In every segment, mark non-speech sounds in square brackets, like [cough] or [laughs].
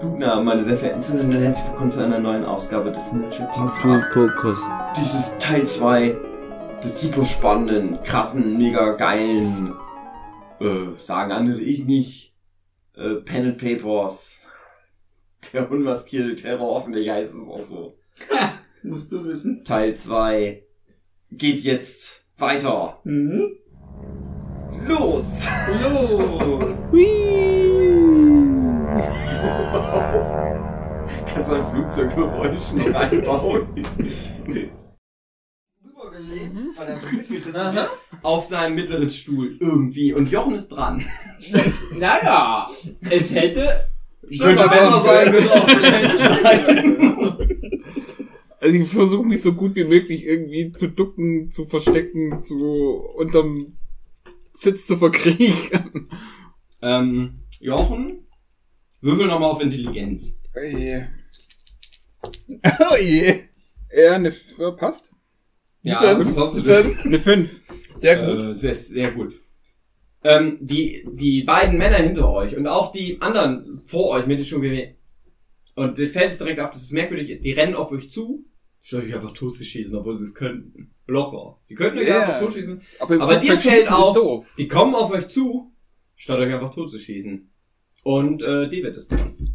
Guten Abend, meine sehr verehrten Zuhörer und herzlich willkommen zu einer neuen Ausgabe des Ninja Podcasts. Kokos. Dies ist Teil 2 des super spannenden, krassen, mega geilen, äh, sagen andere ich nicht, äh, Pen and Papers. [laughs] Der unmaskierte Terror, hoffentlich heißt es auch so. [laughs] Musst du wissen. Teil 2 geht jetzt weiter. Mhm. Los! Los! [laughs] [laughs] Kannst du ein Flugzeuggeräusch noch einbauen? Rübergelegt, weil er so mitgerissen wird, auf seinem mittleren Stuhl. Irgendwie. Und Jochen ist dran. [laughs] Naja, es hätte Könnte besser sein, schlecht [laughs] sein. Also ich versuche mich so gut wie möglich irgendwie zu ducken, zu verstecken, zu unterm Sitz zu verkriechen. ähm, Jochen, würfel nochmal auf Intelligenz. Oh je. Oh je. Ja, eine F passt. Ja, Fünf. was hast du denn? Eine 5. sehr gut. Äh, sehr, sehr gut. Ähm, die, die beiden Männer hinter euch und auch die anderen vor euch mit den Schuhen und dir fällt es direkt auf, dass es merkwürdig ist, die rennen auf euch zu, statt euch einfach totzuschießen, obwohl sie es könnten. Locker. Die könnten euch Ja. einfach totschießen. im Aber dir Flugzeug fällt schießen ist auf- doof. Die kommen auf euch zu, statt euch einfach totzuschießen. Und äh, David ist dran.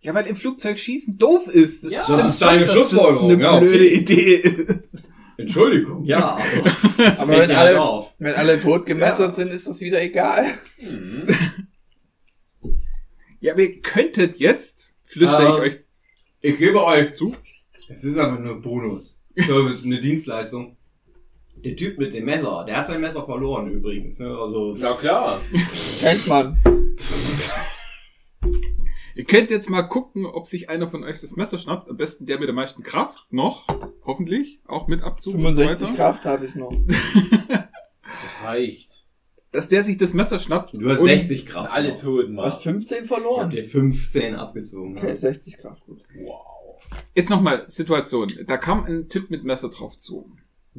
Ja, weil im Flugzeug schießen doof ist. Ja, stimmt das ist deine Schlussfolgerung, Das ja, eine okay. blöde Idee. Entschuldigung, ja, aber, [laughs] das Aber wenn mir halt alle- auf. Wenn alle tot gemessert sind, ist das wieder egal. Ja, aber ihr könntet jetzt, flüstere Ähm, ich euch Ich gebe euch zu. Es ist einfach nur ein Bonus. Service, eine Dienstleistung. Der Typ mit dem Messer, der hat sein Messer verloren übrigens. Ne? Also, Na klar. [laughs] Kennt man. Ihr könnt jetzt mal gucken, ob sich einer von euch das Messer schnappt. Am besten der mit der meisten Kraft noch. Hoffentlich. Auch mit Abzug. und so 65 weiter. Kraft habe ich noch. Das reicht. Dass der sich das Messer schnappt. du hast und 60 Kraft. Alle. Toten mal. Was, 15 Ich hab verloren? dir 15 abgezogen. Okay, 60 Kraft, gut. Wow. Jetzt nochmal Situation. Da kam ein Typ mit Messer drauf zu.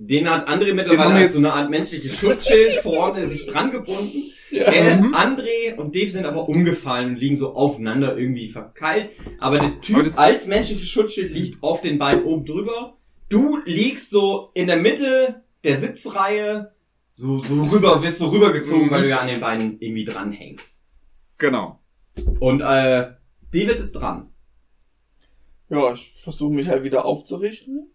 Den hat André mittlerweile als so eine Art menschliches Schutzschild vorne sich dran gebunden. Äh, Mhm. André und Dave sind aber umgefallen und liegen so aufeinander irgendwie verkeilt. Aber der Typ Aber als menschliches Schutzschild liegt auf den beiden oben drüber. Du liegst so in der Mitte der Sitzreihe, so, so rüber, wirst so rübergezogen, weil du ja an den Beinen irgendwie dranhängst. Genau. Und äh, David ist dran. Ja, ich versuche mich halt wieder aufzurichten.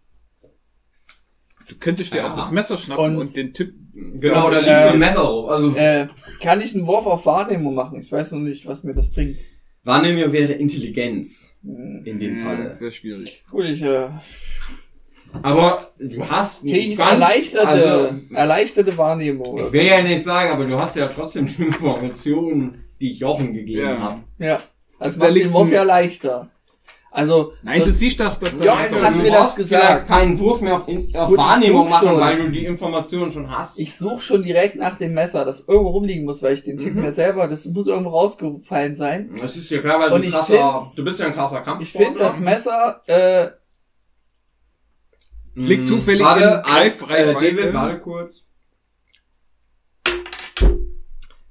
Du könntest dir Ja. auch das Messer schnappen Und- und, den Typ. Genau, da liegt so ein Messer rum. Also Äh, kann ich einen Wurf auf Wahrnehmung machen? Ich weiß noch nicht, was mir das bringt. Wahrnehmung wäre Intelligenz Hm. in dem Ja, Falle. Sehr schwierig. Gut, ich äh, Aber du hast ganz- erleichterte, also, erleichterte Wahrnehmung. Ich will ja nicht sagen, aber du hast ja trotzdem die Informationen, die ich Jochen gegeben Ja. habe. Ja, also Da macht liegt den Wurf ja leichter. Also, Nein, das- du siehst doch, dass da Ja, Messer hat du mir das gesagt. keinen Wurf mehr auf, in, auf Gut, Wahrnehmung machen, schon. weil du die Informationen schon hast. ich suche schon direkt nach dem Messer, das irgendwo rumliegen muss, weil ich den Typen Mhm. ja selber, das muss irgendwo rausgefallen sein. das ist ja klar, weil Und du ich krasser, find- du bist ja ein krasser Kampf. Ich finde das Messer, äh, liegt zufällig warte, in äh, Greifreichweite. David, warte kurz.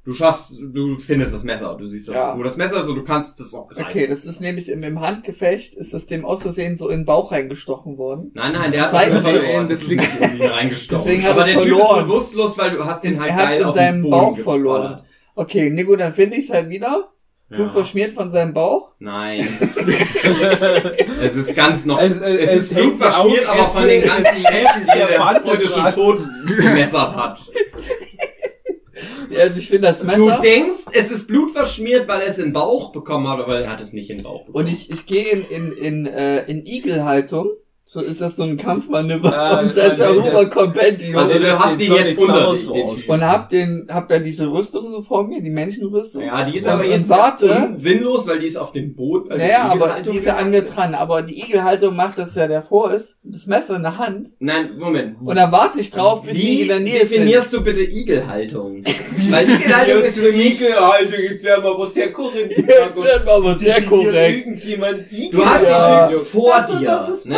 Du schaffst, du findest das Messer, du siehst das, Ja. wo das Messer ist und du kannst das auch greifen. okay, das ist nämlich im, im Handgefecht, ist das dem aus Versehen so in den Bauch reingestochen worden. Nein, nein, der hat das verloren. das Das liegt irgendwie reingestochen. Deswegen hat Aber er der Typ ist verloren. bewusstlos, weil du hast den halt Er hat geil von auf seinem den Boden Bauch geballert. verloren. Okay, gut, dann finde ich es halt wieder. Ja. Blut verschmiert von seinem Bauch. Nein. [laughs] es ist ganz noch. Es- Es, es- ist Blut verschmiert, aber von den [laughs] ganzen Menschen, die der er heute schon tot gemessert hat. Also ich finde das Du Messer. denkst, es ist Blut verschmiert, weil er es in den Bauch bekommen hat, aber er hat es nicht in den Bauch bekommen. Und ich, ich gehe in, in, in, äh, in Igelhaltung. So ist das so ein Kampfmanöver vom das- Sascha Huber Kompendium. also du das hast Sonic jetzt unter und hab den, hab dann diese Rüstung so vor mir, die Menschenrüstung. Ja, die ist und, aber jetzt warte. sinnlos, weil die ist auf dem Boot. weil Naja, die aber Igelhaltung die ist ja an mir dran. Aber die Igelhaltung macht, dass er davor ist, das Messer in der Hand. Nein, Moment. Und dann warte ich drauf, bis Wie in der Nähe sind. definierst du bitte Igelhaltung? [laughs] Weil Igelhaltung ist für mich Alter, jetzt werden wir aber sehr korrekt. Jetzt werden wir aber sehr korrekt. Irgendjemand Igel. Du hast Ja. Typ vor und dir, das ist ne?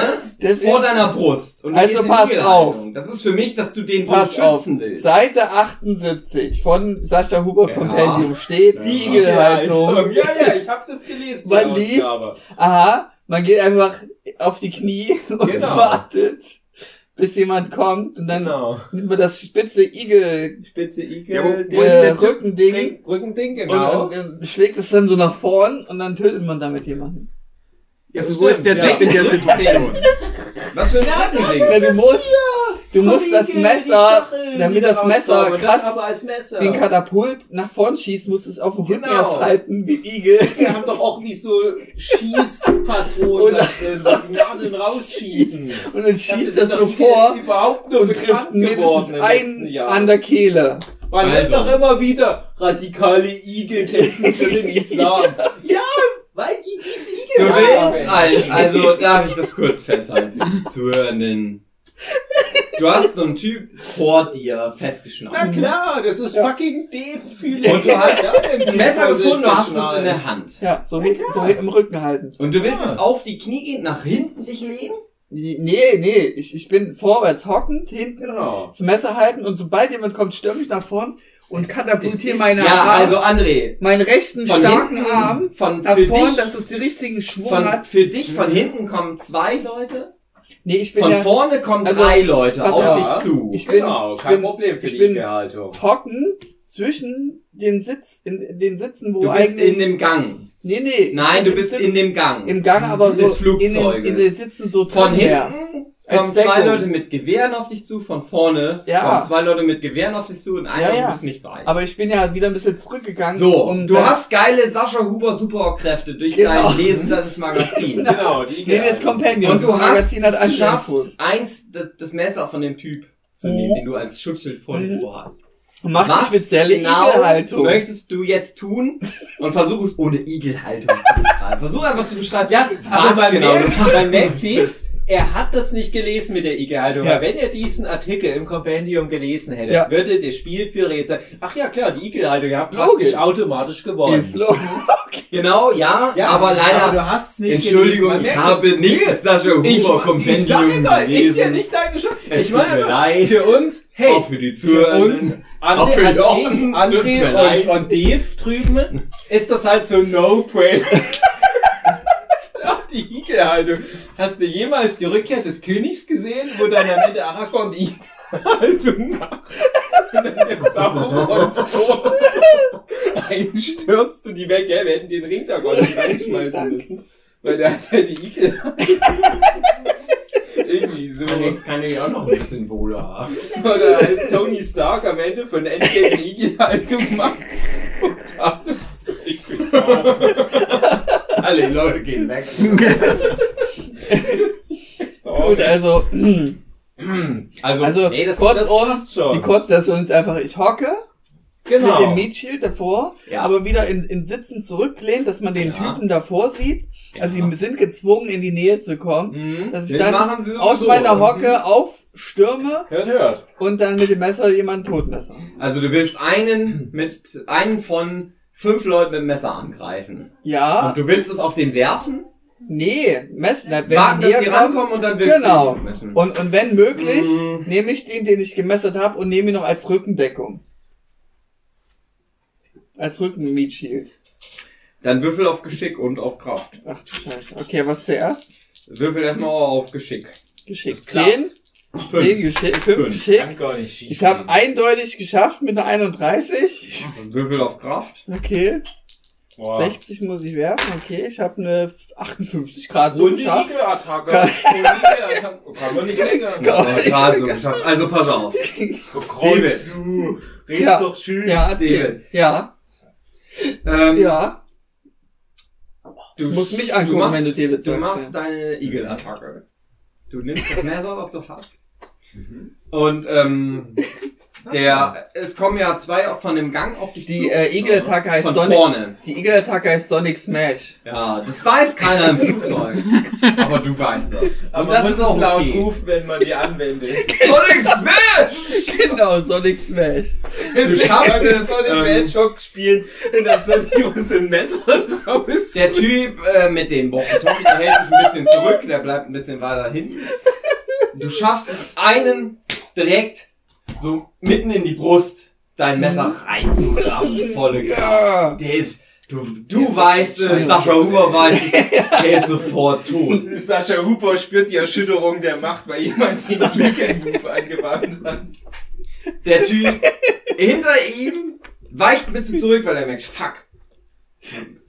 Das vor ist, deiner Brust. Und Also pass Igelhaltung. Das ist für mich, dass du den so pass auf, schützen willst. Seite 78 von Sascha Huber Ja. Compendium steht Ja. Igelhaltung. Ja, ja, ich habe das gelesen. Man liest, aha, man geht einfach auf die Knie und Genau. wartet, bis jemand kommt und dann Genau. nimmt man das spitze Igel Spitze Igel. Ja, wo- der wo ist äh, der? Rückending Rücken- Rückending, genau. und, und, und schlägt es dann so nach vorn und dann tötet man damit jemanden. Also wo ist der Jack in der Situation? Was für ein Nervending. Ja, du musst, du musst das Messer, damit das Messer Das krass als Messer. ein Katapult nach vorn schießt, musst du es auf dem Rücken Genau. erst halten, wie Igel. [laughs] Wir haben doch auch wie so Schießpatronen die Nadeln [laughs] rausschießen. Und dann Das schießt das so vor überhaupt nur und trifft mindestens einen an der Kehle. Man Also. nennt doch immer wieder radikale Igel kämpfen für den [laughs] Islam. ja, weil die diese Du Igel willst, also, [laughs] also darf ich das kurz festhalten für die Zuhörenden. Du hast so einen Typ vor dir Na festgeschnallt. klar, das ist fucking Dave Und du hast ein Ein Messer gefunden, du hast es in der Hand. Ja, so, hin, so im Rücken halten. Und du willst Ja. jetzt auf die Knie gehen, nach hinten dich lehnen? Nee, nee, ich, ich bin vorwärts hockend, hinten Genau. das Messer halten und sobald jemand kommt, stürme ich nach vorn und katapultiere meine ja, Arme, also André, meinen rechten starken hinten, Arm von, nach vorn, dich, dass es den richtigen Schwung von, hat. für dich von hinten kommen zwei Leute, Nee, ich bin von ja vorne kommen also, drei Leute auf auf. dich zu. Ich bin- Genau, ich kein bin- Problem für ich die bin- hockend zwischen den Sitz, in, in den Sitzen, wo Du bist eigentlich... in dem Gang. nee, nee. Nein, du bist Sitz- in dem Gang. Im Gang, aber so des in Flugzeuges. den, in den Sitzen so Von drin her. Kommen zwei. Leute mit Gewehren auf dich zu, von vorne Ja. kommen zwei Leute mit Gewehren auf dich zu und einer, Ja, ja. du bist nicht weiß. Aber ich bin ja wieder ein bisschen zurückgegangen. so, um du hast geile Sascha Huber Superkräfte durch Genau. dein Lesen des Magazins. [laughs] Genau, die Nee, das Compendium. Und du das hast Magazin hat es geschafft, eins, das, das Messer von dem Typ zu Mhm. nehmen, den du als Schutzschild vor dem Mhm. Ohr hast. Und macht Was spezielle genau Igelhaltung. möchtest du jetzt tun? Und versuch es ohne Igelhaltung zu beschreiben. Versuch einfach zu beschreiben, ja, Aber was man genau du man merkt Dave, er hat das nicht gelesen mit der Igelhaltung. Ja. Weil wenn er diesen Artikel im Kompendium gelesen hätte, Ja. würde der Spielführer jetzt sagen, ach ja klar, die Igelhaltung, ihr habt Logisch. praktisch automatisch gewonnen. Ist lo- [laughs] Genau, ja, Ja, aber leider, aber du hast es nicht Entschuldigung, gelesen. Ich habe nicht das Sascha Huber ich, ich sag Kompendium ja, ist ja gelesen. nicht deine Schuld. Ich meine, leid. für uns, hey, Auch für die für Zuhörenden. uns, Auch für André, also ich, André und, und Dave drüben, ist das halt so No-Brainer. [laughs] Die Igelhaltung. Hast du jemals die Rückkehr des Königs gesehen, wo dann am Ende Aragorn die Igelhaltung macht? Und dann der Saurons Tod einstürzt und die weg, gell, wir hätten den Ring da gar nicht reinschmeißen müssen. Weil der hat ja die Igelhaltung. Irgendwie so. Kann ich auch noch ein bisschen Symbole haben. Oder als Tony Stark am Ende von Endgame die Igelhaltung macht. Und alles. Ich auch. Alle Leute gehen weg. Gut, also, Also, also Nee, das- kurz das passt schon. die Kurzversion ist einfach, ich hocke mit dem genau. Mietschild davor, Ja. aber wieder in, in Sitzen zurücklehnt, dass man den Ja. Typen davor sieht. Also Ja. sie sind gezwungen, in die Nähe zu kommen. Mhm. Dass ich Das dann machen sie aus meiner Hocke aufstürme Hört, hört. und dann mit dem Messer jemanden totmesser. Also du willst einen mit einen von fünf Leuten mit dem Messer angreifen. Ja, Und du willst es auf den werfen, nee, Messen, wenn warten, die dass die kommen, rankommen und dann willst Genau. du ihn messen. Und, und wenn möglich, Mhm. nehme ich den, den ich gemessert habe und nehme ihn noch als Rückendeckung. Als Rückenmietschild. Dann würfel auf Geschick und auf Kraft. Ach du Scheiße. Okay, was zuerst? Würfel erstmal auf Geschick. Geschickt. Das klappt. Zehn? Zehn Geschick, fünf Fünf. Geschick. Kann gar nicht schief Ich habe gehen. eindeutig geschafft mit einer 31. Und Würfel auf Kraft. Okay. Boah. 60 muss ich werfen. Okay, ich habe eine 58 Grad so Und die geschafft. Igelattacke. Kann- Und die Igelattacke. Kann man nicht [laughs] länger. Aber gerade so geschafft. Also pass auf. David, du redest Ja. doch schön. Ja, erzähl. David. Ja, Ähm, ja. Du Musst mich du angucken, machst, wenn du David Du sagst, machst deine Igelattacke. Du nimmst das Messer, was du hast. Und ähm, [laughs] Der, es kommen ja zwei von dem Gang auf dich Die zu. äh, Igel-Attacke heißt Von Sonic. vorne. Die Igel-Attacke heißt Sonic Smash. Ja, das weiß keiner im Flugzeug. [laughs] Aber du weißt das. Aber Und das man ist muss auch es laut okay. rufen, wenn man die anwendet. [laughs] Sonic Smash! Genau, Sonic Smash. Du schaffst es, ähm, Hedgehog spielen und dann so ein Messer raus. Der Typ äh, mit dem Walkie-Talkie, der hält sich ein bisschen zurück, der bleibt ein bisschen weiter hinten. Du schaffst es, einen direkt so mitten in die Brust dein Messer reinzuschlagen. Volle Kraft. Der ist, du, du weißt es, Sascha Huber weiß es, [laughs] der ist sofort tot. Sascha Huber spürt die Erschütterung der Macht, weil jemand den Weekend-Move angewandt hat. Der Typ hinter ihm weicht ein bisschen zurück, weil er merkt, fuck,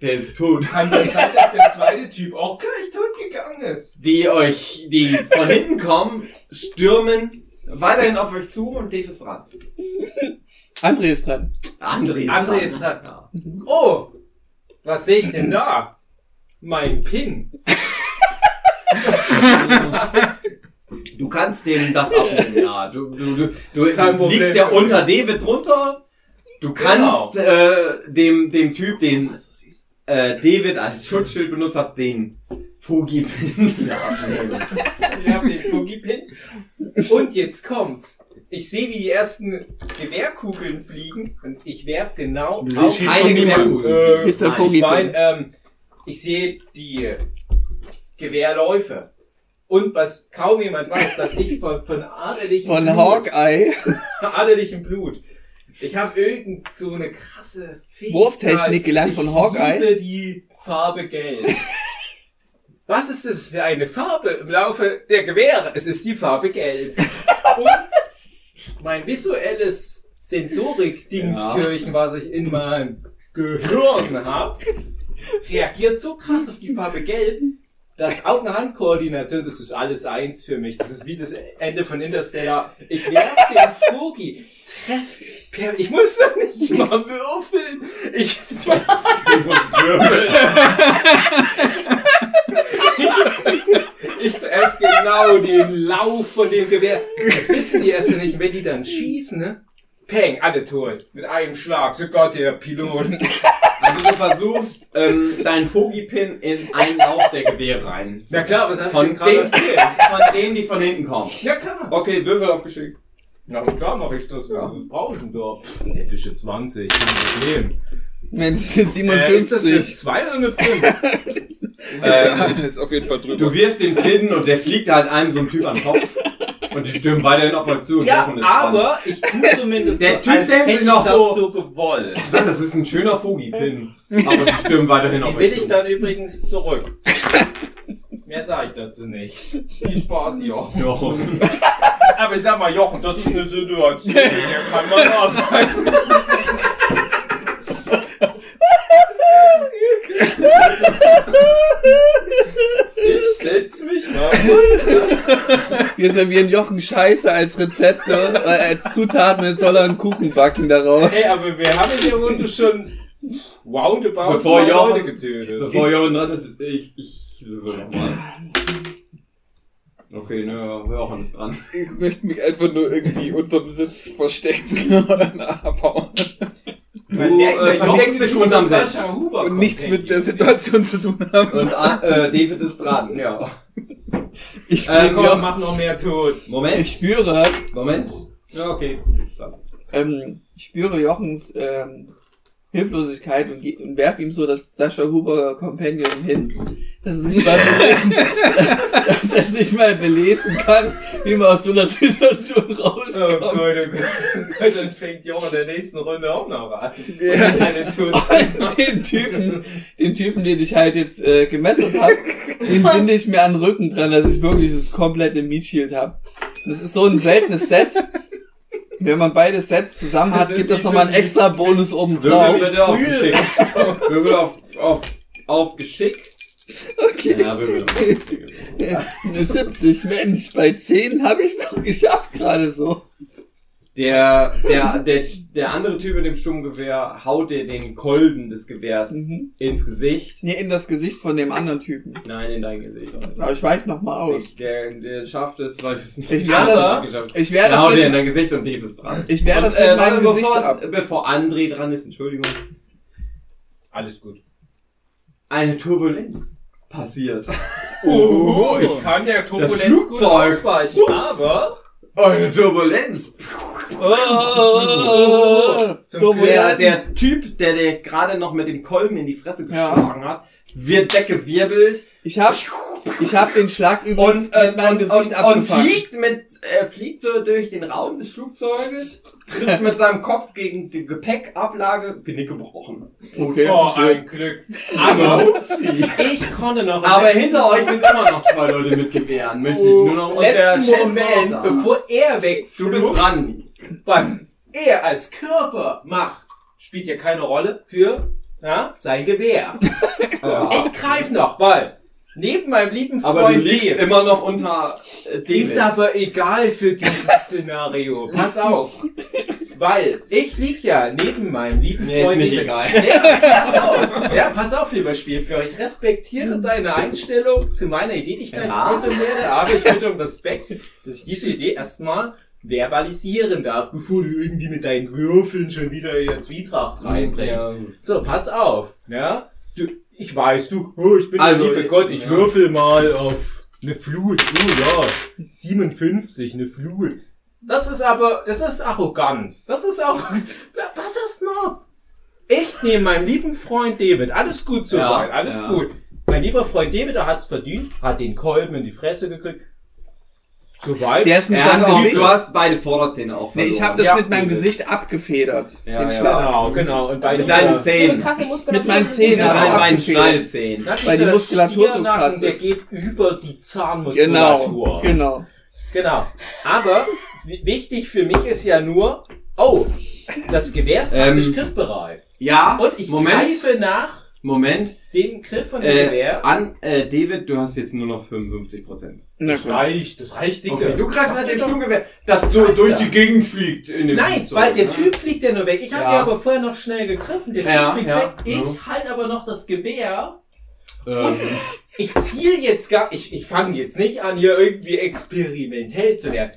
der ist tot. Kann das sein, dass der zweite Typ auch gleich tot gegangen ist? Die euch, die von hinten kommen, stürmen weiterhin auf euch zu und Dave ist dran. André ist dran. André ist André dran. ist dran. Ja. Oh, was sehe ich denn da? Mein Pin. Du kannst dem das abnehmen, ja. Du, du, du, du Kein Problem. liegst ja unter David drunter. Du kannst Genau. äh, dem, dem Typ, den äh, David als Schutzschild benutzt hast, den Fugi-Pin abnehmen. Ich hab den Fugi-Pin. Und jetzt kommt's. Ich sehe, wie die ersten Gewehrkugeln fliegen und ich werf genau Du auf siehst keine Gewehrkugeln. Äh, Ist der nein, ich mein, ähm, ich sehe die Gewehrläufe. Und was kaum jemand weiß, dass ich von, von adelichem Von Blut, Hawkeye. [laughs] adelichem Blut. Ich habe irgend so eine krasse Fähigkeit. Wurftechnik gelernt von Hawkeye. Ich liebe die Farbe Gelb. [laughs] Was ist es für eine Farbe im Laufe der Gewehre? Es ist die Farbe Gelb. Und mein visuelles Sensorik-Dingskirchen, was ich in meinem Gehirn habe, reagiert so krass auf die Farbe Gelb, dass Augen-Hand-Koordination, das ist alles eins für mich. Das ist wie das Ende von Interstellar. Ich werf den Fugi, treff, per, ich muss doch nicht [laughs] mal würfeln. Ich [laughs] [laughs] Ich treffe genau den Lauf von dem Gewehr. Das wissen die erst nicht. Wenn die dann schießen, ne? Peng, alle tot. Mit einem Schlag. Sogar der Pilot. Also du versuchst, ähm, deinen Fugi-Pin in einen Lauf der Gewehre rein. Na klar, was hast du Von denn gerade denen, erzählt? von denen, die von hinten kommen. Ja klar. Okay, Würfel auf Geschick. Na klar mach ich das. Was brauche ich denn da? Läppische 20. Kein Problem. Mensch, das sind Äh, ist das 57. 2 oder eine 5? [laughs] Ähm, ist auf jeden Fall drüber. du wirst den Pin und der fliegt halt einem so ein Typ an den Kopf. Und die stürmen weiterhin auf euch zu. Ja, aber ich tue zumindest Der so, Typ denkt sich das so- so gewollt. Mann, das ist ein schöner Fugi-Pin. Aber die stürmen weiterhin auf euch will zu. ich dann übrigens zurück. Mehr sage ich dazu nicht. Viel Spaß, Jochen. Jochen. Aber ich sag mal, Jochen, das ist eine Situation, der kann man arbeiten. Ich setz mich mal. [laughs] Wir servieren Jochen Scheiße als Rezepte, äh, als Zutaten, jetzt soll er einen Kuchen backen darauf. Ey, aber wir haben in der Runde schon roundabout Bevor zwei Jochen- Leute getötet. Bevor Jochen dran ist, ich, ich würfel nochmal. Okay, ne, Jochen ist dran. Ich möchte mich einfach nur irgendwie unterm Sitz verstecken [laughs] und abhauen. Du äh, versteckst dich unterm Huber Und nichts mit der Situation zu tun haben. Und äh, David ist dran, ja. Ich, Äh, Komm, Jochen, mach noch mehr tot. Moment, ich spüre, Moment. Ja, okay. So. ähm, ich spüre Jochens ähm, Hilflosigkeit und, und werf ihm so das Sascha Huber Companion hin, [laughs] dass er sich mal belesen, dass er sich mal belesen kann, wie man aus so einer Situation rauskommt. Oh Gott, oh Gott, [laughs] dann fängt Jochen in der nächsten Runde auch noch an. Ja. [laughs] Den Typen, den Typen, den ich halt jetzt äh, gemessert habe, den binde ich mir an den Rücken dran, dass ich wirklich das komplette Meat Shield habe. Das ist so ein seltenes Set. Wenn man beide Sets zusammen Das hat, ist gibt wie es so nochmal einen ein- extra Bonus oben drauf. bitte auf auf, auf, auf Geschick. Okay. Ja. Eine 70, Mensch, bei 10 habe ich es doch geschafft gerade so. Der, der, der, der andere Typ mit dem Sturmgewehr haut dir den Kolben des Gewehrs Mhm. ins Gesicht. Nee, in das Gesicht von dem anderen Typen. Nein, in dein Gesicht. Aber ich weiche noch mal aus. Der, der schafft es, weil ich es nicht Ich habe. das- geschafft. Ich werde Er haut das dir in dein Gesicht und Dave ist dran. ich werde das mit äh, meinem Gesicht bevor, ab. bevor André dran ist, Entschuldigung, Alles gut. eine Turbulenz passiert. Oh, ich kann der Turbulenz gut ausweichen, Ups. aber Eine Turbulenz! zum Turbulenz. Glück- Der, der Typ, der dir gerade noch mit dem Kolben in die Fresse geschlagen hat, wird weggewirbelt Ich hab, ich hab den Schlag übrigens und, äh, mit meinem und, Gesicht und, und fliegt mit, äh, fliegt so durch den Raum des Flugzeuges, trifft mit seinem Kopf gegen die Gepäckablage, Genick gebrochen. Okay. Oh, ein Glück. Aber ich konnte noch. Aber hinter euch sind immer noch zwei Leute mit Gewehren, möchte ich nur noch. Und der letzten Moment, da. bevor er wegflog, Du bist dran. was er als Körper macht, spielt ja keine Rolle für ja, sein Gewehr. [laughs] Ja. Ich greif noch, weil neben meinem lieben Freund Aber du liegst Dave immer noch unter äh, David. ist aber egal für dieses [laughs] Szenario. Pass auf. Weil ich lieg ja neben meinem lieben ist Freund nicht David. egal. Ja, pass auf. Ja, pass auf, lieber Spielführer. Ich respektiere deine Einstellung zu meiner Idee, die ich gleich Ja. äußern werde, aber ich bitte um Respekt, dass ich diese Idee erstmal verbalisieren darf, bevor du irgendwie mit deinen Würfeln schon wieder hier Zwietracht reinbringst. Ja. So, pass auf, ja? Du, ich weiß, du, oh, ich bin Also, der liebe Gott, ich ja. würfel mal auf eine Flut. Oh ja, 57, eine Flut. Das ist aber, das ist arrogant. Das ist auch, was ist noch? Ich nehme meinen lieben Freund David, alles gut soweit, Ja, alles ja. gut. Mein lieber Freund David, der hat's verdient, hat den Kolben in die Fresse gekriegt. Soweit. Der ist mit seinem auch, Gesicht. du hast beide Vorderzähne auch Nee, verloren. ich habe das Ja. mit meinem Gesicht abgefedert. Ja, den ja. Genau, genau. Und bei Mit deinen So eine Zähnen. Muskulatur. Mit meinen Zähnen, Mit aber abgefedert. Schneidezähnen. Na, Weil die dieser Muskulatur so krass Der ist. geht über die Genau, Zahnmuskulatur. genau. Genau. Aber wi- wichtig für mich ist ja nur, oh, das Gewehr ist praktisch Ähm, griffbereit. Ja, Und ich Moment, greife nach Moment. dem Griff von dem Äh, Gewehr. an, äh, David, du hast jetzt nur noch 55 Prozent. Das reicht, das reicht, Dicke. Okay, du greifst nach dem doch- Sturmgewehr, das Alter. durch die Gegend fliegt. In dem Nein, Flugzeug, weil der ne? Typ fliegt ja nur weg. Ich habe Ja. ja aber vorher noch schnell gegriffen. Der Typ Ja, fliegt ja, weg. Ich ja. halte aber noch das Gewehr. Ähm, Ich ziel jetzt gar, ich, ich fange jetzt nicht an, hier irgendwie experimentell zu werden.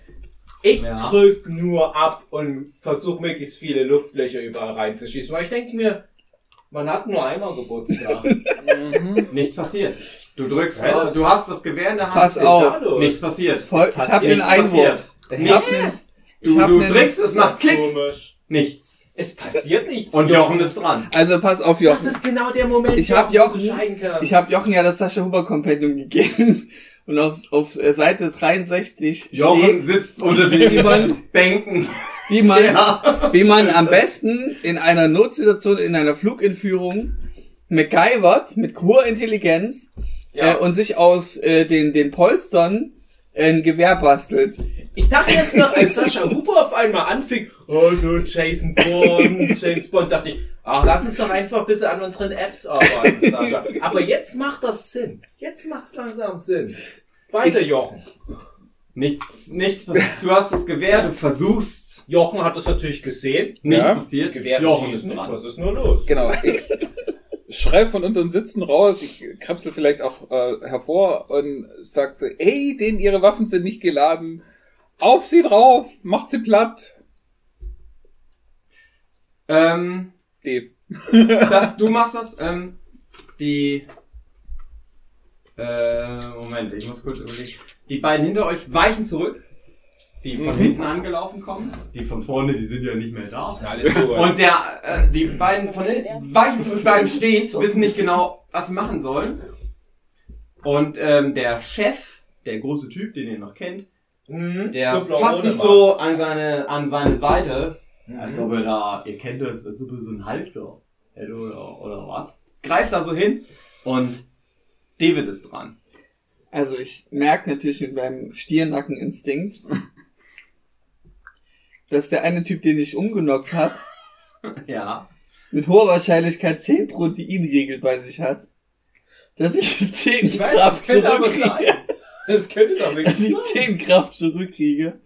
Ich Ja. drück nur ab und versuche möglichst viele Luftlöcher überall reinzuschießen, weil ich denke mir, man hat nur einmal Geburtstag. [laughs] nichts passiert. Du drückst, Ja, das- du hast das Gewehr in der Hand. Pass auf. Nichts passiert. Voll, ich passiert habe den Einwurf. hab Nichts. ich Du, hab du drückst, es macht Klick. Komisch. Nichts. Es passiert nichts. Und Jochen ist dran. Also pass auf, Das Jochen. ist genau der Moment, Ich wo hab du Jochen- kannst. Ich habe Jochen ja das Sascha Huber Kompendium gegeben. [laughs] Und auf, auf Seite 63 Jochen steht, sitzt unter den [laughs] Bänken. Wie man, Ja. wie man am besten in einer Notsituation, in einer Flugentführung MacGyvert mit hoher Intelligenz Ja. äh, und sich aus äh, den, den Polstern ein Gewehr bastelt. Ich dachte erst noch, als Sascha Huber auf einmal anfing, oh so Jason Bond, James Bond, dachte ich, ach, lass uns doch einfach ein bisschen an unseren Apps arbeiten, Sascha. Aber jetzt macht das Sinn. Jetzt macht's langsam Sinn. Weiter, Jochen. Nichts, nichts passiert. Du hast das Gewehr, du versuchst. Jochen hat das natürlich gesehen. Nichts Ja. passiert. Gewehre Jochen ist nicht. dran. Was ist nur los? Genau. Ich [laughs] schrei von unter den Sitzen raus, ich krapsel vielleicht auch äh, hervor und sag so, ey, denen ihre Waffen sind nicht geladen. Auf sie drauf, macht sie platt. Ähm, Dave. [laughs] das, du machst das, ähm, die, äh, Moment, ich muss kurz überlegen. Die beiden hinter euch weichen zurück, die von Mhm. hinten angelaufen kommen. Die von vorne, die sind ja nicht mehr da. Und der, äh, die beiden von hinten weichen zurück, bleiben stehen, wissen nicht genau, was sie machen sollen. Und, ähm, der Chef, der große Typ, den ihr noch kennt, Mhm. der fasst sich so an seine, an seine Seite, Mhm. als ob er da, ihr kennt das, als ob er so ein Halfter hätte oder, oder was. Greift da so hin und David ist dran. Also ich merke natürlich mit meinem Stiernnackeninstinkt, dass der eine Typ, den ich umgenockt habe, [laughs] Ja. mit hoher Wahrscheinlichkeit 10 Proteinriegel bei sich hat. Dass ich 10 Ich weiß, Kraft das könnte aber zurückkriege. sein. Das könnte doch Dass wirklich ich sein. 10 Kraft zurückkriege.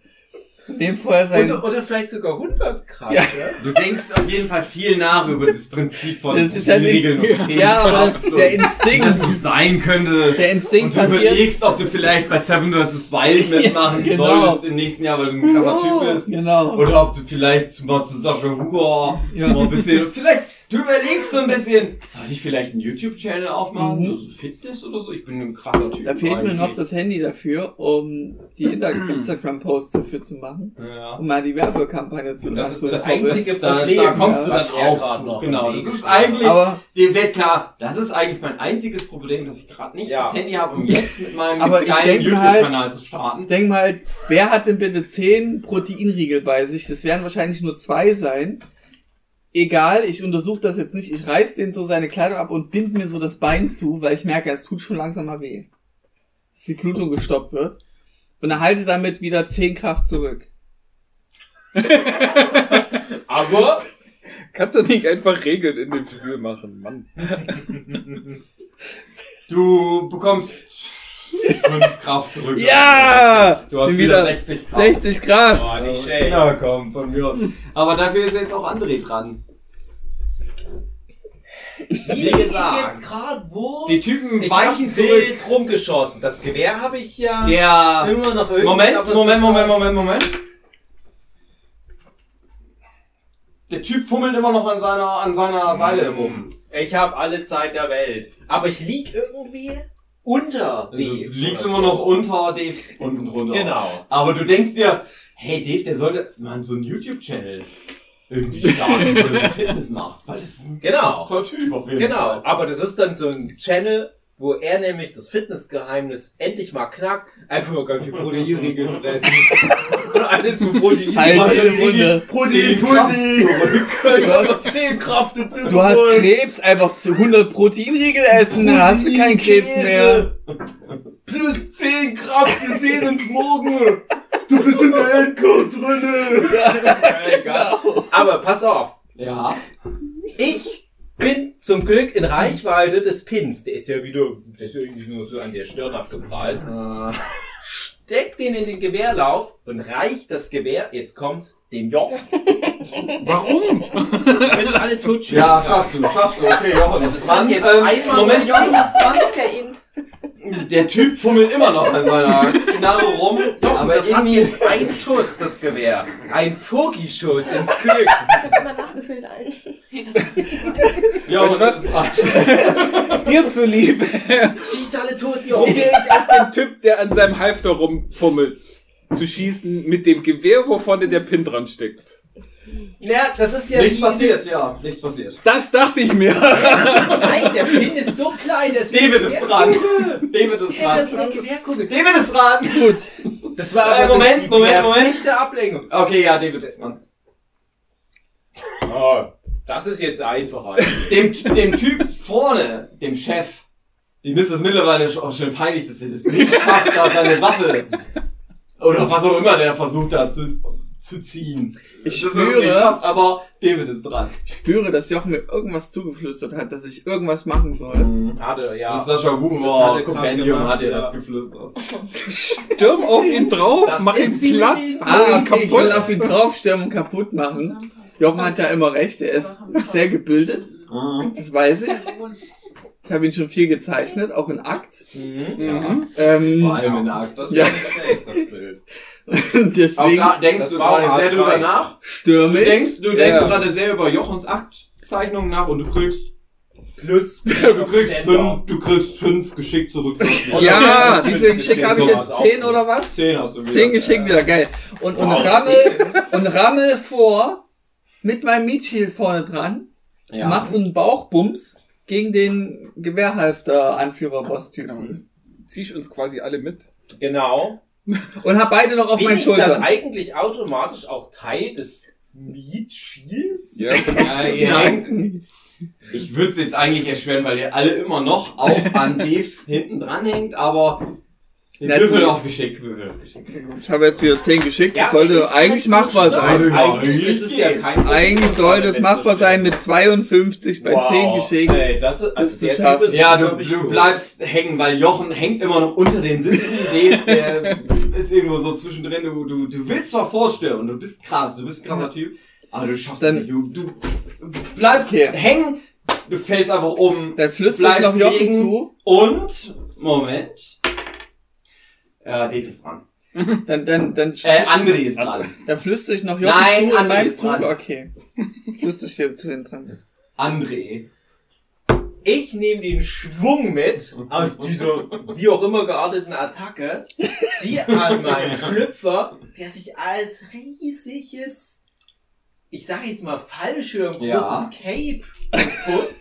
Nehmen vorher sein. Oder, oder vielleicht sogar 100 Grad. Ja. Ja. Du denkst auf jeden Fall viel nach über das Prinzip von Das ist ja nicht- Regeln und ja, aber das, der Instinkt, dass es sein könnte. der Instinkt Und du passiert. überlegst, ob du vielleicht bei Seven vs. Wild mitmachen genau. solltest im nächsten Jahr, weil du ein krasser Typ bist. Genau. Oder ob du vielleicht zum Beispiel zu Sascha Huber Ja. mal ein bisschen, vielleicht, du überlegst so ein bisschen, soll ich vielleicht einen YouTube-Channel aufmachen, Mhm. also Fitness oder so? Ich bin ein krasser Typ. Da fehlt mir noch das Handy dafür, um die [clears throat] Instagram-Posts dafür zu machen, Ja. um mal die Werbekampagne zu Das ist lassen. das So einzige Da, Problem. da kommst du ja, dann auch grad noch Genau, das ist eigentlich, Aber, dir wird klar, das ist eigentlich mein einziges Problem, dass ich gerade nicht Ja. das Handy habe, um jetzt mit meinem Aber ich geilen denk mir halt- YouTube-Kanal zu starten. ich denke mal, wer hat denn bitte 10 Proteinriegel bei sich? Das werden wahrscheinlich nur zwei sein. Egal, ich untersuche das jetzt nicht. Ich reiß den so seine Kleidung ab und bind mir so das Bein zu, weil ich merke, es tut schon langsam mal weh. Dass die Blutung gestoppt wird. Und erhalte damit wieder 10 Kraft zurück. [laughs] Aber Kannst du nicht einfach Regeln in dem Spiel machen, Mann. Du bekommst [laughs] 5 Kraft zurück. Ja! Du hast wieder wieder 60 Kraft. 60 Kraft! oh, nicht schlecht. Na komm, von mir aus. Aber dafür ist jetzt auch André dran. Wie Wie liege ich gesagt. jetzt gerade wo? Die Typen ich weichen zurück. wild rumgeschossen. Das Gewehr habe ich ja Der immer noch irgendwie. Moment, Moment, Moment, halt- Moment, Moment. Der Typ fummelt immer noch an seiner, an seiner Seite rum. Ich habe alle Zeit der Welt. Aber ich lieg irgendwie unter Also, Dave du liegst immer so. noch unter Dave unten drunter. Genau. Aber du denkst dir, hey Dave, der sollte mal so einen YouTube-Channel irgendwie starten, wo er so Fitness macht. Weil das ist ein Genau. toller Typ auf jeden Genau. Fall. Aber das ist dann so ein Channel, wo er nämlich das Fitnessgeheimnis endlich mal knackt. Einfach mal ganz viel Proteinriegel fressen. [laughs] Und alles für Protein. Halt in den krieg ich Munde. Protein-Pudding. Du hast- [laughs] 10 Kraft dazu. Du hast gewonnen. Krebs, einfach zu 100 Proteinriegel essen, dann hast du keinen Krebs mehr. Plus 10 Kraft, wir sehen uns morgen. Du bist in der Endcode drinne. [laughs] Genau. Aber pass auf. Ja. Ich bin zum Glück in Reichweite des Pins. Der ist ja wieder, der ist ja irgendwie nur so an der Stirn abgeprallt. Äh, Steck den in den Gewehrlauf und reich das Gewehr, jetzt kommt's, dem Jochen. [laughs] Warum? Damit alle tot schießen. ja, schaffst du, schaffst du. Okay, Jochen Das ist war dran. jetzt Ähm, einmal- Moment, Jochen ist dran. ist ja ihn. Der Typ fummelt immer noch an seiner Knarre rum. Jochen, aber das hat jetzt ein Schuss, das Gewehr. Ein Fogi-Schuss ins Glück. Ich hab immer nachgefüllt allen. Weißt ist dran. [laughs] Dir zuliebe. Schieß alle tot, ich auf den Typ, der an seinem Halfter rumfummelt, zu schießen mit dem Gewehr, wo vorne der Pin dran steckt. Ja, das ist ja Nichts passiert, ja, nichts passiert. Das dachte ich mir. Nein, der Pin ist so klein, das David ist dran. David ist Ist dran. David ist dran. Gut. Das war Äh, aber Moment, die Moment, Moment. perfekte Ablenkung. Okay, ja, David ist dran. Oh, das ist jetzt einfacher. [laughs] Dem, dem Typ vorne, dem Chef, dem ist es mittlerweile schon, schon peinlich, dass er das nicht schafft, da seine Waffe oder was auch immer der versucht da zu, zu ziehen. Ich nicht schwöre, schafft, aber David ist dran. ich spüre, dass Jochen mir irgendwas zugeflüstert hat, dass ich irgendwas machen soll. Hatte, ja. Das ist Sascha Das Huber, hat er Compendium hat dir das ja. geflüstert. [laughs] Stürm auf ihn drauf, Das mach ist ihn platt. Ah, okay, ich will kaputt. auf ihn draufstürmen und kaputt machen. Jochen hat ja immer recht, er ist sehr gebildet, das weiß ich. Ich habe ihn schon viel gezeichnet, auch in Akt. Mhm. Ähm, Vor allem in Akt. Das Ja. war schlecht, das Bild. [laughs] deswegen denkst du gerade auch sehr A3. drüber nach. stürme Du ich. denkst, du denkst ja. gerade sehr über Jochens Aktzeichnungen nach und du kriegst, Plus. [laughs] du kriegst fünf, du kriegst fünf geschickt zurück. [laughs] Ja, wie viel Geschick habe ich jetzt? Zehn oder was? Zehn hast du wieder. Zehn Geschick wieder, geil. Und, und Wow, rammel, und rammel vor, mit meinem Meat Shield vorne dran, Ja. mach so einen Bauchbums gegen den Gewehrhalfter-Anführer-Boss-Typ. Genau. Ziehst uns quasi alle mit. Genau. Und hab beide noch auf Bin meinen ich dann Schultern. eigentlich automatisch auch Teil des Meat Shields? Ja, Ja, [laughs] ihr hängt, ich würde es jetzt eigentlich erschweren, weil ihr alle immer noch auch an Dave hinten dran hängt, aber Würfel du- auf Geschick, Würfel auf Geschick. Ich habe jetzt wieder 10 geschickt. Das Ja, sollte eigentlich machbar so sein. Eigentlich ist es ja kein Eigentlich sollte es machbar sein mit 52 bei 10 geschickt. Ey, das ist, also. Typ ist Ja, du, du cool. bleibst hängen, weil Jochen hängt immer noch unter den Sitzen. [laughs] Dave, der ist irgendwo so zwischendrin. Du, du, du willst zwar vorstellen und du bist krass, du bist ein krasser Typ, aber du schaffst Dann- es nicht. Du, du bleibst Okay. hängen, du fällst einfach um Dann flüstere ich noch Jochen liegen. zu. und, Moment, äh, Dave ist dran. [laughs] Dann, dann, dann, Äh, André ist dran. dann flüstere ich noch Jochen Nein, zu in André meinem ist Zug. dran. Okay. Flüstere ich dir zu, wenn dran bist. André. Ich nehme den Schwung mit aus dieser wie auch immer gearteten Attacke, ziehe an meinen [laughs] Schlüpfer, der sich als riesiges, ich sage jetzt mal Fallschirm, großes Ja. Cape entpuppt,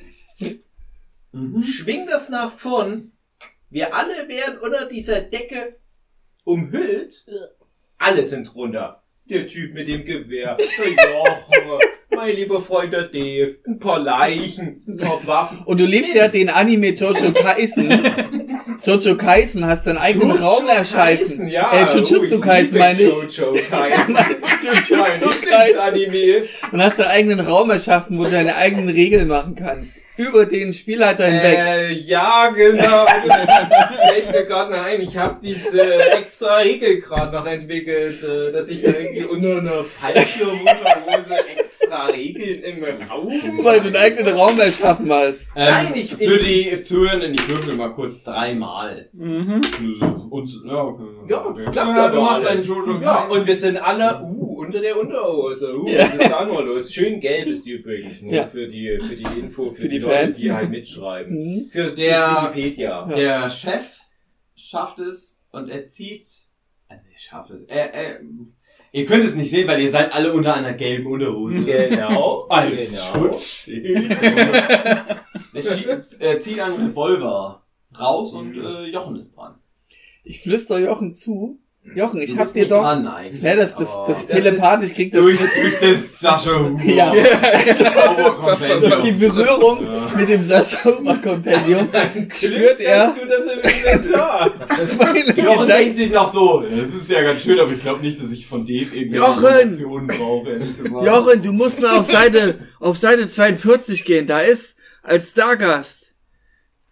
Mhm. schwing das nach vorn. Wir alle werden unter dieser Decke umhüllt. Alle sind runter. Der Typ mit dem Gewehr, der Jochen, [laughs] mein lieber Freund der Dave, ein paar Leichen, ein paar Waffen. Und du liebst ja den Anime Jojo [laughs] Kaisen. Jojo Kaisen hast deinen eigenen Jojo Raum erschaffen. ja. Äh, Jujutsu Oh, Kaisen meine ich. Jojo Kaisen. [laughs] Jujutsu Kaisen. Lieblingsanime. Und hast deinen eigenen Raum erschaffen, wo du deine eigenen Regeln machen kannst. Über den Spielleiter hinweg. Äh, ja, genau. [laughs] Das fällt mir gerade noch ein. Ich habe diese extra Regel gerade noch entwickelt, äh, dass ich da irgendwie unter einer Fallschirmunterhose extra Regeln im Raum. [laughs] Weil du einen eigenen Raum erschaffen hast. Nein, ich- Ähm, Für die Zuhörenden, ich würfel mal kurz dreimal. Mhm. Und, ja, okay. Ja, das klappt ja, aber du machst einen Jojo Ja, und wir sind alle, uh, unter der Unterhose. Uh, Ja. was ist da nur los? Schön gelb ist die übrigens, nur Ja. für die, für die Info, für, Für die, die Leute, Fans. die halt mitschreiben. Mhm. Für Der- Wikipedia. Der Chef schafft es und er zieht. Also er schafft es. Er, er, ihr könnt es nicht sehen, weil ihr seid alle unter einer gelben Unterhose. Genau. Als genau. Schutzschild. er schie- er zieht einen Revolver raus und Mhm. äh, Jochen ist dran. Ich flüster Jochen zu. Jochen, ich hab dir doch. Ja, das, das, aber das telepathisch kriegt das durch, durch [laughs] das Sascha Huber. Ja. Zauberkompendium. Durch die Berührung Ja. mit dem Sascha Huber Kompendium [laughs] spürt er, du das im [laughs] Inventar. Jochen denkt sich noch so, das ist ja ganz schön, aber ich glaube nicht, dass ich von Jochen! Informationen brauche. Jochen, du musst mal auf Seite, auf Seite 42 gehen. Da ist als Stargast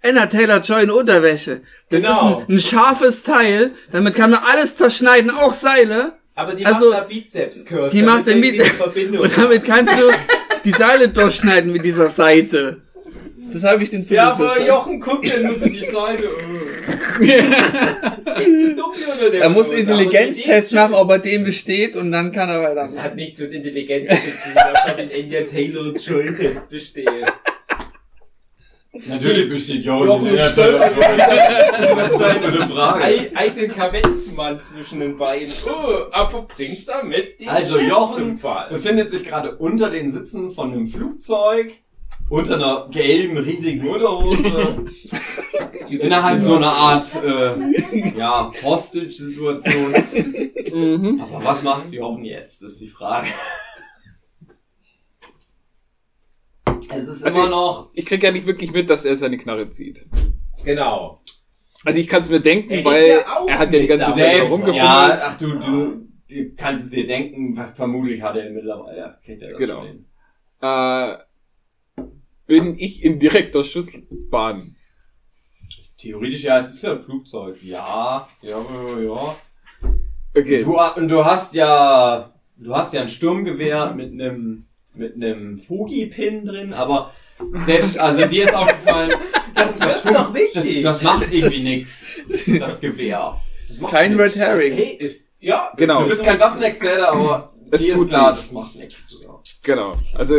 Anna Taylor-Joy in Unterwäsche. Das Genau. ist ein, ein scharfes Teil. Damit kann man alles zerschneiden, auch Seile. Aber die Also, macht da Bizeps-Kurs. die macht den Bizeps- Verbindung. Und damit kannst du die Seile durchschneiden mit dieser Seite. Das habe ich dem Ja, aber. Jochen guckt ja nur so in die Seite. Oh. Er muss Intelligenztest machen, ob er den besteht und dann kann er Das weitermachen. hat nichts mit Intelligenz zu tun, dass man den Enya Taylor Joy Test besteht. Natürlich besteht Jochen, in der Frage? Ei- eigenen Kavenzmann zwischen den Beinen. Oh, aber bringt damit den Also Jochen befindet sich gerade unter den Sitzen von einem Flugzeug, unter einer gelben, riesigen Unterhose, [laughs] innerhalb so einer Art, äh, ja, Hostage-Situation. Mhm. Aber was macht Jochen jetzt, ist die Frage. Es ist Also- immer noch, Ich krieg ja nicht wirklich mit, dass er seine Knarre zieht. Genau. Also ich kann es mir denken, Er weil ja er hat ja die ganze. Zeit herumgefummelt. ja, ach du, du, du kannst es dir denken, vermutlich hat er mittlerweile, ja, kriegt er das Genau. schon hin. Äh, bin ich in direkter Schussbahn. Theoretisch ja, es ist ja ein Flugzeug. Ja, ja, ja, ja. Okay. Du, und du hast ja, du hast ja ein Sturmgewehr mit einem, mit einem Fugi-Pin drin, aber selbst, also dir ist aufgefallen, [laughs] Das das, ist fun- doch wichtig. das, das macht irgendwie nix, das Gewehr. Das Kein nix. Red Herring. Hey, ist, ja. Genau. Du bist kein Waffenexperte, aber Es dir tut ist klar, nichts. das macht nix. Ja. Genau. Also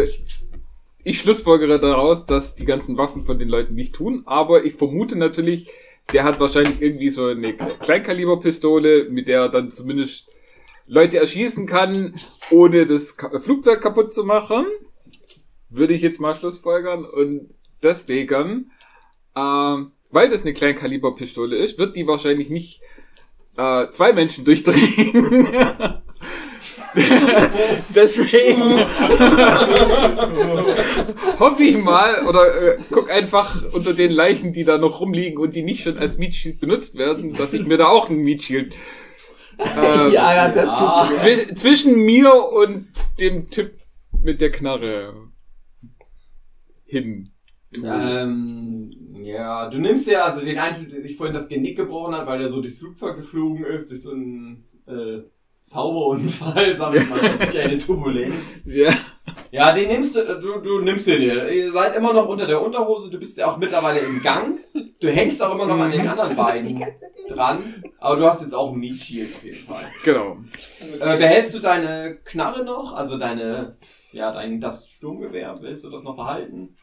ich schlussfolgere daraus, dass die ganzen Waffen von den Leuten nicht tun, aber ich vermute natürlich, der hat wahrscheinlich irgendwie so eine Kleinkaliberpistole, mit der er dann zumindest Leute erschießen kann, ohne das Flugzeug kaputt zu machen. Würde ich jetzt mal schlussfolgern. Und deswegen, ähm, weil das eine Kleinkaliberpistole ist, wird die wahrscheinlich nicht äh, zwei Menschen durchdrehen. [laughs] Deswegen [laughs] Hoffe ich mal, oder äh, guck einfach unter den Leichen, die da noch rumliegen und die nicht schon als Meat Shield benutzt werden, dass ich mir da auch ein Meat Shield äh, ja, ja, dazu. zwi zwischen mir und dem Typ mit der Knarre hin. Ähm, ja, du nimmst ja also den einen, Typ, der sich vorhin das Genick gebrochen hat, weil er so durchs Flugzeug geflogen ist, durch so einen äh, Zauberunfall, [laughs] sagen wir mal, durch eine Turbulenz. Ja. Ja, den nimmst du, du, du nimmst den dir. Ihr seid immer noch unter der Unterhose, du bist ja auch mittlerweile im Gang. Du hängst auch immer noch an den anderen beiden dran, aber du hast jetzt auch ein Meat Shield auf jeden Fall. Genau. Äh, behältst du deine Knarre noch? Also deine, ja, dein, das Sturmgewehr, willst du das noch behalten?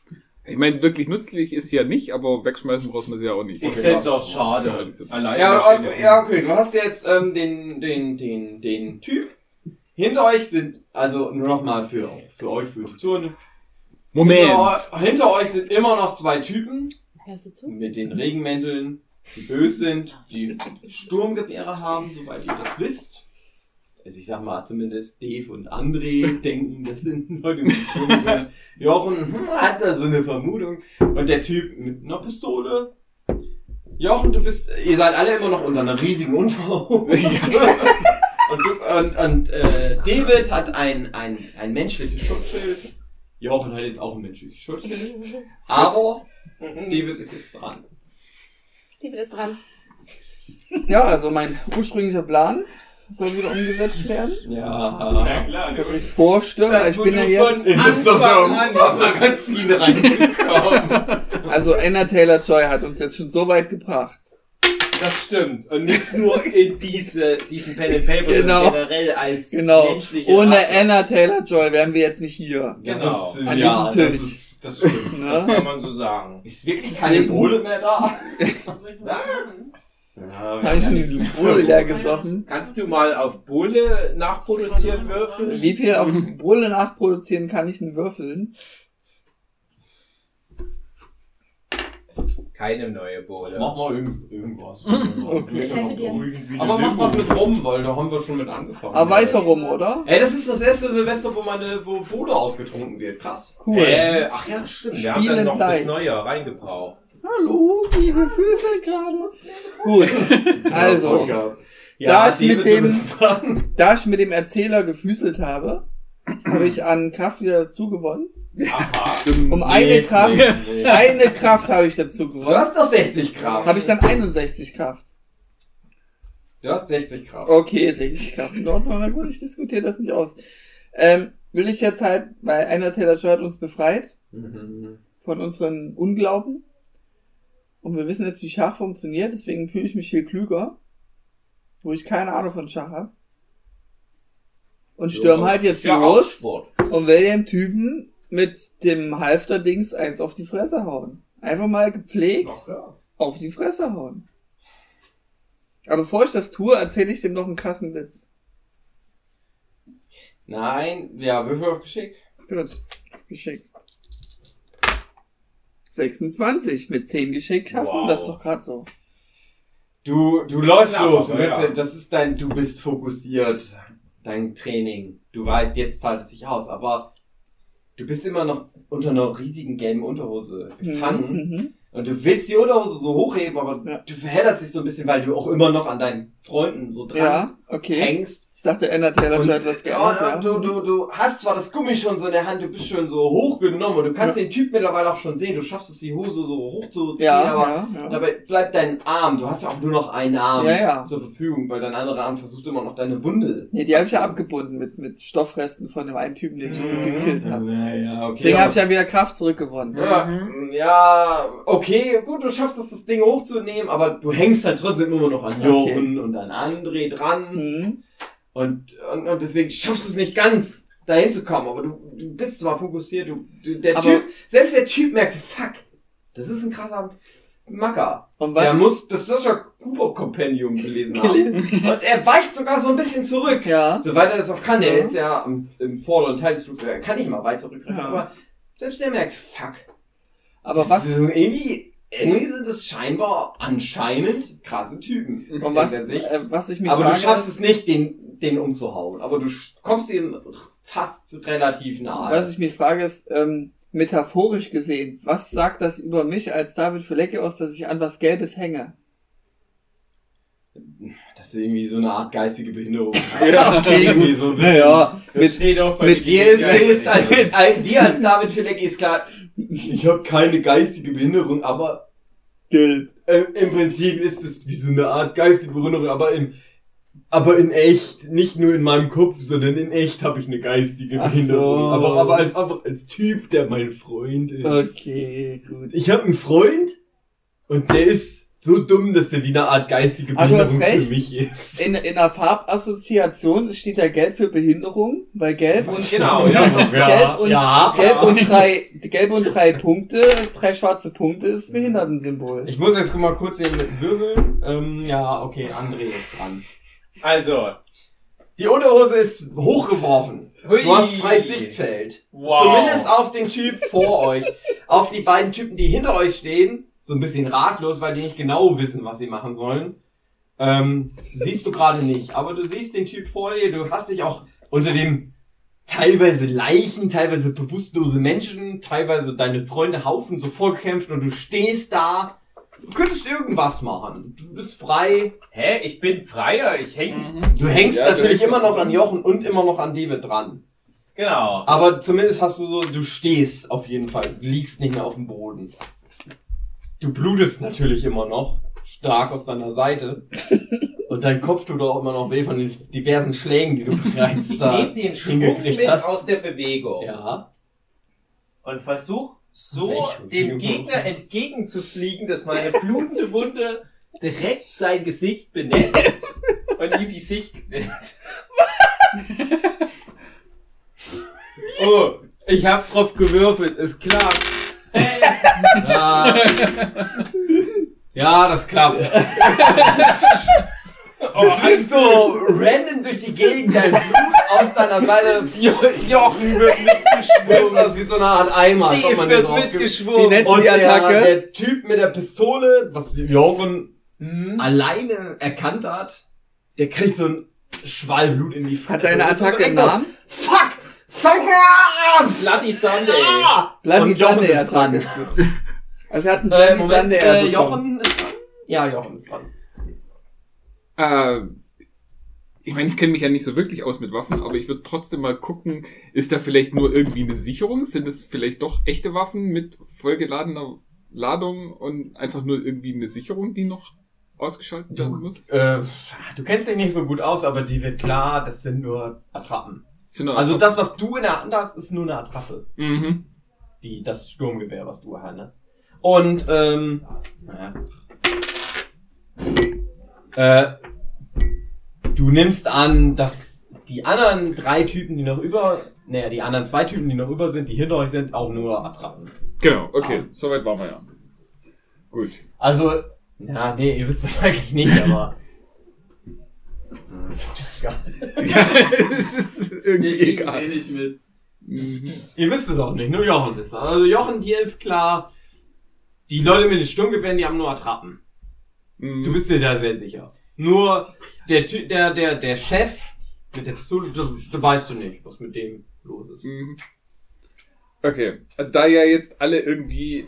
Ich meine, wirklich nützlich ist ja nicht, aber wegschmeißen braucht man sie ja auch nicht. Ich fänd's auch Ja, schade. Alleine Ja, okay, ja, okay. Du hast jetzt ähm, den, den, den, den Typ. Hinter euch sind, also nur noch mal für, für euch, für die Zone. Moment. Hinter, hinter euch sind immer noch zwei Typen Hörst du zu? mit den Regenmänteln, die böse sind, die Sturmgewehre haben, soweit ihr das wisst. Also ich sag mal, zumindest Dave und André [laughs] denken, das sind Leute mit Sturmgewehren. Jochen hm, hat da so eine Vermutung. Und der Typ mit einer Pistole. Jochen, du bist, ihr seid alle immer noch unter einer riesigen Unterhose. [laughs] [laughs] und du, und, und äh, David hat ein, ein, ein menschliches Schutzschild. Jochen hat jetzt auch ein menschliches Schutzschild. Aber David ist jetzt dran. David ist dran. Ja, also mein ursprünglicher Plan soll wieder umgesetzt werden. Ja. klar. Dass ich weil Das, ich bin du ja von jetzt. Das ist doch so Magazin reinzukommen. Also Anna Taylor Joy hat uns jetzt schon so weit gebracht. Das stimmt. Und nicht nur in diese, diesem Pen and Paper, Genau. sondern generell als Genau. menschliche Ohne Rasse. Anna Taylor Joy wären wir jetzt nicht hier. Genau. Das ist, An ja, diesem das Tisch. ist, Das stimmt. Ne? Das kann man so sagen. ist wirklich keine Bohle mehr da. [laughs] Habe ich schon diese Bohle leer gesoffen. Kannst du mal auf Bohle nachproduzieren würfeln? Wie viel auf Bohle nachproduzieren kann ich denn würfeln? Keine neue Bohle. Mach mal irgend, irgendwas. Okay. Ich helfe dir. Aber mach was mit rum, weil da haben wir schon mit angefangen. Aber weißer rum, oder? Ey, das ist das erste Silvester, wo meine, wo Bohle ausgetrunken wird. Krass. Cool. Äh, ach ja, stimmt. Wir haben Spielen dann noch gleich. das Neue reingebraucht. Hallo, liebe Füße gerade. Gut. [laughs] Also. Da ich mit du dem- da ich mit dem Erzähler gefüßelt habe, habe ich an Kraft wieder dazu gewonnen. Aha. [laughs] Um eine Kraft, nee, nee. eine Kraft habe ich dazu Du gewonnen. hast doch 60 Kraft. Habe ich dann 61 Kraft. Du hast 60 Kraft. Okay, 60 Kraft. In Ordnung, na gut, ich diskutiere das nicht aus. Ähm, will ich jetzt halt, weil einer Taylor hat uns befreit Mhm. von unseren Unglauben. Und wir wissen jetzt, wie Schach funktioniert, deswegen fühle ich mich hier klüger. Wo ich keine Ahnung von Schach habe. Und stürm halt jetzt Ja, los und will dem Typen mit dem Halfter-Dings eins auf die Fresse hauen. Einfach mal gepflegt Ach ja. auf die Fresse hauen. Aber bevor ich das tue, erzähle ich dem noch einen krassen Witz. Nein, ja, Würfel auf Geschick. Gut, geschickt. 26 mit 10 Geschick schafft man Wow. das doch gerade so. Du, du läufst los. Du willst, ja. Das ist dein, du bist fokussiert. Dein Training. Du weißt, jetzt zahlt es sich aus, aber du bist immer noch unter einer riesigen gelben Unterhose gefangen. Mhm. Und du willst die Unterhose so hochheben, aber Ja. du verhedderst dich so ein bisschen, weil du auch immer noch an deinen Freunden so dran Ja, okay. hängst. Ich dachte, Anna Taylor Joy hat was geändert. ja, Ja, du, du, du hast zwar das Gummi schon so in der Hand, du bist schon so hochgenommen und du kannst den Typ mittlerweile auch schon sehen, du schaffst es, die Hose so hochzuziehen, ja, aber ja, ja. dabei bleibt dein Arm, du hast ja auch nur noch einen Arm Ja, ja. zur Verfügung, weil dein anderer Arm versucht immer noch deine Wunde. Nee, die habe ich ja abgebunden mit, mit Stoffresten von dem einen Typen, den ich Mhm. gekillt habe. Naja, okay. Deswegen habe ich ja wieder Kraft zurückgewonnen. ja, ja, okay, gut, du schaffst es, das Ding hochzunehmen, aber du hängst halt trotzdem immer noch an Okay. Jochen und an André dran. Mhm. Und, und, und deswegen schaffst du es nicht ganz, dahin zu kommen. Aber du, du bist zwar fokussiert, du, du der Aber- Typ, selbst der Typ merkt, fuck, das ist ein krasser Macker. Und Der was? muss das Sascha Cooper Compendium gelesen haben. [laughs] Und er weicht sogar so ein bisschen zurück. Ja. Soweit er das auch kann. Er Ja. ist ja im, im vorderen Teil des Flugs. Er kann nicht mal weit zurückrennen. Ja. Aber selbst der merkt, fuck. Aber das was, Ist irgendwie, irgendwie sind es scheinbar anscheinend krasse Typen. und was, er äh, was ich mich Aber du frage, schaffst es nicht, den, den umzuhauen. Aber du kommst ihm fast relativ nahe. Was ich mich frage ist, ähm, metaphorisch gesehen, was sagt das über mich als David Flecke aus, dass ich an was Gelbes hänge? Das ist irgendwie so eine Art geistige Behinderung. [laughs] Ja, irgendwie so ein bisschen. Naja, Das mit, steht auch bei mit Dir ist, ist als, als, dir als David Filecki ist klar, ich habe keine geistige Behinderung, aber Gelb. äh, im Prinzip ist es wie so eine Art geistige Behinderung, aber im aber in echt, nicht nur in meinem Kopf, sondern in echt habe ich eine geistige Ach Behinderung. so. Aber, aber als, einfach als Typ, der mein Freund ist. Okay, gut. Ich habe einen Freund und der ist so dumm, dass der wie eine Art geistige Behinderung für recht. mich ist. In, in der Farbassoziation steht da Gelb für Behinderung, weil Gelb und Genau, ja. [laughs] Gelb und, ja. Gelb und drei, Gelb und drei Punkte, drei schwarze Punkte ist Behindertensymbol. Ich muss jetzt mal kurz hier mit würfeln. Ähm, ja, okay, André ist dran. Also, Die Unterhose ist hochgeworfen. Hui. Du hast freies Sichtfeld. wow. Zumindest auf den Typ vor [laughs] euch. Auf die beiden Typen, die hinter euch stehen, so ein bisschen ratlos, weil die nicht genau wissen, was sie machen sollen. Ähm, siehst du gerade nicht. Aber du siehst den Typ vor dir. Du hast dich auch unter dem teilweise Leichen, teilweise bewusstlose Menschen, teilweise deine Freunde Haufen so vorgekämpft und du stehst da. Du könntest irgendwas machen. Du bist frei. Hä? Ich bin freier, ich häng. Mhm. Du hängst Ja, natürlich immer noch an Jochen und immer noch an David dran. Genau. Aber zumindest hast du so, du stehst auf jeden Fall. Du liegst nicht mehr auf dem Boden. Du blutest natürlich immer noch. Stark aus deiner Seite. [laughs] Und dein Kopf tut auch immer noch weh von den diversen Schlägen, die du [laughs] bereits Ich da nehme den Schwung mit hast. aus der Bewegung Ja. und versuch so dem? Gegner entgegenzufliegen, dass meine blutende Wunde direkt sein Gesicht benetzt und ihm die Sicht nimmt. [laughs] Oh, ich hab drauf gewürfelt, ist klar. Ja, ja das klappt. [laughs] Du fliegst so random durch die Gegend, dein Blut aus deiner Seite Jochen wird mitgeschwungen. aus wie so eine Art Eimer. den wird mitgeschwungen. nennt- Und die Attacke? der, der Typ mit der Pistole, was Jochen Hm? alleine erkannt hat, der kriegt so ein Schwall Blut in die Fresse. Hat deine Das ist so Attacke einen direkt so, Namen? Fuck! Fuck off! Bloody Sunday. Bloody Sunday ist dran. Attacke. Also er hat einen Äh, Bloody Moment, Sunday äh. Jochen ist dran? Ja, Jochen ist dran. Äh, ich meine, ich kenne mich ja nicht so wirklich aus mit Waffen, aber ich würde trotzdem mal gucken, ist da vielleicht nur irgendwie eine Sicherung? Sind es vielleicht doch echte Waffen mit vollgeladener Ladung und einfach nur irgendwie eine Sicherung, die noch ausgeschaltet werden muss? Äh, du kennst dich nicht so gut aus, aber die wird klar, das sind nur Attrappen. Sind noch Also das, was du in der Hand hast, ist nur eine Attrappe. Mhm. Die, das Sturmgewehr, was du hast. Und, ähm, naja. Äh, du nimmst an, dass die anderen drei Typen, die noch über, naja, die anderen zwei Typen, die noch über sind, die hinter euch sind, auch nur Attrappen. Genau, okay, soweit waren wir ja. Gut. Also, ja, nee, ihr wisst das eigentlich nicht, [laughs] aber. Ja. das ist irgendwie egal. nicht mit. Mhm. Ihr wisst es auch nicht, nur Jochen wisst das. Also Jochen, dir ist klar, die Leute mit den Sturmgewehren, die haben nur Attrappen. Mhm. Du bist dir da sehr sicher. Nur der Ty der, der, der Chef mit der Pistole, da, da weißt du nicht, was mit dem los ist. Mhm. Okay, also da ja jetzt alle irgendwie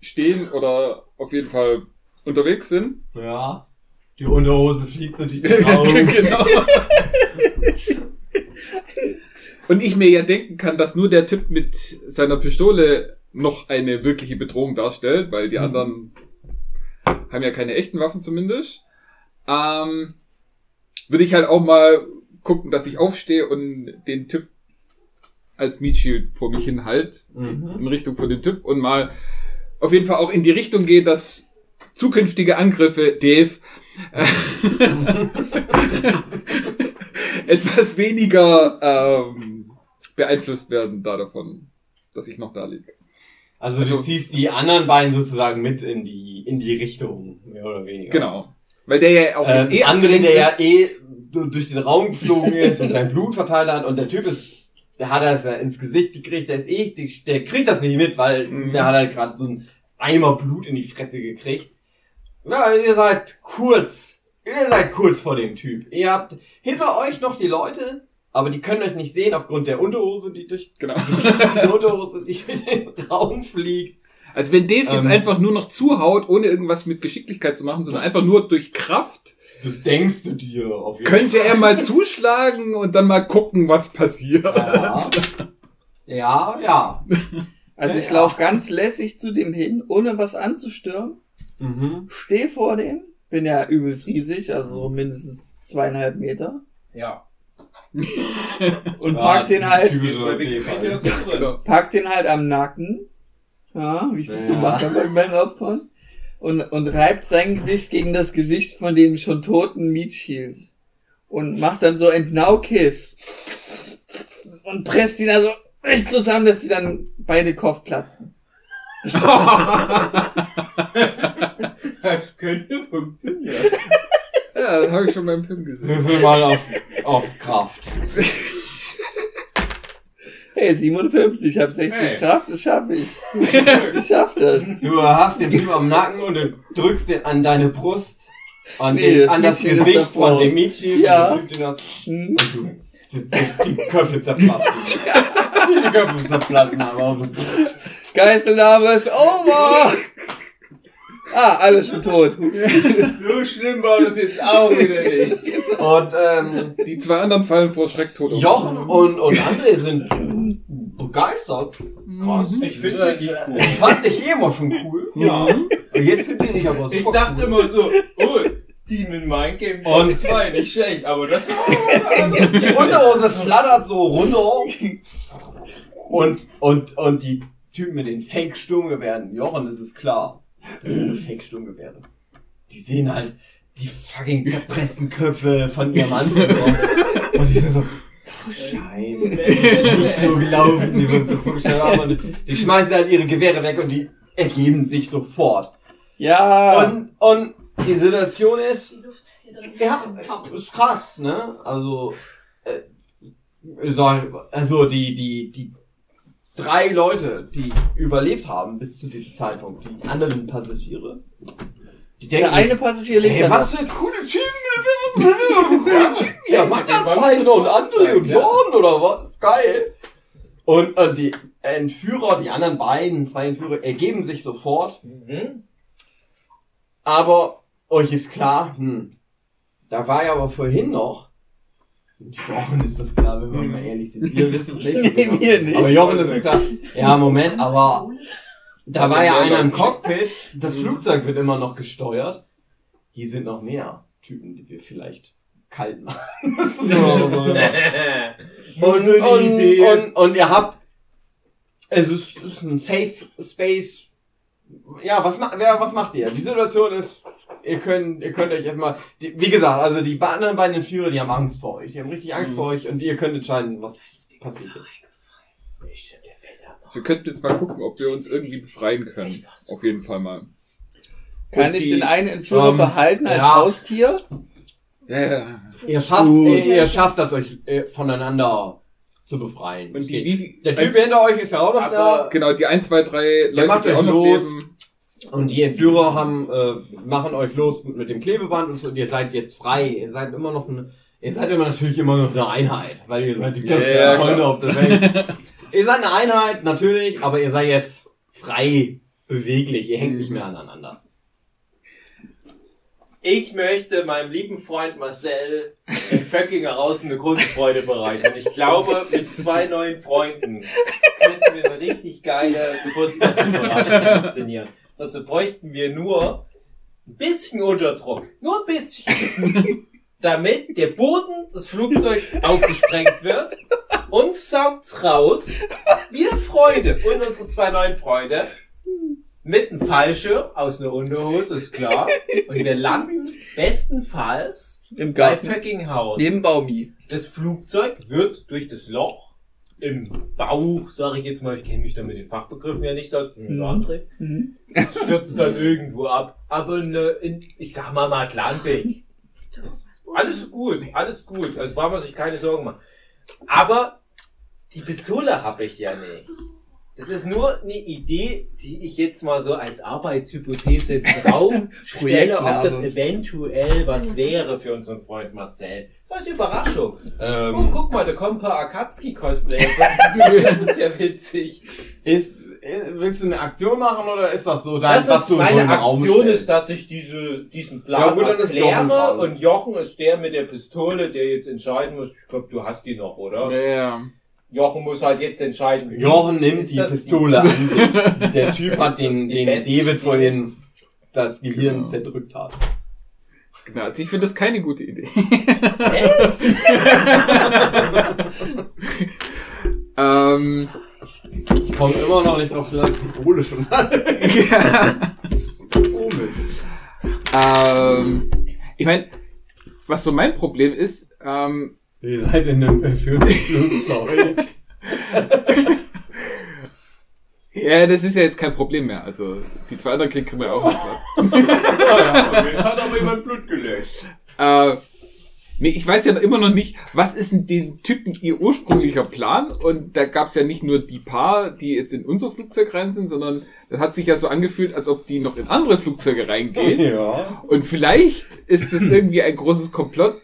stehen oder auf jeden Fall unterwegs sind. Ja. Die Unterhose fliegt natürlich raus. genau. Und ich mir ja denken kann, dass nur der Typ mit seiner Pistole noch eine wirkliche Bedrohung darstellt, weil die Mhm. anderen haben ja keine echten Waffen zumindest. Ähm, würde ich halt auch mal gucken, dass ich aufstehe und den Typ als Meat Shield vor mich hin halt Mhm. in Richtung von dem Typ und mal auf jeden Fall auch in die Richtung gehe, dass zukünftige Angriffe, Dave, [laughs] etwas weniger ähm, beeinflusst werden da davon, dass ich noch da liege. Also, Also- du ziehst die anderen beiden sozusagen mit in die, in die Richtung, mehr oder weniger. Genau. Weil der ja auch Ähm, jetzt eh André, der ja eh durch den Raum geflogen ist und sein Blut verteilt hat und der Typ ist, der hat das ja ins Gesicht gekriegt, der ist eh, der kriegt das nicht mit, weil Mhm. der hat halt gerade so ein Eimer Blut in die Fresse gekriegt. Ja, ihr seid kurz, ihr seid kurz vor dem Typ. Ihr habt hinter euch noch die Leute, aber die können euch nicht sehen aufgrund der Unterhose, die durch Genau. [laughs] die Unterhose, die durch den Raum fliegt. Also wenn Dave jetzt Ähm. einfach nur noch zuhaut, ohne irgendwas mit Geschicklichkeit zu machen, sondern einfach nur durch Kraft, Das denkst du dir auf jeden könnte er mal zuschlagen und dann mal gucken, was passiert. Ja, ja. ja. Also ich Ja. laufe ganz lässig zu dem hin, ohne was anzustürmen. Mhm. Steh vor dem. Bin ja übelst riesig, also so mindestens zweieinhalb Meter. Ja. Und pack den halt, pack den halt am Nacken. Ja, wie ich das so Ja. mache bei meinen Opfern. Und, und reibt sein Gesicht gegen das Gesicht von dem schon toten Meatshield. Und macht dann so ein Now-Kiss. Und presst ihn also echt zusammen, dass die dann beide Kopf platzen. [laughs] Das könnte funktionieren. Ja, das habe ich schon beim Film gesehen. Würfel mal auf, auf Kraft. [laughs] Hey, 57, ich hab 60 Hey. Kraft, das schaffe ich. [laughs] Ich schaff das. Du hast den Typ am Nacken und du drückst den an deine Brust. An, Nee, den, das an das Gesicht davor. von dem Mädchen. Ja. Und der Typ, den hast, Hm? und du, die, Köpfe zerplatzen. [laughs] Die Köpfe zerplatzen, aber. Geiselnahme ist over! Ah, alles schon tot. [laughs] So schlimm war das jetzt auch wieder nicht. Und, ähm, Die zwei anderen fallen vor Schreck tot um. Jochen und, und André sind begeistert. Krass. Ich find's eigentlich cool. Ich fand dich eh immer schon cool. Ja. Und jetzt finde ich dich aber super Ich dachte cool. immer so, oh, Team in Mind Game Und- 2, nicht schlecht, aber das [laughs] war Die Unterhose flattert so runter. Und, und, und die Typen mit den Fake-Sturmgewehren, Jochen, das ist klar. Das sind nur Fake-Sturmgewehre. Die sehen halt die fucking zerpressten Köpfe von ihrem Anführer. [laughs] Und die sind so, oh Scheiße, ist nicht so gelaufen, wie wir uns das vorgestellt haben. Die schmeißen halt ihre Gewehre weg und die ergeben sich sofort. Ja. Und, und die Situation ist, Die Luft hier drin. ja, ist krass, ne? Also, äh, so, also die, die, die drei Leute, die überlebt haben bis zu diesem Zeitpunkt, die anderen Passagiere, die denken, der eine Passagier liegt ey, da was noch. für coole Typen, was für coole Typen, ja, mach das halt und sofort André und. Jorn oder was, geil. Und, und die Entführer, die anderen beiden, zwei Entführer, ergeben sich sofort Mhm. aber euch ist klar, hm, da war ja aber vorhin noch. Jochen ist das klar, wenn wir mal ehrlich sind. Ihr wisst es nicht. Nee, [laughs] genau. wir nicht. Aber Jochen ist es klar. Ja, Moment, aber da war ja einer im Cockpit. Das Flugzeug wird immer noch gesteuert. Hier sind noch mehr Typen, die wir vielleicht kalt [laughs] machen müssen. [laughs] und, Idee. Und, und ihr habt, es ist, es ist ein Safe Space. Ja, was, ma wer, was macht ihr? Die Situation ist, ihr könnt, ihr könnt euch erstmal, die, wie gesagt, also die anderen beiden Führer, die haben Angst vor euch. Die haben richtig Angst Mhm. vor euch und ihr könnt entscheiden, was passiert jetzt. Wir könnten jetzt mal gucken, ob wir uns irgendwie befreien können. Auf jeden Fall mal. Kann ich den einen Entführer ähm, behalten als ja. Haustier? Ja, ja. Ihr schafft, Gut. ihr, ihr schafft das euch äh, voneinander zu befreien. Und die, wie, Der Typ eins- hinter euch ist ja auch noch da. genau, die 1, 2, 3 Leute, macht die euch auch noch los. leben. Und die Entführer haben, äh, machen euch los mit, mit dem Klebeband und so, und ihr seid jetzt frei. Ihr seid immer noch eine, ihr seid immer natürlich immer noch eine Einheit, weil ihr seid die besten ja, Freunde auf der Welt. [laughs] ihr seid eine Einheit, natürlich, aber ihr seid jetzt frei beweglich. Ihr hängt nicht mehr aneinander. Ich möchte meinem lieben Freund Marcel in Föcking heraus eine Grundfreude bereiten. Ich glaube, mit zwei neuen Freunden könnten wir eine richtig geile Geburtstagsüberraschung inszenieren. Dazu bräuchten wir nur ein bisschen Unterdruck. Nur ein bisschen. Damit der Boden des Flugzeugs aufgesprengt wird. Uns saugt raus. Wir Freunde und unsere zwei neuen Freunde mit einem Fallschirm aus einer Unterhose, ist klar. Und wir landen bestenfalls Im bei Garten. fucking Haus. Neben Baumi. Das Flugzeug wird durch das Loch im Bauch, sage ich jetzt mal, ich kenne mich da mit den Fachbegriffen ja nicht aus, bin Mhm. André, Mhm. es stürzt dann irgendwo ab. Aber ne, in, ich sag mal im Atlantik. Alles gut, alles gut. Also braucht man sich keine Sorgen machen. Aber die Pistole habe ich ja nicht. Das ist nur eine Idee, die ich jetzt mal so als Arbeitshypothese im Raum stelle, ob das eventuell was wäre für unseren Freund Marcel. Das ist eine Überraschung. Oh, Ähm, guck mal, da kommen ein paar Akatsuki-Cosplayer. [laughs] das ist ja witzig. ist, äh, willst du eine Aktion machen oder ist das so dein, Das was ist du so meine Raum Aktion stellst? ist, dass ich diese, diesen Plan Ja, gut, dann ist Jochen erkläre dran. und Jochen ist der mit der Pistole, der jetzt entscheiden muss. Ich glaube, du hast die noch, oder? Ja. Jochen muss halt jetzt entscheiden. Jochen nimmt die das- Pistole an sich. [laughs] Der Typ hat den, den David Idee. vorhin das Gehirn Genau. zerdrückt hat. Genau, also ich finde das keine gute Idee. [laughs] ähm, Ich komme immer noch nicht drauf, dass die Kohle schon hat. [laughs] ja. Komisch. ähm, ich meine, was so mein Problem ist, ähm, Ihr seid in einem verführten Flugzeug. ja, das ist ja jetzt kein Problem mehr. Also die zwei anderen kriegen wir auch noch. [laughs] Jetzt hat aber jemand Blut gelöscht. Äh, nee, ich weiß ja immer noch nicht, was ist denn den Typen ihr ursprünglicher Plan? Und da gab es ja nicht nur die paar, die jetzt in unser Flugzeug rein sind, sondern das hat sich ja so angefühlt, als ob die noch in andere Flugzeuge reingehen. Ja. Und vielleicht ist das irgendwie ein großes Komplott,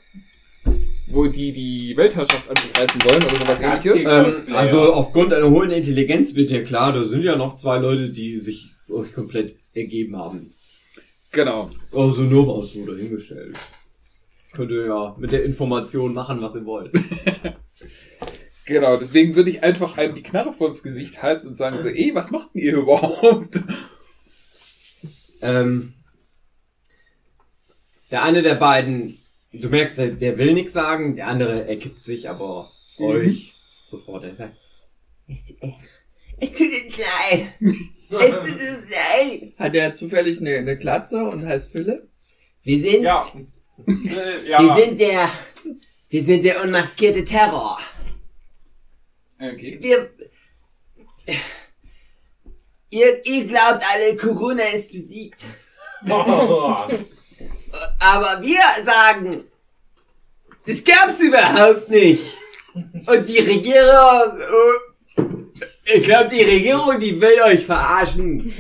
wo die die Weltherrschaft an sich reißen wollen oder sowas Ja, ähnliches. Ähm, also aufgrund einer hohen Intelligenz wird ja klar, da sind ja noch zwei Leute, die sich euch komplett ergeben haben. Genau. Also nur mal so dahingestellt. Könnt ihr ja mit der Information machen, was ihr wollt. [laughs] Genau, deswegen würde ich einfach einem die Knarre vor ins Gesicht halten und sagen so, ey, was macht denn ihr überhaupt? Ähm, der eine der beiden, du merkst, der, der will nichts sagen, der andere ergibt sich aber euch sofort. Er sagt, Es, äh, es tut uns leid. Es tut uns [laughs] leid. Hat er zufällig eine, eine Glatze und heißt Philipp? Wir sind, Ja. [laughs] Äh, wir ja. sind der, wir sind der unmaskierte Terror. Okay. Wir, ihr, ihr glaubt alle, Corona ist besiegt. [laughs] Aber wir sagen, das gab's überhaupt nicht. Und die Regierung, äh, ich glaube, die Regierung, die will euch verarschen.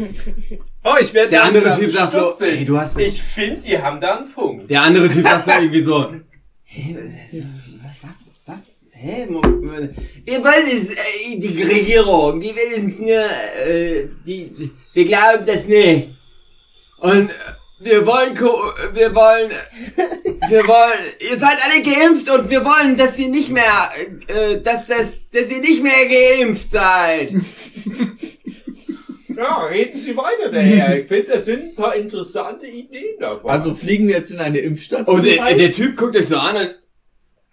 Oh, ich werde der andere Typ sagt so, ey, du hast, Ich finde, die haben da einen Punkt. der andere Typ sagt so irgendwie so, hä, was, was, was, hä, wir wollen es, äh, die Regierung, die will uns nur, äh, die, die- wir glauben das nicht. Und äh, wir wollen, ko- wir wollen, wir wollen, ihr seid alle geimpft und wir wollen, dass ihr nicht mehr, äh, dass, dass, dass ihr nicht mehr geimpft seid. Ja, reden Sie weiter daher. Ich finde, das sind ein paar interessante Ideen dabei. Also fliegen wir jetzt in eine Impfstation Und der, rein? der Typ guckt euch so an und,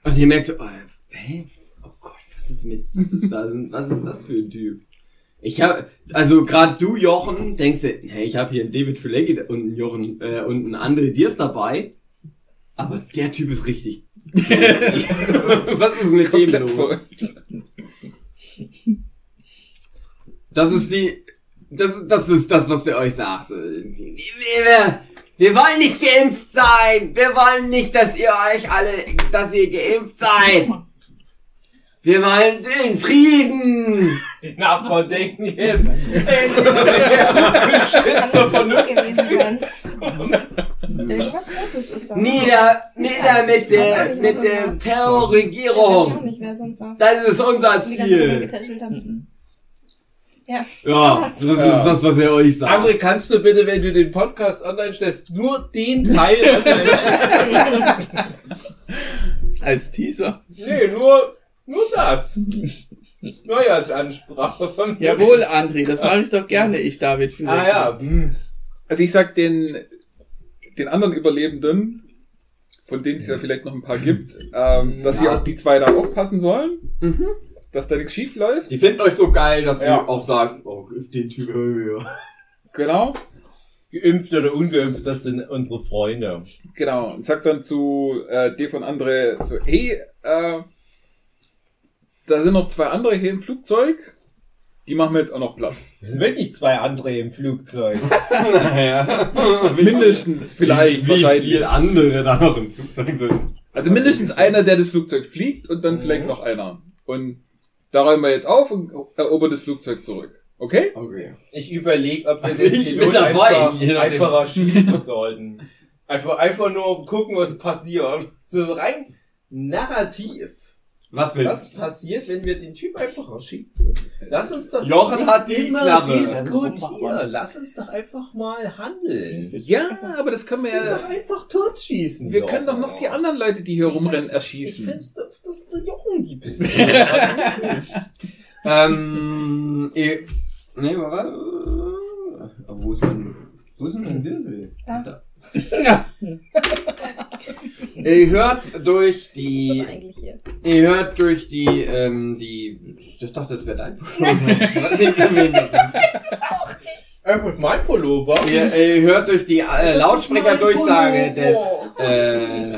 und ihr merkt so, oh, hä? Oh Gott, was ist mit, was ist da, was ist das für ein Typ? Ich hab, also gerade du, Jochen, denkst du, hey, ich habe hier einen David Filecki und einen Jochen, äh, und einen André Diers dabei, aber der Typ ist richtig. [laughs] was ist mit dem los? Das ist die, das, das ist das, was er euch sagt. Wir, wir, wir wollen nicht geimpft sein. Wir wollen nicht, dass ihr euch alle, dass ihr geimpft seid. Wir wollen den Frieden. die Nachbarn denken jetzt, ey, Kann zur Vernunft. gewesen sein. Irgendwas Gutes ist da. Nieder, nieder mit der, mit der Terrorregierung. Das ist unser Ziel. Ja. Ja, das ist das, was er euch sagt. André, kannst du bitte, wenn du den Podcast online stellst, nur den Teil [laughs] online Als Teaser. Nee, nur, nur das. Neujahrsansprache von mir. Jawohl, André, das mache ich doch gerne, ich, David. Philipp. Ah ja. Hm. Also ich sag den, den anderen Überlebenden, von denen es ja vielleicht noch ein paar gibt, ähm, dass sie Ja. auf die zwei da aufpassen sollen, Mhm. dass da nichts schief läuft. Die finden euch so geil, dass sie Ja. auch sagen, oh, den Typ, ja. Genau, Geimpft oder ungeimpft, das sind unsere Freunde. genau. Und sagt dann zu äh, D von andere so, hey, äh, da sind noch zwei andere hier im Flugzeug, die machen wir jetzt auch noch platt. [laughs] Es sind wirklich zwei andere im Flugzeug. [laughs] Naja. [laughs] Mindestens vielleicht, wie, wie wahrscheinlich. viele andere da noch im Flugzeug sind. Also mindestens einer, der das Flugzeug fliegt und dann Mhm. vielleicht noch einer. Und da räumen wir jetzt auf und erobern das Flugzeug zurück. Okay? Okay. Ich überlege, ob wir Also den Pilot dabei, einfach, je nachdem. einfach erschießen sollten. Einfach, einfach nur gucken, was passiert. So rein narrativ. Was Was willst passiert, wenn wir den Typ einfach erschießen? Lass uns doch Jochen nicht hat die immer Knarre. diskutieren. Lass uns doch einfach mal handeln. Ja, aber das können wir Lass uns ja. doch einfach totschießen. Wir Jochen. können doch noch die anderen Leute, die hier rumrennen, Ich erschießen. find's doch, dass der Jochen die hat. [laughs] [laughs] Ähm, eh, nee, warte. Wo ist mein, wo ist denn mein Wirbel? Da. Ja. Ihr hört durch die, ist eigentlich hier? ihr hört durch die, ähm, die, ich dachte, das wäre dein Was [laughs] nicht gemeint, das ist. Einfach ist mein Pullover. Ihr, ihr hört durch die äh, Lautsprecherdurchsage des Pullover. äh, äh,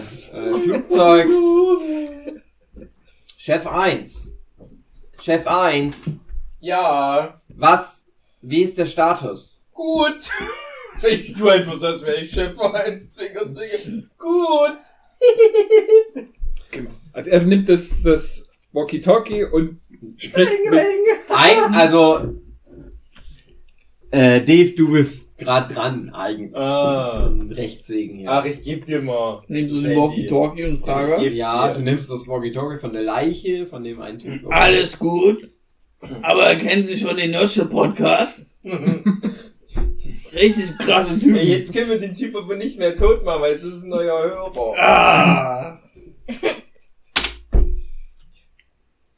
Flugzeugs. Chef 1. Chef 1. Ja, Was? Wie ist der Status? gut. Ich tu einfach so, als wäre ich Chef 1, Zwinger, Zwinger. Gut. Also er nimmt das, das Walkie-Talkie und spricht mit, Ein, also, äh, Dave, du bist gerade dran, eigentlich. Ah. Rechtssegen hier. Ach, ich geb dir mal. Nimm so Sandy. den Walkie-Talkie und frage. ja, dir. du nimmst das Walkie-Talkie von der Leiche, von dem einen Typ. Alles gut. Aber kennen Sie schon den Nurture-Podcast? [laughs] Richtig krasse Typen. Ey, jetzt können wir den Typ aber nicht mehr tot machen, weil jetzt ist es ein neuer Hörer. Ah.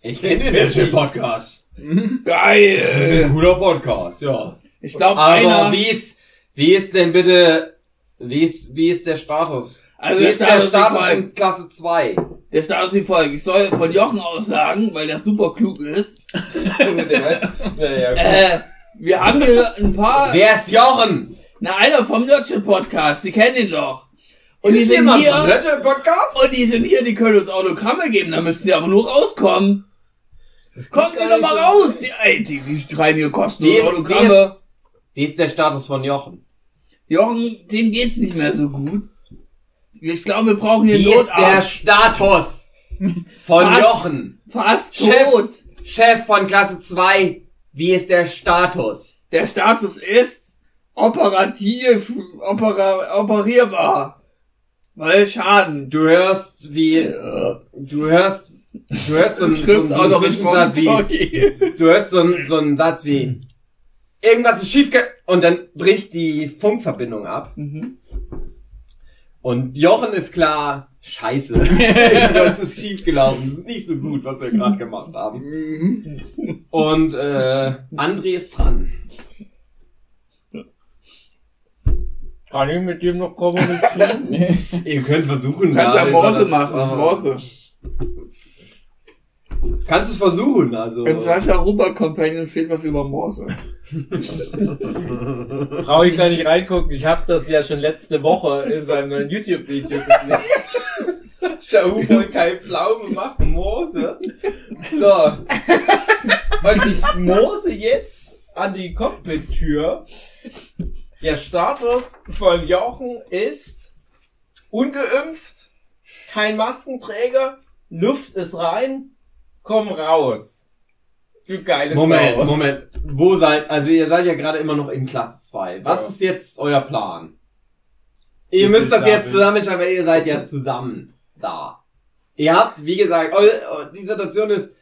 Ich kenne den Menschen Podcast. Das ist Geil. ein cooler Podcast, ja. Ich glaube, Aber einer... wie ist, wie ist denn bitte, wie ist, wie ist der Status? Also wie ist der Status in Klasse 2? Der Status wie folgt. Ich soll von Jochen aus sagen, weil der super klug ist. [laughs] naja, gut. Äh, wir haben hier ein paar... Wer ist Jochen? Na, einer vom Nurture-Podcast. Sie kennen ihn doch. Und die Ist sind jemand hier... Podcast? Und die sind hier, die können uns Autogramme geben, da müssen sie aber nur rauskommen. Kommen Sie doch mal raus! Die, ey, die, die schreiben hier kostenlose ist, wie, Autogramme. ist, wie ist der Status von Jochen? Jochen, dem geht's nicht mehr so gut. Ich glaube, wir brauchen hier Wie ist der Notarzt. Status von Was? Jochen? Fast Chef. tot. Chef von Klasse 2, wie ist der Status? Der Status ist operativ, opera, operierbar. Weil Schaden. Du hörst wie, du hörst, du hörst so [laughs] einen, so, so einen Zwischensatz wie, du hörst so einen, so einen Satz wie, irgendwas ist schief und dann bricht die Funkverbindung ab. Mhm. Und Jochen ist klar, scheiße. [laughs] Irgendwas ist schief gelaufen. Das ist nicht so gut, was wir gerade gemacht haben. Und äh, André ist dran. Kann ich mit dem noch kommunizieren? [laughs] Ihr könnt versuchen. Du kannst ja Morse machen, aber- Morse. Kannst es versuchen, also. Im Sascha Ruber Companion steht was über Morse. Brauche ich gar nicht reingucken. Ich habe das ja schon letzte Woche in seinem neuen YouTube-Video gesehen. [laughs] Der Huber kein Pflaume macht Moose. So. Und ich moose jetzt an die Cockpit-Tür. Der Status von Jochen ist ungeimpft, kein Maskenträger, Luft ist rein, komm raus. Du geile Moment, Sau. Moment. Wo seid, also ihr seid ja gerade immer noch in Klasse 2. Was Ja. ist jetzt euer Plan? Ihr Ich müsst bin das jetzt da, zusammen entscheiden, weil ihr seid ja zusammen da. Ihr habt, wie gesagt, die Situation ist,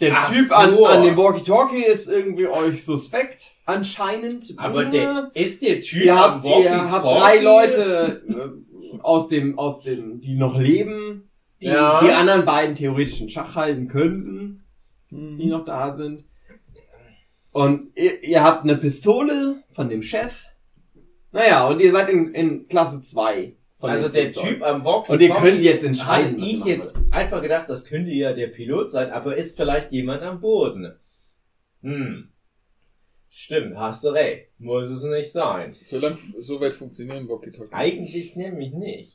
der Ach Typ so. an, an dem Walkie-Talkie ist irgendwie euch suspekt, anscheinend. Aber der ist der Typ ihr am habt, ihr habt drei Walkie-Talkie? Leute äh, aus dem, aus dem, die noch leben, die Ja. die anderen beiden theoretisch in Schach halten könnten, die noch da sind. Und ihr, ihr habt eine Pistole von dem Chef. Naja, und ihr seid in, in Klasse 2. von Also der. Typ am Walkie Und ihr könnt jetzt entscheiden. Hab was ich jetzt machen einfach gedacht, das könnte ja der Pilot sein, aber ist vielleicht jemand am Boden. Hm. Stimmt, hast du recht. Muss es nicht sein. So, lang, so weit funktionieren Walkie-Talkie. Eigentlich nämlich nicht.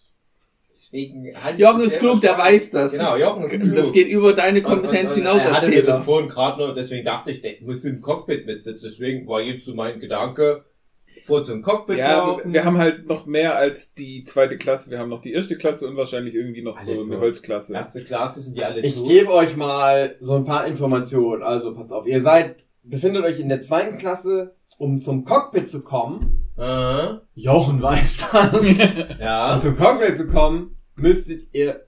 Deswegen halt Jochen ist klug, der weiß das. Genau, Jochen ist klug. Das geht über deine Und- und- Kompetenz und hinaus, Er hatte mir das vorhin gerade nur, deswegen dachte ich, der muss im Cockpit mitsitzen. Deswegen war jetzt so mein Gedanke, vor zum Cockpit Ja, laufen. wir haben halt noch mehr als die zweite Klasse. Wir haben noch die erste Klasse und wahrscheinlich irgendwie noch so Alle eine tot. Holzklasse. Erste Klasse sind die alle Ich tot. gebe euch mal so ein paar Informationen. Also passt auf, ihr seid befindet euch in der zweiten Klasse, um zum Cockpit zu kommen. Äh, Jochen weiß das. [laughs] ja. um zum Cockpit zu kommen, müsstet ihr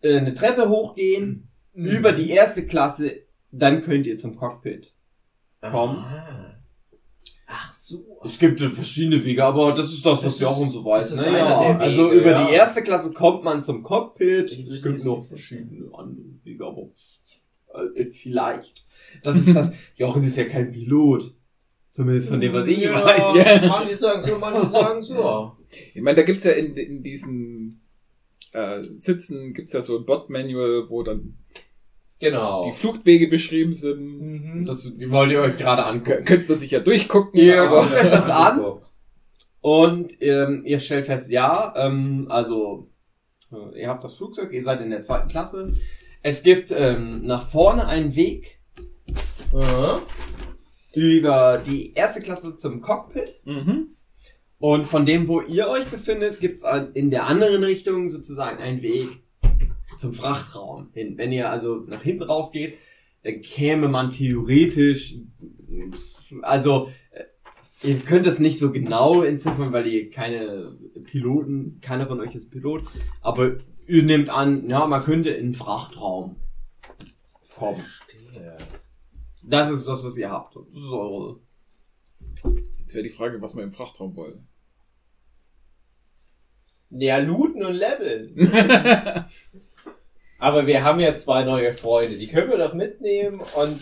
äh, eine Treppe hochgehen, über die erste Klasse, dann könnt ihr zum Cockpit kommen. Ah. Ach so. Es gibt verschiedene Wege, aber das ist das, Das was Jochen ist- so weiß. das ist ne? einer ja. der Wege, also über ja. die erste Klasse kommt man zum Cockpit. Es gibt noch verschiedene andere Wege, aber äh, vielleicht. Das ist das. [laughs] Jochen ist ja kein Pilot. Zumindest von dem, was ich ja, weiß. [laughs] Manche sagen so, manche sagen so. Ich meine, da gibt's ja in, in diesen äh, Sitzen gibt's ja so ein Bot-Manual, wo dann Genau. die Fluchtwege beschrieben sind. Mhm. Das, die wollt ihr euch gerade angucken. könnte man sich ja durchgucken. Ja, aber guckt euch das an. [laughs] Und ähm, ihr stellt fest, ja, ähm, also äh, ihr habt das Flugzeug, ihr seid in der zweiten Klasse. Es gibt ähm, nach vorne einen Weg Aha. über die erste Klasse zum Cockpit. Mhm. Und von dem, wo ihr euch befindet, gibt's es in der anderen Richtung sozusagen einen Weg zum Frachtraum hin. Wenn ihr also nach hinten rausgeht, dann käme man theoretisch, also äh, ihr könnt es nicht so genau entziffern, weil ihr keine Piloten, keiner von euch ist Pilot, aber ihr nehmt an, ja, man könnte in den Frachtraum kommen. Verstehe. Das ist das, was ihr habt. Das ist eure Jetzt wäre die Frage, was wir im Frachtraum wollen. Ja, looten und leveln. [laughs] Aber wir haben ja zwei neue Freunde, die können wir doch mitnehmen und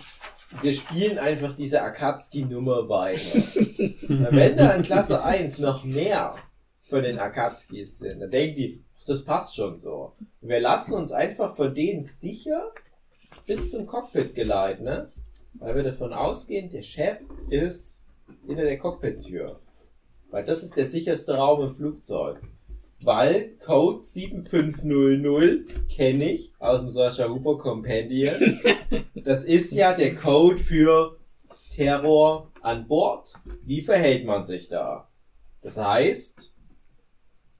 wir spielen einfach diese Akatsuki-Nummer weiter. Wenn da in Klasse 1 noch mehr von den Akatskis sind, dann denken die, das passt schon so. Wir lassen uns einfach von denen sicher bis zum Cockpit geleiten, ne? Weil wir davon ausgehen, der Chef ist hinter der Cockpit-Tür. Weil das ist der sicherste Raum im Flugzeug. Weil Code 7500 kenne ich aus dem Sascha Huber Compendium. [laughs] Das ist ja der Code für Terror an Bord. Wie verhält man sich da? Das heißt,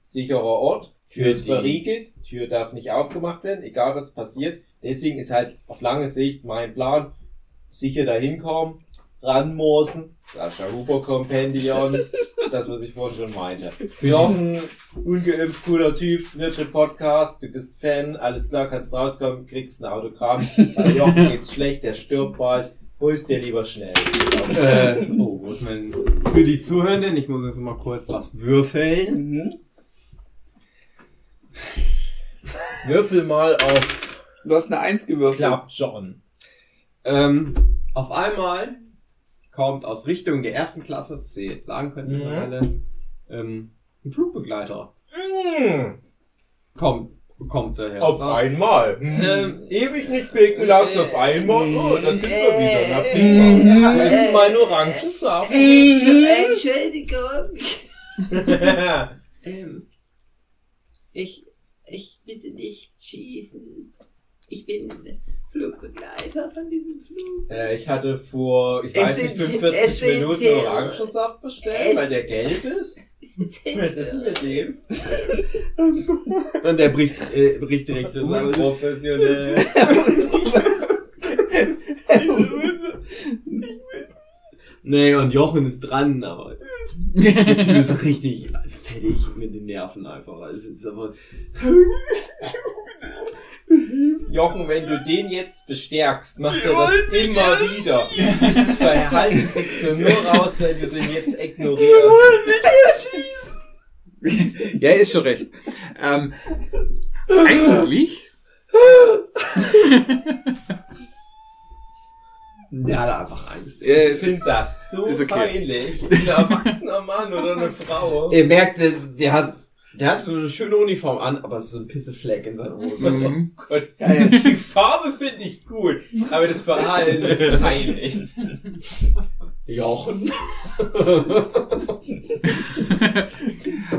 sicherer Ort, Tür ist die- verriegelt, Tür darf nicht aufgemacht werden, egal was passiert. Deswegen ist halt auf lange Sicht mein Plan, sicher dahin kommen, ranmorsen, Sascha Huber Compendium, das, was ich vorhin schon meinte. Jochen, ungeimpft, cooler Typ, Nerdship Podcast, du bist Fan, alles klar, kannst rauskommen, kriegst ein Autogramm. Bei Jochen geht's schlecht, der stirbt bald, holst dir lieber schnell. Äh, oh, muss man für die Zuhörenden, ich muss jetzt mal kurz was würfeln. Mhm. Würfel mal auf Du hast eine Eins gewürfelt. Klappt schon. Ähm, auf einmal kommt aus Richtung der ersten Klasse, was ihr jetzt sagen könnt Mhm. mittlerweile, ähm, ein Flugbegleiter. Mm, Kommt, kommt daher. auf Sagt, einmal. Ähm, Ewig nicht blicken lassen, auf einmal. Oh, das sind wir wieder. Na, Äh, prima. Äh, ist denn mein Orangensaft? Entschuldigung. [laughs] Ähm, ich, ich bitte nicht schießen. Ich bin Flugbegleiter von diesem Flug. Äh, ich hatte vor, ich weiß nicht, sind- 45 es sind Minuten. Orangensaft bestellt, Es- weil der gelb ist. [laughs] Was ist denn mit dem? [laughs] und der bricht, äh, bricht direkt das ab. Unprofessionell. [laughs] Nee, und Jochen ist dran, aber der Typ ist richtig fertig mit den Nerven einfach. Es ist aber, Jochen, wenn du den jetzt bestärkst, macht er das immer wieder. Dieses Verhalten kriegst du nur raus, wenn du den jetzt ignorierst. [laughs] ja, ist schon recht. Ähm, eigentlich, der hat einfach Angst. Ich finde das so okay. peinlich. Ein erwachsener Mann oder eine Frau. Ihr merkt, der hat, der hat so eine schöne Uniform an, aber es ist so ein Pissefleck in seiner Hose. mhm. Gott, die Farbe finde ich gut, aber das Verhalten ist peinlich. Jochen. [laughs]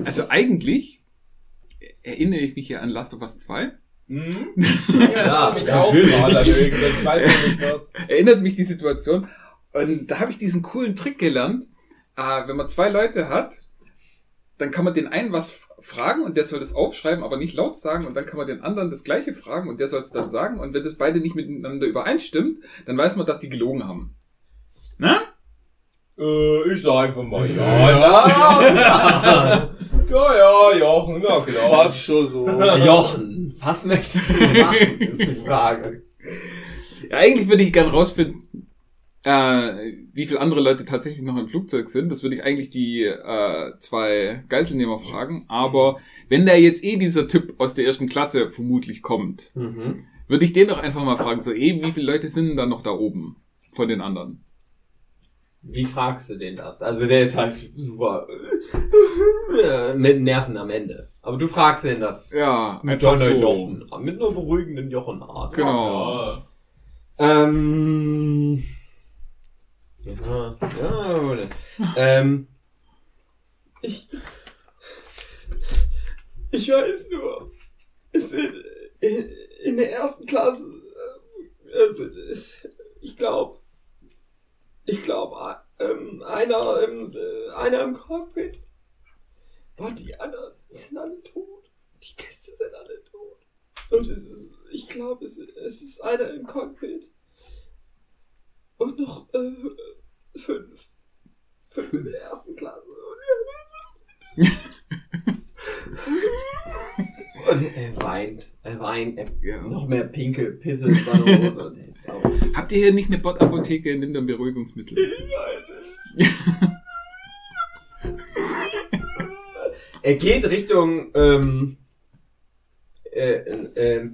also eigentlich erinnere ich mich hier an Last of Us 2. Hm? [laughs] Ja, mich auch natürlich. gerade. Ich weiß ja nicht was. Erinnert mich die Situation. Und da habe ich diesen coolen Trick gelernt. Äh, wenn man zwei Leute hat, dann kann man den einen was fragen und der soll das aufschreiben, aber nicht laut sagen. Und dann kann man den anderen das gleiche fragen und der soll es dann sagen. Und wenn das beide nicht miteinander übereinstimmt, dann weiß man, dass die gelogen haben. Ne? Äh, ich sag einfach mal ja. Ja, ja, ja Jochen, na klar. War schon so. Jochen, was möchtest du machen, [laughs] ist die Frage. Ja, eigentlich würde ich gern rausfinden, äh, wie viele andere Leute tatsächlich noch im Flugzeug sind. Das würde ich eigentlich die äh, zwei Geiselnehmer fragen. Aber wenn da jetzt eh dieser Typ aus der ersten Klasse vermutlich kommt, Mhm. würde ich den doch einfach mal fragen, so, eh, wie viele Leute sind denn da noch da oben von den anderen? Wie fragst du den das? Also der ist halt super äh, mit Nerven am Ende. Aber du fragst den das Ja, mit einfach einer so. Jochen, mit einer beruhigenden Jochenart. Genau. Ja. Ähm. Ja, ja, oder. ähm. Ich. Ich weiß nur, es sind in, in der ersten Klasse. äh, Es, ich glaube, ich glaube, ähm, einer, im, äh, einer im Cockpit. Boah, die anderen sind alle tot. Die Gäste sind alle tot. Und es ist, ich glaube, es, es ist einer im Cockpit. Und noch äh, fünf. Fünf in der ersten Klasse. Und, ja, und er weint. Er weint. Er, Ja. Noch mehr pinke Pisse Hose. Und er ist sauer. Habt ihr hier nicht eine Botapotheke? Nimm dann Beruhigungsmittel. [laughs] Er geht Richtung, ähm, äh, äh,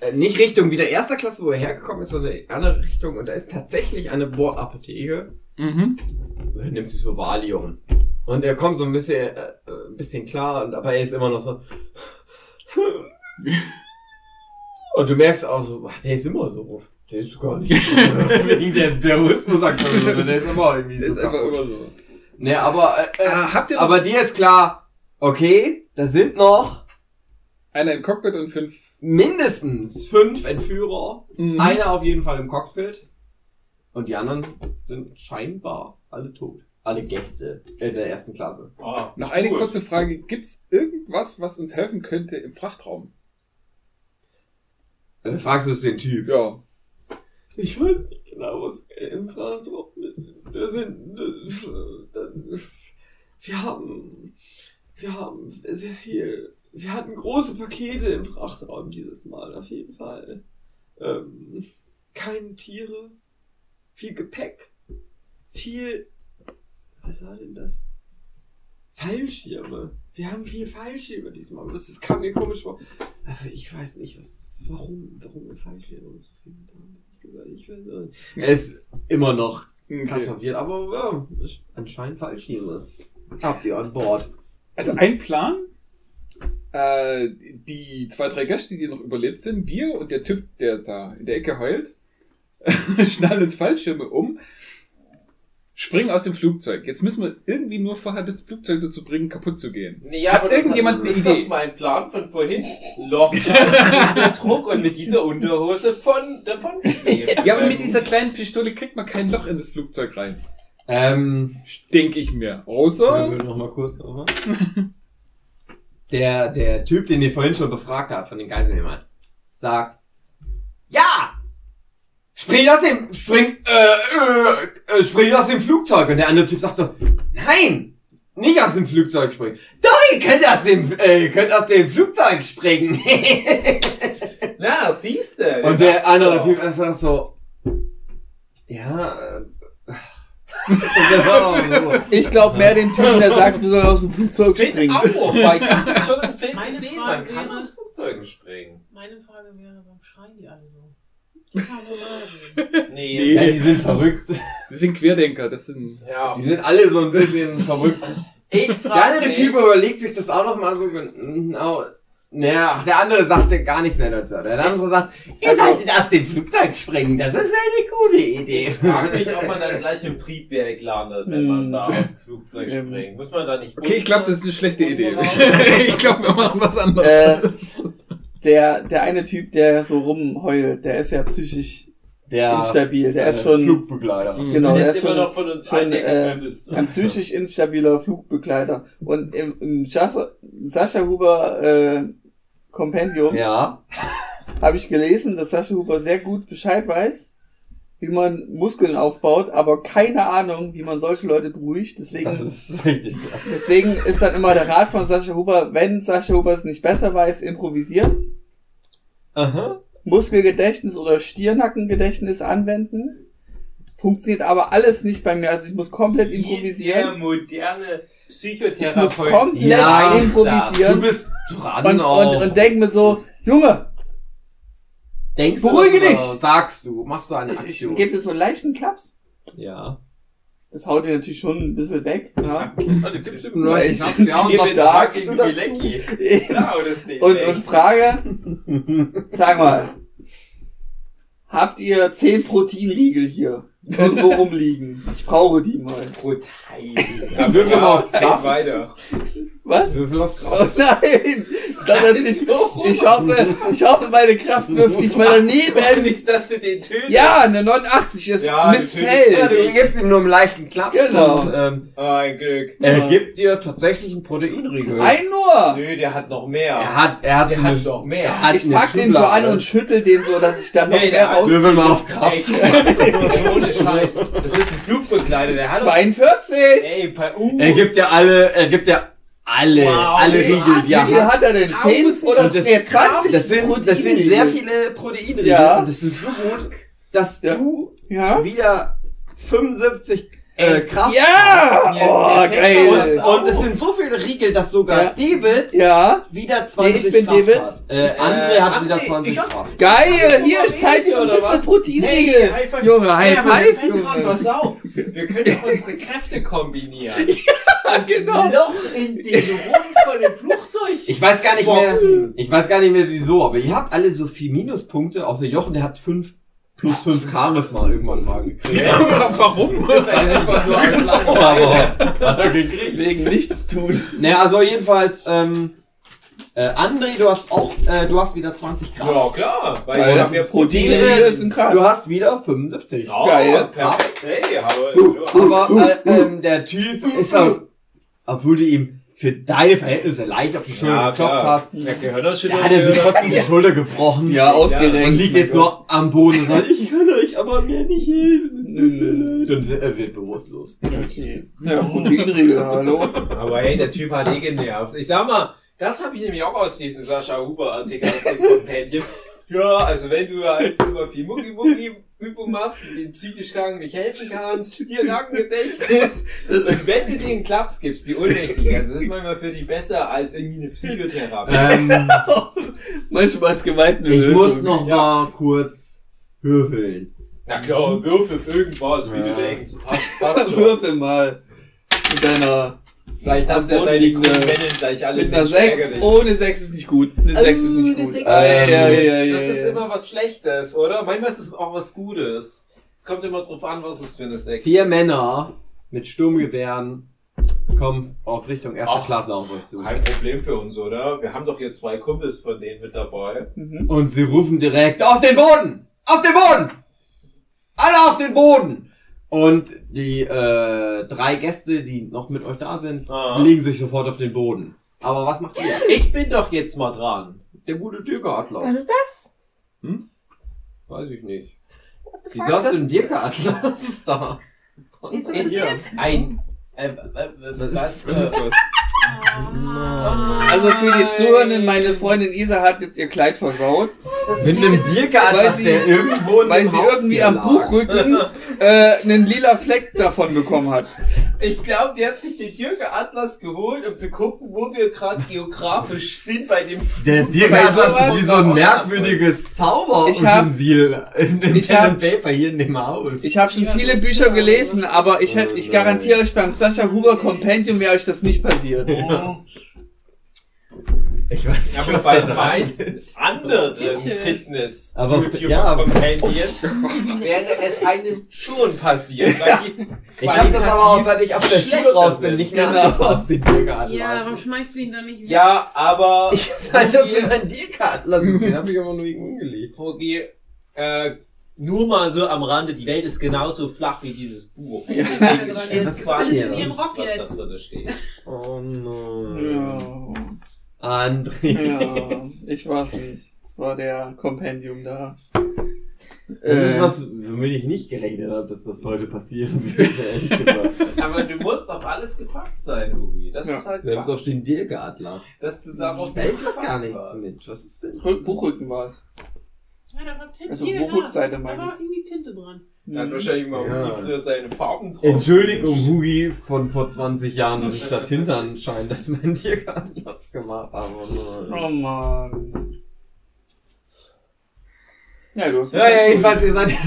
äh, nicht Richtung wieder erster Klasse, wo er hergekommen ist, sondern in eine andere Richtung. Und da ist tatsächlich eine Bordapotheke. Mhm. Er nimmt sich so Valium. Und er kommt so ein bisschen, äh, ein bisschen klar, und aber er ist immer noch so. [laughs] Und du merkst auch so, ach, der ist immer so. Der ist gar nicht. [laughs] Wegen der Terrorismus sagt man so, der ist immer irgendwie Das so. ist einfach immer so. Ne, aber, äh, äh, Ah, habt ihr noch aber dir ist klar, okay, da sind noch einer im Cockpit und fünf? mindestens fünf Entführer. Mhm. Einer auf jeden Fall im Cockpit. Und die anderen sind scheinbar alle tot. Alle Gäste in der ersten Klasse. Ah, Noch eine kurze Frage. Gibt's irgendwas, was uns helfen könnte im Frachtraum? Dann fragst du es den Typ. Ja. Ich weiß nicht genau, was im Frachtraum ist. Wir sind. äh, Wir haben. Wir haben sehr viel. Wir hatten große Pakete im Frachtraum dieses Mal, auf jeden Fall. Ähm, keine Tiere. Viel Gepäck. Viel. Was war denn das? Fallschirme. Wir haben viel Fallschirme diesmal. Das, das kam mir komisch vor. Aber ich weiß nicht, was das. Warum? Warum wir Fallschirme so viel mit haben? Ich weiß auch nicht. Er ist immer noch krass Okay. verwirrt, aber ja, ist anscheinend Fallschirme. Habt ihr an Bord. Also ein Plan. Äh, die zwei, drei Gäste, die noch überlebt sind, wir und der Typ, der da in der Ecke heult, [laughs] schnallen uns Fallschirme um, springen aus dem Flugzeug. Jetzt müssen wir irgendwie nur vorher das Flugzeug dazu bringen, kaputt zu gehen. Nee, Hat aber das irgendjemand das eine ist Idee? doch mein Plan von vorhin. Loch [laughs] unter Druck und mit dieser Unterhose von davon. [laughs] Ja, aber mit dieser kleinen Pistole kriegt man kein Loch in das Flugzeug rein. Ähm, Denke ich mir. Außer. würden noch mal kurz nochmal. Der, der Typ, den ihr vorhin schon befragt habt, von den Geiselnehmern, sagt, ja! Spring aus dem, spring, äh, äh, spring aus dem Flugzeug. Und der andere Typ sagt so, nein! Nicht aus dem Flugzeug springen. Doch, ihr könnt aus dem, äh, ihr könnt aus dem Flugzeug springen. [laughs] Na, siehst du. Und der andere Typ auch so, ja, äh, und das war auch so. Ich glaube mehr den Typen, der sagt, wir sollen aus dem Flugzeug springen. auch, [laughs] weil ich hab das schon im Film Meine gesehen. Frage Man kann wäre- aus Flugzeugen springen. Meine Frage wäre, warum schreien die alle so? Die kann reden. Nee. Ja, die sind verrückt. Das sind Querdenker, das sind. Ja. Die sind alle so ein bisschen verrückt. Ich Der frage andere mich, Typ überlegt sich das auch noch mal so genau. Naja, ach, der andere sagte gar nichts mehr dazu. Der andere sagt, ihr solltet aus dem Flugzeug springen, das ist eine gute Idee. ich frage mich, ob man dann gleich im Triebwerk landet, wenn man Hm. da aus dem Flugzeug springt. Muss man da nicht Okay, ich glaube, das ist eine schlechte Idee. [laughs] Ich glaube, wir machen was anderes. Äh, der, der eine Typ, der so rumheult, der ist ja psychisch Der instabil. Der ist schon, Flugbegleiter. Mhm. genau, der Der ist schon noch von uns schon, äh, ein psychisch instabiler Flugbegleiter. Und im, im Sascha, Sascha Huber äh, Kompendium Ja. [laughs] habe ich gelesen, dass Sascha Huber sehr gut Bescheid weiß, wie man Muskeln aufbaut, aber keine Ahnung, wie man solche Leute beruhigt. Deswegen, Das ist richtig. Ja. deswegen ist dann immer der Rat von Sascha Huber, wenn Sascha Huber es nicht besser weiß, improvisieren. Aha. Muskelgedächtnis oder Stirnackengedächtnis anwenden. Funktioniert aber alles nicht bei mir. Also ich muss komplett Der improvisieren. Moderne Ich muss Psychotherapeut. komplett Ja, Du improvisieren. bist dran Und, auch. und, und denk mir so, Junge, Denkst Beruhige das dich! Sagst du, machst du eine ich, ich Aktion? gebe dir so einen leichten Klaps. ja. Das haut dir natürlich schon ein bisschen weg. Ja. Also, gibst du Nur mir ich- Knapp, ja, und ich- was ich- fucking du dazu? [laughs] Klar, das nicht. Und, und Frage, sag mal, habt ihr 10 Proteinriegel hier irgendwo rumliegen? Ich brauche die mal. brutal. Ja, würfel mal auf Kraft. weiter. Was? Würfel auf Oh Kraft. nein! Ich, glaub, das ist, ich, hoffe, ich hoffe, meine Kraft wirft nicht mal daneben. nicht, dass du den tötest. Ja, eine 89 ist Ja, missfällt. du gibst ihm nur einen leichten Klaps. Genau. Und, ähm, Oh, ein Glück. er Ja. gibt dir tatsächlich einen Proteinriegel. Ein nur! Nö, der hat noch mehr. Er hat, er hat der so hat eine, doch mehr. er hat Ich pack den so an und schüttel den so, dass ich da noch Nee, mehr raus... Würfel mal auf Kraft. ey, ohne Scheiß. Das ist ein Flugbegleiter, der hat doch... 42! Ey, bei, uh, Er gibt dir alle, er gibt dir alle, Wow. alle Riegel, die wie er hat. hat er denn? 10 Tausend. oder Und das- nee, 20? Das sind, das sind sehr viele Proteinriegel. Ja. Und das ist so gut, dass Ja. du Ja? wieder 75 äh, Ey, Kraft Ja! Mir- Oh, fällt geil! hast. Und es sind so viele Riegel, dass sogar Ja. David Ja, wieder 20 Nee, ich bin Kraft David. hat. Äh, André hat André, wieder 20 ich hab- Kraft. geil! Hier, dir ein oder bisschen was? Proteinriegel. High five. Junge, High Ja, five, fällt grad Junge. was auf. Wir können doch unsere Kräfte kombinieren. [laughs] genau. Loch in den Rumpf von dem Flugzeug. Ich weiß gar nicht mehr, Boxen. ich weiß gar nicht mehr wieso, aber ihr habt alle so viel Minuspunkte, außer Jochen, der hat 5 plus 5 Charisma irgendwann mal gekriegt. Warum? [laughs] Als [laughs] Aber hat er gekriegt. Wegen nichts tun. Naja, also jedenfalls, ähm, äh, André, du hast auch, äh, du hast wieder 20 Kraft. Ja, klar. Weil Geil. ich hab mehr Proteinriegel Proteine. Du hast wieder 75. Ja, Geil. perfekt. Hey, aber, Aber äh, ähm, der Typ ist halt, obwohl du ihm für deine Verhältnisse leicht auf die Schulter Ja, geklopft klar. hast, Der Gehirnerschütterung. da hat er sich trotzdem die Schulter gebrochen. Ja, Und ausgerenkt. liegt jetzt so am Boden und sagt, [laughs] ich kann euch aber mir nicht helfen. Und er wird bewusstlos. Okay. Ja, Proteinriegel, hallo. Aber hey, der Typ hat eh genervt. Ich sag mal, das habe ich nämlich auch aus diesem Sascha Huber Artikel aus dem Companion. Ja, also wenn du halt über viel Mucki Mucki Übung machst, den psychisch Kranken nicht helfen kannst, Stirnackengedächtnis, und wenn du denen Klaps gibst, die ohnmächtig also das ist manchmal für die besser als irgendwie eine Psychotherapie. Ähm, [laughs] Manchmal ist gemeint eine ich Lösung. muss noch mal kurz würfeln. Na klar, Würfel für irgendwas, wie Ja. du denkst, passt, passt [laughs] schon. Würfel mal. Mit deiner, Vielleicht hast du ja deine Grundwellen gleich alle mit einer Menschen 6. ärgerlich. Ohne 6 ist nicht gut. Eine 6 ist nicht eine gut. Sechs Ah, ja, ja, ja, ja, Das ist immer was Schlechtes, oder? Manchmal ist es auch was Gutes. Es kommt immer drauf an, was es für eine Sex Vier ist. Männer mit Sturmgewehren kommen aus Richtung erster Ach, Klasse auf euch zu. Kein Problem für uns, oder? Wir haben doch hier zwei Kumpels von denen mit dabei. Mhm. Und sie rufen direkt, auf den Boden! Auf den Boden! Alle auf den Boden! Und die äh, drei Gäste, die noch mit euch da sind, Ah. legen sich sofort auf den Boden. Aber was macht ihr? Ich bin doch jetzt mal dran. Der gute Dirke-Atlas. Was ist das? Weiß ich nicht. Wieso hast du einen Dirke-Atlas [laughs] da? Wie ist das Ist passiert? ein... Äh, äh, äh, was? Ist Äh, was. Also für die Zuhörenden, meine Freundin Isa hat jetzt ihr Kleid versaut, Mit einem Weil Dirke-Atlas, sie- der irgendwo in weil sie Haus irgendwie am. Buchrücken [laughs] äh, einen lila Fleck davon bekommen hat. ich glaube, die hat sich den Türke Atlas geholt, um zu gucken, wo wir gerade geografisch sind bei dem... Der Bei Dirke-Atlas sowas- ist wie so ein merkwürdiges Zauberutensil in dem ich Pen Paper hier in dem Haus. Ich habe schon viele Bücher gelesen, aber ich, hätte, ich garantiere euch beim Sascha Huber Compendium wäre euch das nicht passiert. Ich weiß nicht, Aber was bei dran meisten ist. anderen. Fitness Aber- YouTuber ja, aber- [laughs] wäre es einem schon passiert, weil die Ich habe das aber auch, seit ich aus der Schule raus bin, nicht mehr Genau. angefasst, den Dirke-Atlas. Ja, [laughs] warum schmeißt du ihn dann nicht wieder? Ja, aber Ich fand das in ein Dirke-Atlas ist. Den habe ich aber nur irgendwo umgelegt. Hogi, äh, nur mal so am Rande, die Welt ist genauso flach wie dieses Buch. Ja. Deswegen Aber stimmt jetzt ist quasi alles in ihrem Rock was jetzt. da drin steht. [laughs] Oh nein. Ja, André. ja, ich weiß nicht. Es war der Compendium da. Das ist Äh, was, womit ich nicht gerechnet habe, dass das heute passieren würde. [laughs] Aber du musst auf alles gefasst sein, Ubi. Das Ja. ist halt Selbst auf den Dirk-Atlas. dass du darauf Da ist doch gar nichts warst. mit. Was ist denn? Rück- Buchrücken war's. Ja, da war Tinte. Also, da, meine da war irgendwie Tinte dran. Da hat wahrscheinlich mal Ja. Ubi früher seine Farben drauf. Entschuldigung, Hugi von vor 20 Jahren, dass ich da Tinte anscheinend [laughs] an meinen Dirk-Atlas gemacht habe. Oh man. Ja, du hast Ja, ja, jedenfalls, ihr seid [laughs]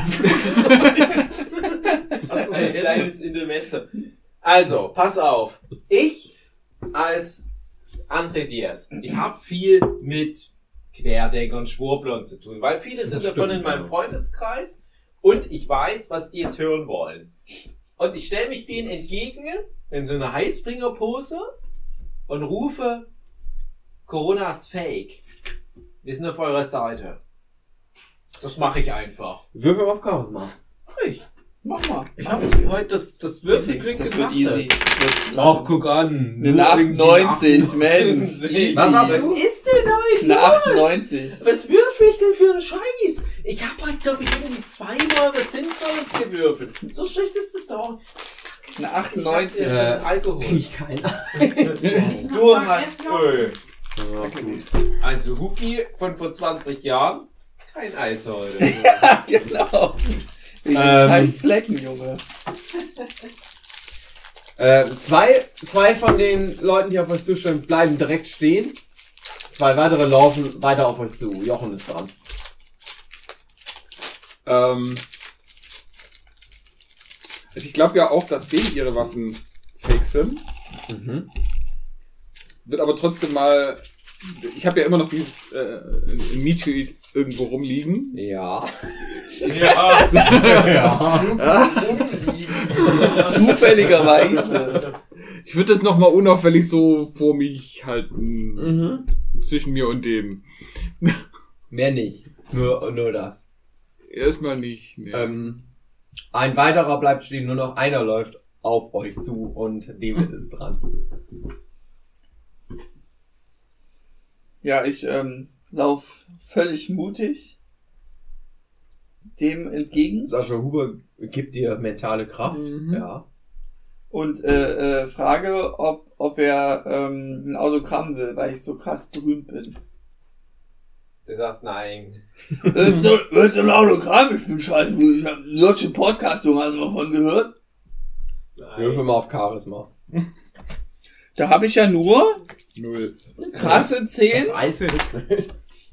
Ein kleines Intermezzo. Also, pass auf. Ich als André Diaz, ich habe viel mit Querdenkern, Schwurblern zu tun, weil viele sind davon stimmt, in meinem. Freundeskreis und ich weiß, was die jetzt hören wollen. Und ich stelle mich denen entgegen in so einer Heißbringerpose und rufe, Corona ist fake. Wir sind auf eurer Seite. Das mache ich einfach. Würfel auf Charisma. Ich, Mach mal. ich habe heute das, das Würfelglück Das gemacht. wird easy. Das wird- Ach, guck an. Eine Nur irgendwie 98, Mensch. [laughs] Was hast Was du? ist denn euch Eine los? 98. Was würfel ich denn für einen Scheiß? Ich habe heute, glaube ich, irgendwie zweimal was Sinnvolles gewürfelt. So schlecht ist das doch. Eine Ich hab 98. äh, Alkohol. Ich keiner. [laughs] Du hast. Öl. Also Huki von vor 20 Jahren. Kein Eis heute. [laughs] Ja, genau. Ähm. Flecken, Junge. [laughs] Äh, zwei, zwei von den Leuten, die auf euch zustimmen, bleiben direkt stehen. Zwei weitere laufen weiter auf euch zu. Jochen ist dran. Ähm, also ich glaube ja auch, dass denen ihre Waffen fake sind. Mhm. Wird aber trotzdem mal. Ich habe ja immer noch dieses äh, ein Meet irgendwo rumliegen. Ja. ja. ja. [laughs] Zufälligerweise. Ich würde das nochmal unauffällig so vor mich halten. Mhm. Zwischen mir und dem. Mehr nicht. Nur, nur das. Erstmal nicht. Nee. Ähm, ein weiterer bleibt stehen, nur noch einer läuft auf euch zu und David ist dran. Ja, ich ähm, lauf völlig mutig dem entgegen Sascha Huber gibt dir mentale Kraft. Mhm. Ja. und äh, äh, frage, ob, ob er ähm, ein Autogramm will, weil ich so krass berühmt bin. Der sagt nein. äh, so, was ist ein Autogramm? Ich bin scheiße, ich hab einen deutschen Podcast, Junge, hast du mal von gehört? Würfel mal auf Charisma. [laughs] Da habe ich ja nur Null. krasse 10 Das Eis wird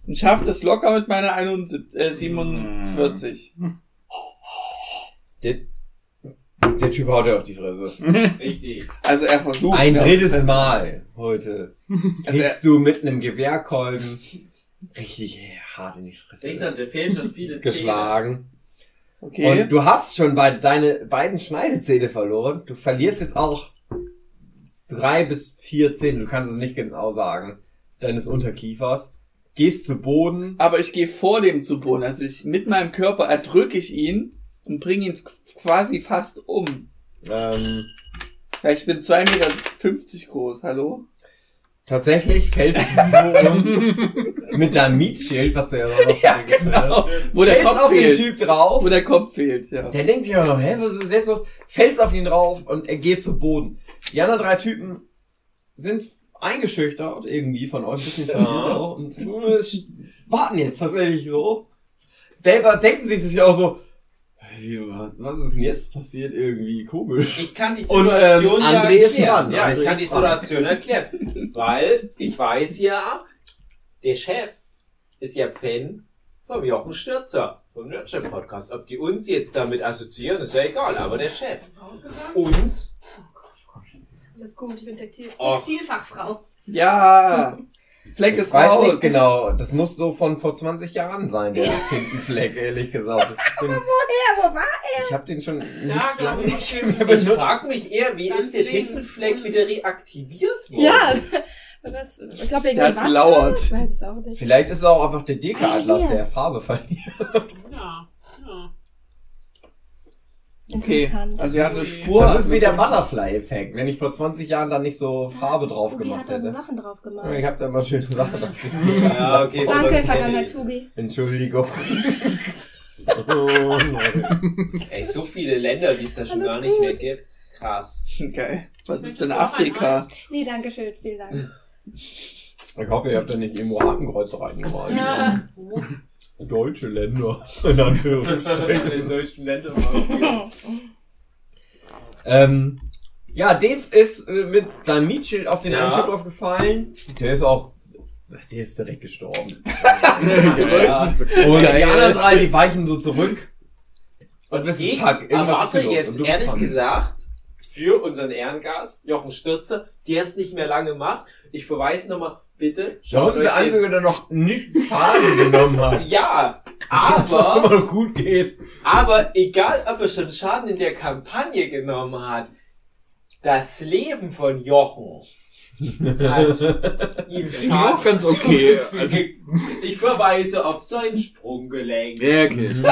und schaff das locker mit meiner 71, äh, 47. Der, der Typ haut dir auf die Fresse. Richtig. Also er versucht. Ein mir auf- drittes Mal heute Also er, kriegst du mit einem Gewehrkolben richtig hart in die Fresse Denk dann, der fehlen schon viele geschlagen. okay. Und du hast schon bei deine beiden Schneidezähne verloren. Du verlierst jetzt auch drei bis vier Zähne, du kannst es nicht genau sagen, deines Unterkiefers. Gehst zu Boden. Aber ich gehe vor dem zu Boden. Also ich mit meinem Körper erdrücke ich ihn und bringe ihn quasi fast um. Ähm, Ja, ich bin 2,50 Meter groß, hallo? tatsächlich fällst du so um [laughs] mit deinem Mietschild, was du ja noch [laughs] ja, genau. Wo der fällst Kopf auf den fehlt. Typ drauf. Wo der Kopf fehlt, ja. Der denkt sich auch noch, hä, was ist jetzt los? Fällst auf ihn drauf und er geht zu Boden. Die anderen drei Typen sind eingeschüchtert irgendwie von euch, ein bisschen [laughs] verwirrt auch und warten jetzt tatsächlich so. Selber denken sie sich auch so, was ist denn jetzt passiert? Irgendwie komisch. Ich kann die Und, Situation ähm, ja erklären. dran. Ja, André ich kann die. Situation erklären. [laughs] Weil ich weiß ja, der Chef ist ja Fan vom Jochen Stürzer, vom Nerdship Podcast. Ob die uns jetzt damit assoziieren, ist ja egal, aber der Chef. Und Alles gut, ich bin Textil Oh. Textilfachfrau. Ja! Fleck Ich ist weiß raus. nicht genau, das muss so von vor 20 Jahren sein, der Tintenfleck, ehrlich gesagt. Ich, bin, Ja, wo war ich habe den schon nicht glaub lange ich. nicht mehr ich benutzt. frage mich eher, wie Ganz ist der. Tintenfleck wieder reaktiviert worden? Ja, das, ich glaube, wegen Der hat Wasser. gelauert. Ich weiß es auch nicht. Vielleicht ist es auch einfach der Deka-Atlas, Ah, hier. der Farbe verliert. Ja, ja. Okay, Interessant. also er hat eine Spur. Das ist wie der. Butterfly-Effekt, wenn ich vor 20 Jahren da nicht so Farbe drauf Ugi gemacht hat da so hätte. Sachen drauf Ich gemacht. hab da mal schöne Sachen auf den [laughs] Ja, okay. Danke, Vergangenheit ich. Ugi. Entschuldigung. Ey, so viele Länder, die es da schon Alles gar nicht gut. mehr gibt. Krass. Geil. Was ist denn Afrika? Nee, danke schön, vielen Dank. Ich hoffe, ihr habt da nicht irgendwo Hakenkreuze reingemalt. Ja. [laughs] Deutsche Länder. [laughs] In Anführungsstrichen. In solchen Ländern. ähm, ja, Dave ist äh, mit seinem Mietschild auf den Ja. einen Typ aufgefallen. Der ist auch. Der ist direkt gestorben. [laughs] Ja. Und die anderen drei, die weichen so zurück. Und wissen, ich fuck, irgendwas ist hier los. jetzt ehrlich gesagt für unseren Ehrengast Jochen Stürzer, der es nicht mehr lange macht. Ich verweise nochmal, bitte. Schau, euch der Einzige, der noch nicht Schaden genommen hat. [laughs] Ja, aber, immer gut geht. aber egal, ob er schon Schaden in der Kampagne genommen hat, das Leben von Jochen hat [laughs] ihm Schaden ganz okay. Also- ich verweise auf sein Sprunggelenk. Wirklich. [laughs] und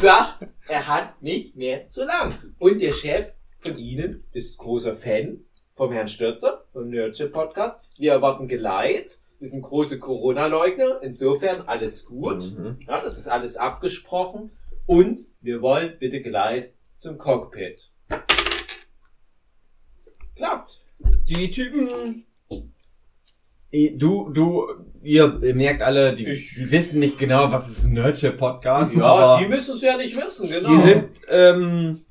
sagt, er hat nicht mehr zu lang. Und der Chef von Ihnen ist großer Fan vom Herrn Stürzer, vom Nerdship Podcast. Wir erwarten Geleit. Wir sind große Corona-Leugner. Insofern alles gut. Ja, das ist alles abgesprochen. Und wir wollen bitte Geleit zum Cockpit. Klappt. Die Typen. Du, du, ihr, ihr merkt alle, die, die wissen nicht genau, was ist ein Nerdship-Podcast. Ja, aber die müssen es ja nicht wissen, genau. die sind ähm,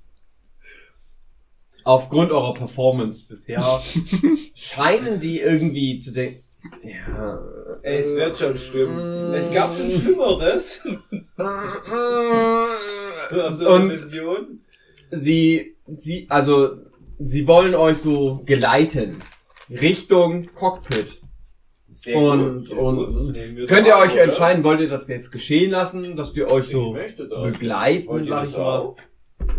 aufgrund eurer Performance bisher [laughs] scheinen die irgendwie zu denken. Ja. es wird schon stimmen. Es gab schon Schlimmeres. [laughs] Auf so einer Und Mission. sie, sie, also, sie wollen euch so geleiten. Richtung Cockpit. Sehr Und- gut, und gut. Könnt so ihr euch oder? entscheiden, wollt ihr das jetzt geschehen lassen, dass wir euch so begleiten, sag ich mal? auch?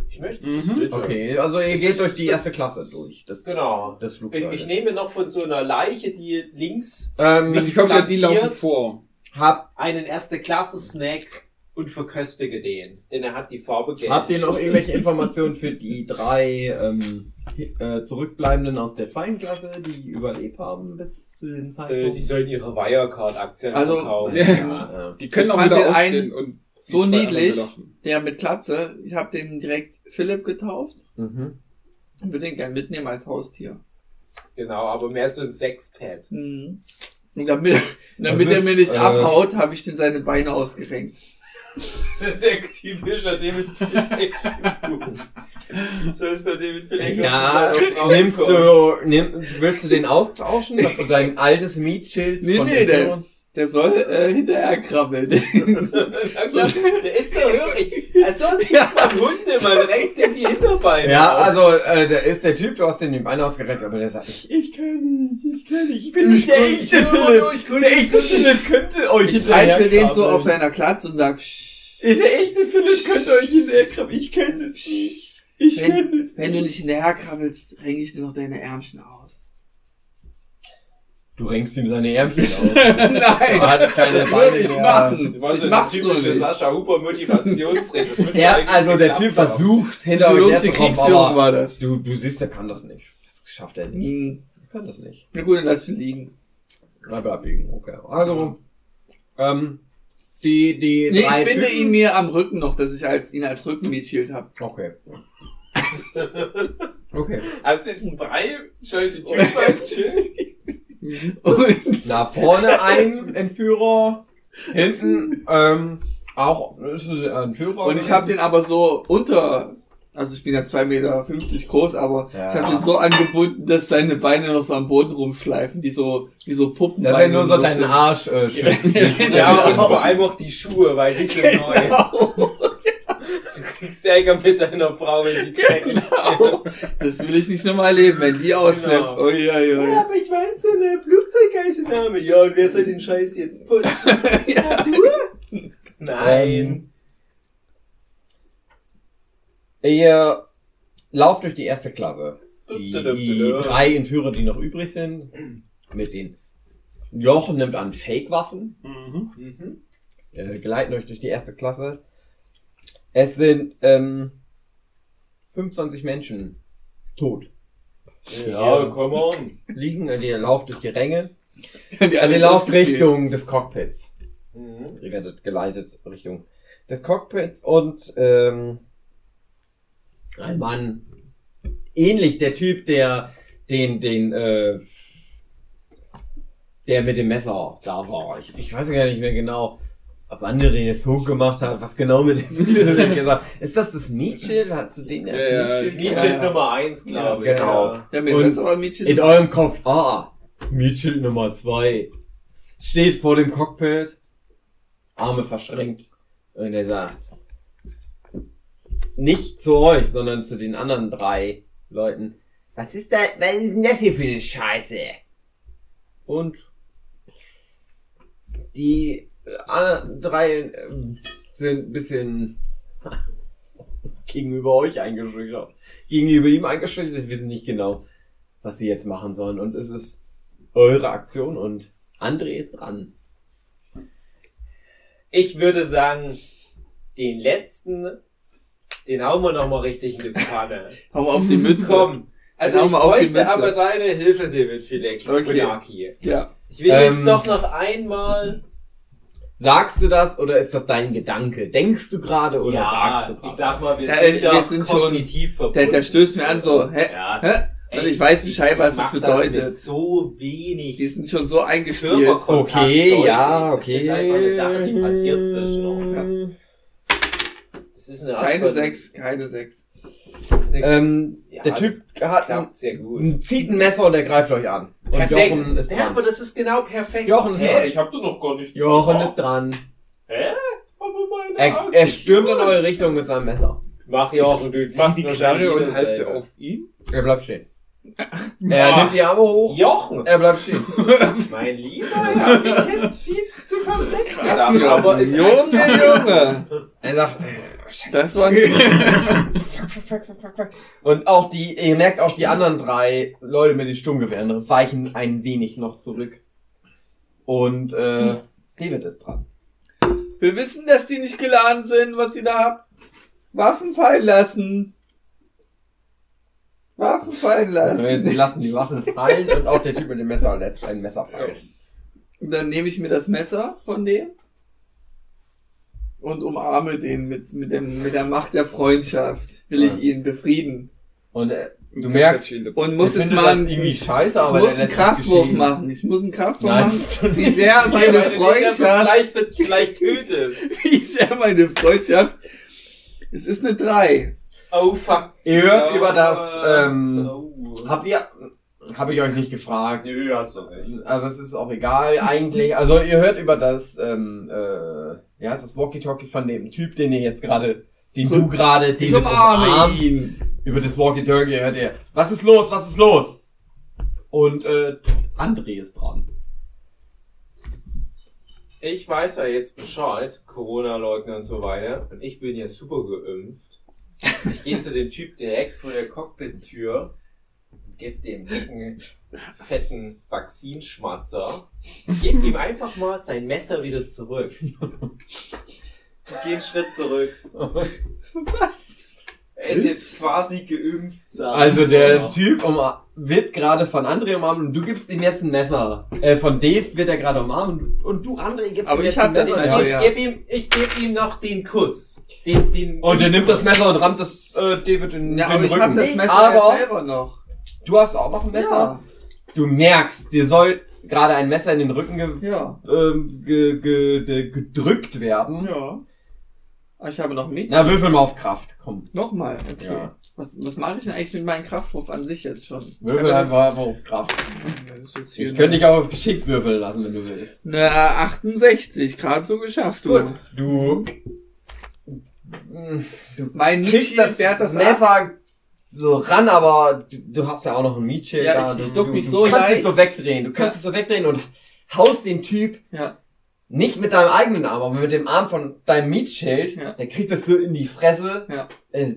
Ich möchte Mhm. das, bitte. Okay, also ihr geht durch die erste Klasse durch. Das, Genau. Das Ich, Flugzeug. ich nehme noch von so einer Leiche, die links ähm, Also ich hoffe, die laufen vor. habt, einen Erste-Klasse-Snack und verköstige den. Denn er hat die Farbe gelb. habt ihr noch irgendwelche Informationen für die drei ähm, äh, Zurückbleibenden aus der zweiten Klasse, die überlebt haben bis zu den äh, Zeitpunkt? die sollen ihre Wirecard-Aktien Also- verkaufen. ja, ja. Die können Ich auch wieder den aufstehen einen und so niedlich. Der mit Glatze, ich habe den direkt Philipp getauft Mhm. und würde den gern mitnehmen als Haustier. Genau, aber mehr so ein Sexpad. Mhm. Und damit, damit er mir nicht äh, abhaut, habe ich den seine Beine ausgerenkt. Das ist ja typischer David Phillips. so ist der David Phillips. Ja, nimmst du, nimm, willst du den austauschen, dass du dein altes Mietschild Nee, von nee, der der- soll äh, hinterher krabbeln. [laughs] der ist so hörig. Also [laughs] ja. man Hunde, man renkt in die Hinterbeine. Ja, aus. also äh, der ist der Typ, du hast den die Beine ausgerenkt, aber der sagt, ich, ich kann nicht, ich kann nicht, ich bin nicht [laughs] der echte Philipp. Der echte Philipp könnte euch Ich streichel den so auf seiner Klatze und sag, "Psch, Der echte Philipp könnte euch hinterherkrabbeln, ich kann das nicht. Ich wenn, das wenn du nicht hinterher krabbelst, renke ich dir noch deine Ärmchen aus. Du renkst ihm seine Ärmchen aus. [laughs] Nein, hat keine das Beine würde ich mehr. machen. Du warst Ich mach's nur nicht. Sascha Huber Motivationsrede. Er, eigentlich also der Typ versucht, hinter euch Psychologische herzukommen, Kriegsführung aber war das. du, du siehst, er kann das nicht. Das schafft er nicht. Hm. Er kann das nicht. Na gut, dann lass ihn liegen. Einfach abbiegen, okay. Also, ähm, die, die Nee, drei ich binde Typen- ihn mir am Rücken noch, dass ich als, ihn als Rückenmietschild habe. Okay. [laughs] okay. Hast du jetzt drei schon die Typ als Schild? Und Na, vorne ein Entführer, hinten, ähm, auch, ist es ein Entführer. Und ich habe den aber so unter, also ich bin ja 2,50 Meter groß, aber Ja. ich habe den so angebunden, dass seine Beine noch so am Boden rumschleifen, die so, wie so Puppen. Das ist ja nur so deinen Arsch, äh, [laughs] schützt. Ja, und vor allem auch die Schuhe, weil die sind [laughs] neu. Genau. Du Ärger mit deiner Frau, wenn die genau. [laughs] Das will ich nicht nochmal erleben, wenn die ausflippt. Genau. Ui, ui, ui. aber ich meine so eine Flugzeugeisenahme. Ja, und wer soll den Scheiß jetzt putzen? [laughs] ja, du? Nein. Ihr lauft durch die erste Klasse. Die, die drei Entführer, die noch übrig sind, mit den Jochen nimmt an Fake-Waffen, Mhm. äh, geleiten euch durch die erste Klasse. Es sind ähm, 25 Menschen tot. Ja, come on. Liegen, ihr lauft durch die Ränge. [laughs] Die Ihr lauft Richtung des Cockpits. Mhm. Ihr werdet geleitet Richtung des Cockpits und ähm, ein Mann, ähnlich der Typ, der den, den, äh, der mit dem Messer da war. Ich, ich weiß gar nicht mehr genau, ob Ande den jetzt hochgemacht hat, was genau mit dem [laughs] Messer gesagt. Ist das das Mietschild? Hat zu denen der Ja, ja, Mietschild? Mietschild. Nummer 1, glaube Ja, ich. genau. Ja. Mit Und oder Mädchen? In eurem Kopf, ah, Mietschild Nummer zwei steht vor dem Cockpit, Arme verschränkt und er sagt, nicht zu euch, sondern zu den anderen drei Leuten, was ist da, was ist denn das hier für eine Scheiße? Und die drei ähm, sind ein bisschen gegenüber euch eingeschüchtert. Gegenüber ihm eingeschüchtert, wir wissen nicht genau, was sie jetzt machen sollen. Und es ist eure Aktion und André ist dran. Ich würde sagen, den letzten, den hauen wir nochmal richtig in die Pfanne. [laughs] Hau mal auf die Mütze. Komm. Also ich bräuchte aber deine Hilfe, David, vielleicht. Okay. Ja. Ich will Ähm, jetzt doch noch einmal. Sagst du das oder ist das dein Gedanke? Denkst du gerade oder ja, sagst du gerade? ich sag mal, wir Ja, sind, wir sind schon- kognitiv verbunden. Der, der stößt mir an so, hä? Ja. Hä? Und ich weiß Bescheid, was das bedeutet. mit so wenig Die sind schon so eingespielt. Okay, deutlich. ja, okay. Das ist einfach eine Sache, die passiert zwischen uns. Das ist eine Art Keine von- sechs, keine sechs. Ähm, Ja, der Typ hat ein, klappt sehr gut. zieht ein Messer und er greift euch an. Und Perfekt. Jochen ist ja, dran. aber das ist genau perfekt. Jochen ist Hä? dran. Ich hab doch noch gar nicht Jochen ist dran. Hä? Aber meine Er, er stürmt in eure Richtung mit seinem Messer. Mach Jochen, du Zieh machst die Knarre und halt sie auf ihn. Er bleibt stehen. [laughs] Er nimmt die Arme hoch. Jochen! Er bleibt stehen. [laughs] Mein Lieber, hab ich jetzt viel zu komplex gedacht, Junge, aber ist Junge, Junge. Er sagt, Das war nicht. [laughs] Und auch die, ihr merkt auch die anderen drei Leute mit den Sturmgewehren weichen ein wenig noch zurück. Und äh, David ist dran. Wir wissen, dass die nicht geladen sind, was sie da haben. Waffen fallen lassen. Waffen fallen Sie lassen. lassen die Waffen fallen und auch der Typ mit dem Messer lässt ein Messer fallen. Und dann nehme ich mir das Messer von dem und umarme den mit, mit, dem, mit der Macht der Freundschaft. Will ich ihn befrieden. Und äh, du merkst, Und muss ich jetzt mal das einen, irgendwie ich scheiße, aber muss der einen Kraftwurf machen. Ich muss einen Kraftwurf Nein, machen. Wie sehr [laughs] meine Freundschaft, Vielleicht, vielleicht tötest. [laughs] wie sehr meine Freundschaft. Es ist eine 3. Oh fuck. Ihr hört Ja, über das, ähm, oh. habt ihr, hab ich euch nicht gefragt. Nö, hast du nicht. Aber es ist auch egal eigentlich. Also ihr hört über das, ähm, äh, ja, ist das Walkie-Talkie von dem Typ, den ihr jetzt gerade, den du gerade, den Ich du umarmst. ihn. Über das Walkie-Talkie hört ihr, was ist los, was ist los? Und äh, André ist dran. Ich weiß ja jetzt Bescheid, Corona-Leugner und so weiter. Und ich bin jetzt super geimpft. Ich gehe zu dem Typ direkt vor der Cockpit-Tür und gebe dem dicken, fetten Vaccinschmatzer. Gib ihm einfach mal sein Messer wieder zurück. Und [laughs] geh einen Schritt zurück. [laughs] Er ist jetzt quasi geimpft. sag ich Also der. Typ um, wird gerade von André umarmt und du gibst ihm jetzt ein Messer. Äh, von Dave wird er gerade umarmt und, und du, André, gibst Aber ihm ich jetzt hab ein das Messer. Messer, Ich ja. gebe ihm, ich geb ihm noch den Kuss. Den, den Und er nimmt das Messer und rammt das äh, David in Ja, den aber ich Rücken. hab das Messer aber ja selber noch. du hast auch noch ein Messer. Ja. Du merkst, dir soll gerade ein Messer in den Rücken ge Ja. ähm, ge ge ge gedrückt werden. Ja. Ah, Ich habe noch Mädchen. Na, würfel mal auf Kraft, komm. Nochmal, okay. Ja. Was, was mache ich denn eigentlich mit meinem Kraftwurf an sich jetzt schon? Würfel einfach auf Kraft. Ich könnte dich auch auf Geschick würfeln lassen, wenn du willst. Na, 68, gerade so geschafft, du. Du Mein kriegst das, fährt das ab. Messer so ran, aber du, du hast ja auch noch ein Mietschild Ja, da. ich- Du, ich duck du, mich du so kannst dich so wegdrehen. Du kannst dich so wegdrehen und haust den Typ Ja. Nicht mit deinem eigenen Arm, aber mit dem Arm von deinem Mietschild. Ja. Der kriegt das so in die Fresse. Ja. Äh,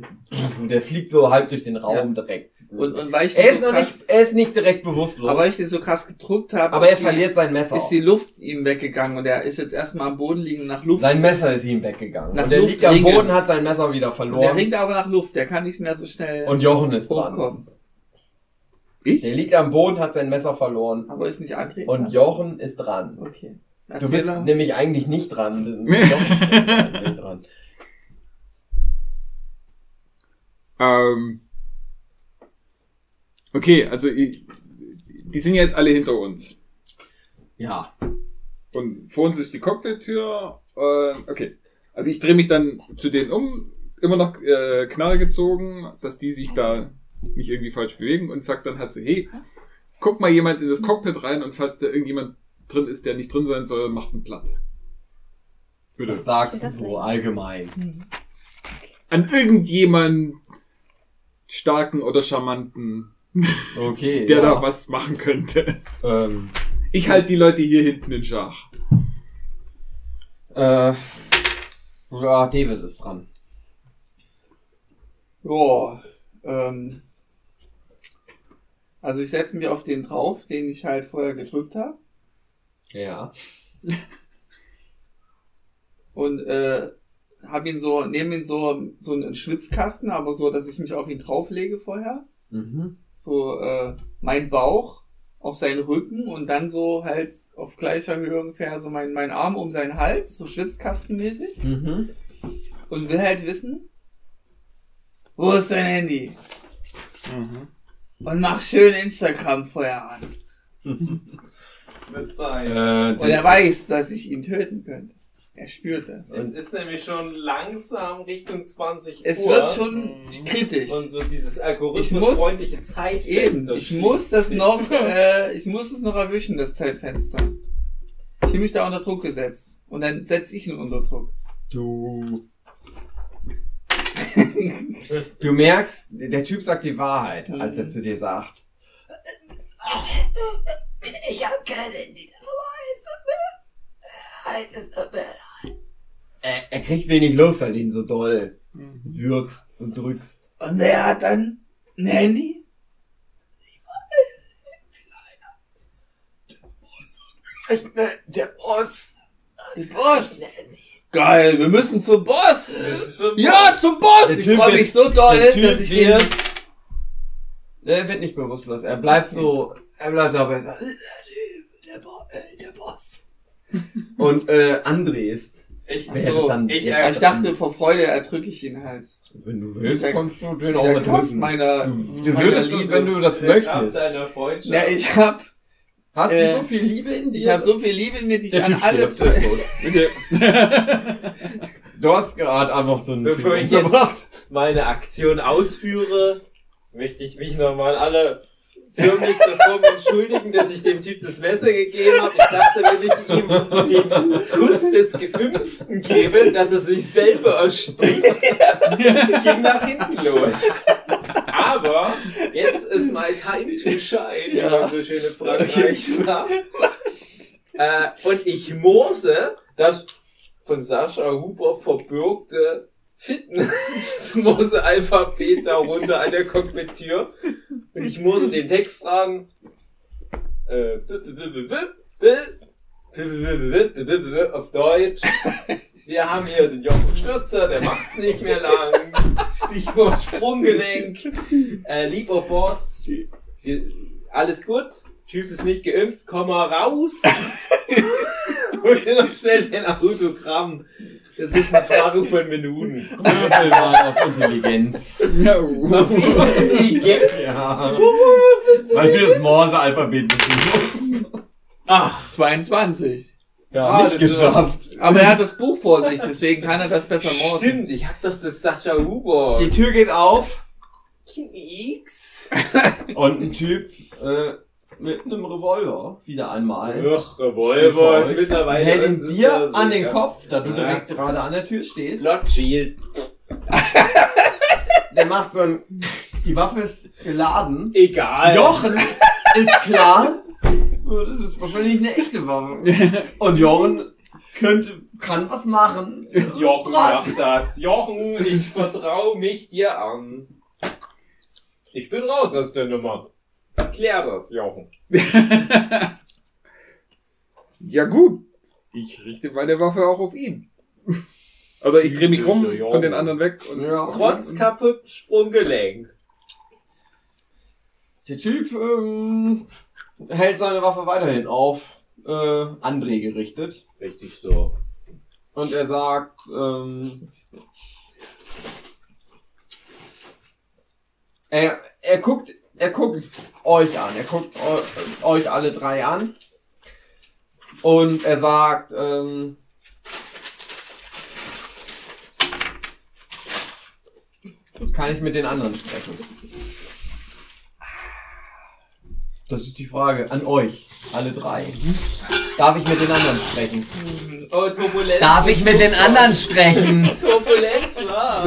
der fliegt so halb durch den Raum direkt. Und, und weil ich er ist so noch krass, nicht, er ist nicht direkt bewusstlos. aber weil ich den so krass gedruckt habe, aber er ist die- verliert sein Messer. ist die Luft ihm weggegangen und er ist jetzt erstmal am Boden liegen nach Luft. sein Messer ist ihm weggegangen. Nach und er Luft liegt am. Boden, hat sein Messer wieder Und der verloren. ringt aber nach Luft, der kann nicht mehr so schnell Und Jochen ist dran. hochkommen. Der liegt am Boden, hat sein Messer verloren. Aber ist nicht André? Und? Jochen ist dran. Okay. Du bist Erzähler. nämlich eigentlich nicht dran. [laughs] Nicht. [laughs] Ähm, okay, also ich, die sind jetzt alle hinter uns. Ja. Und vor uns ist die Cockpit-Tür. Äh, okay. Also ich drehe mich dann zu denen um, immer noch äh, Knarre gezogen, dass die sich da nicht irgendwie falsch bewegen und sag dann halt so, hey, guck mal jemand in das Cockpit rein und falls da irgendjemand drin ist, der nicht drin sein soll, macht einen platt. Bitte. Das sagst du so allgemein. An irgendjemand starken oder charmanten, Okay. [laughs] der ja. da was machen könnte. Ähm, Ich halte die Leute hier hinten in Schach. äh, ja, David ist dran. Boah, ähm, also ich setze mich auf den drauf, den ich halt vorher gedrückt habe. Ja. und äh, habe ihn so, nehme ihn so, so einen Schwitzkasten, aber so, dass ich mich auf ihn drauflege vorher. Mhm. So äh, mein Bauch auf seinen Rücken und dann so halt auf gleicher Höhe ungefähr so mein, mein Arm um seinen Hals, so schwitzkastenmäßig. Mhm. Und will halt wissen, wo ist dein Handy? Und mach schön Instagram vorher an. [laughs] Wird sein. Äh, Und er weiß, dass ich ihn töten könnte. Er spürt das. Es ist nämlich schon langsam Richtung 20 Es Uhr. wird schon kritisch. Und so dieses Ich algorithmusfreundliche Zeitfenster. Eben, ich muss das noch, [laughs] äh, ich muss es noch erwischen, das Zeitfenster. Ich fühle mich da unter Druck gesetzt. Und dann setze ich ihn unter Druck. Du. [laughs] Du merkst, der Typ sagt die Wahrheit, als er zu dir sagt. Ich hab kein Handy dabei, leid, es tut mir leid. Er, er kriegt wenig Luft, weil du ihn so doll würgst und drückst. Und er hat dann ein Handy? Ich bin der Boss. Der Boss. Geil, wir müssen zum Boss. Zum Ja, zum Boss. Der Ich freue mich so doll, der dass ich wird, den... er wird nicht bewusstlos. Er bleibt so, er bleibt dabei. er sagt, Der der, Bo äh, der Boss. Und äh, André ist, Ich, so, dann ich, Aber ich dachte, vor Freude erdrücke ich ihn halt. wenn du willst, Der- kannst du den auch der erdrücken. meiner, Du, du meiner würdest, Liebe. wenn du das der möchtest. Ja, ich hab, Hast äh, du so viel Liebe in dir? ich hab so viel Liebe in mir, die ich der an Typ alles... der. Okay. [laughs] Du hast gerade einfach so einen Bevor ich jetzt meine Aktion ausführe, möchte ich mich nochmal alle förmlichst davor entschuldigen, dass ich dem Typ das Messer gegeben habe. Ich dachte, wenn ich ihm den Kuss des Geimpften gebe, dass er sich selber ersticht, ging nach hinten los. Aber jetzt ist my time to shine, wie man so schön in Frankreich sagt. Äh, und ich morse das von Sascha Huber verbürgte Fitness-Morse-Alphabet darunter an der Cockpit-Tür. Und ich morse den Text dran. Äh, auf Deutsch. Wir haben hier den Jochen Stürzer, der macht's nicht mehr lang. Stichwort Sprunggelenk. Äh, lieber Boss, alles gut? Typ ist nicht geimpft, komm mal raus. Dir noch schnell ein Autogramm. Das ist eine Frage von Minuten. Würfel mal auf Intelligenz. Ja, uh. Ja. Weil du das Morse-Alphabet wissen musst. Ach, 22. Ja, Ah, nicht das ist- geschafft. Aber er hat das Buch vor sich, deswegen kann er das besser morsen. Stimmt, ich hab doch das Sascha Huber. Die Tür geht auf X. [laughs] und ein Typ äh, mit einem Revolver wieder einmal Ach, Revolver ist mittlerweile. hält ihn dir an den Kopf, da du Ja. direkt gerade an der Tür stehst. Not Shield. [laughs] Der macht so ein... Die Waffe ist geladen. Egal. Jochen [laughs] ist klar. Oh, Das ist wahrscheinlich eine echte Waffe. [laughs] Und Jochen könnte, kann was machen. Jochen macht das. Jochen, ich vertraue mich dir an. Ich bin raus aus der Nummer. Erklär das, Jochen. [laughs] ja gut. Ich richte meine Waffe auch auf ihn. Oder ich drehe mich rum von den anderen weg. Und Ja. Trotz kaputt Sprunggelenk. Der Typ ähm, hält seine Waffe weiterhin auf. äh, André gerichtet. Richtig so. Und er sagt, ähm, er, er guckt, er guckt euch an, er guckt eu, euch alle drei an. Und er sagt, ähm, kann ich mit den anderen sprechen? Das ist die Frage an euch, alle drei. Darf ich mit den anderen sprechen? Oh, Turbulenz. Darf ich mit den anderen sprechen? [laughs] Turbulenz, wa?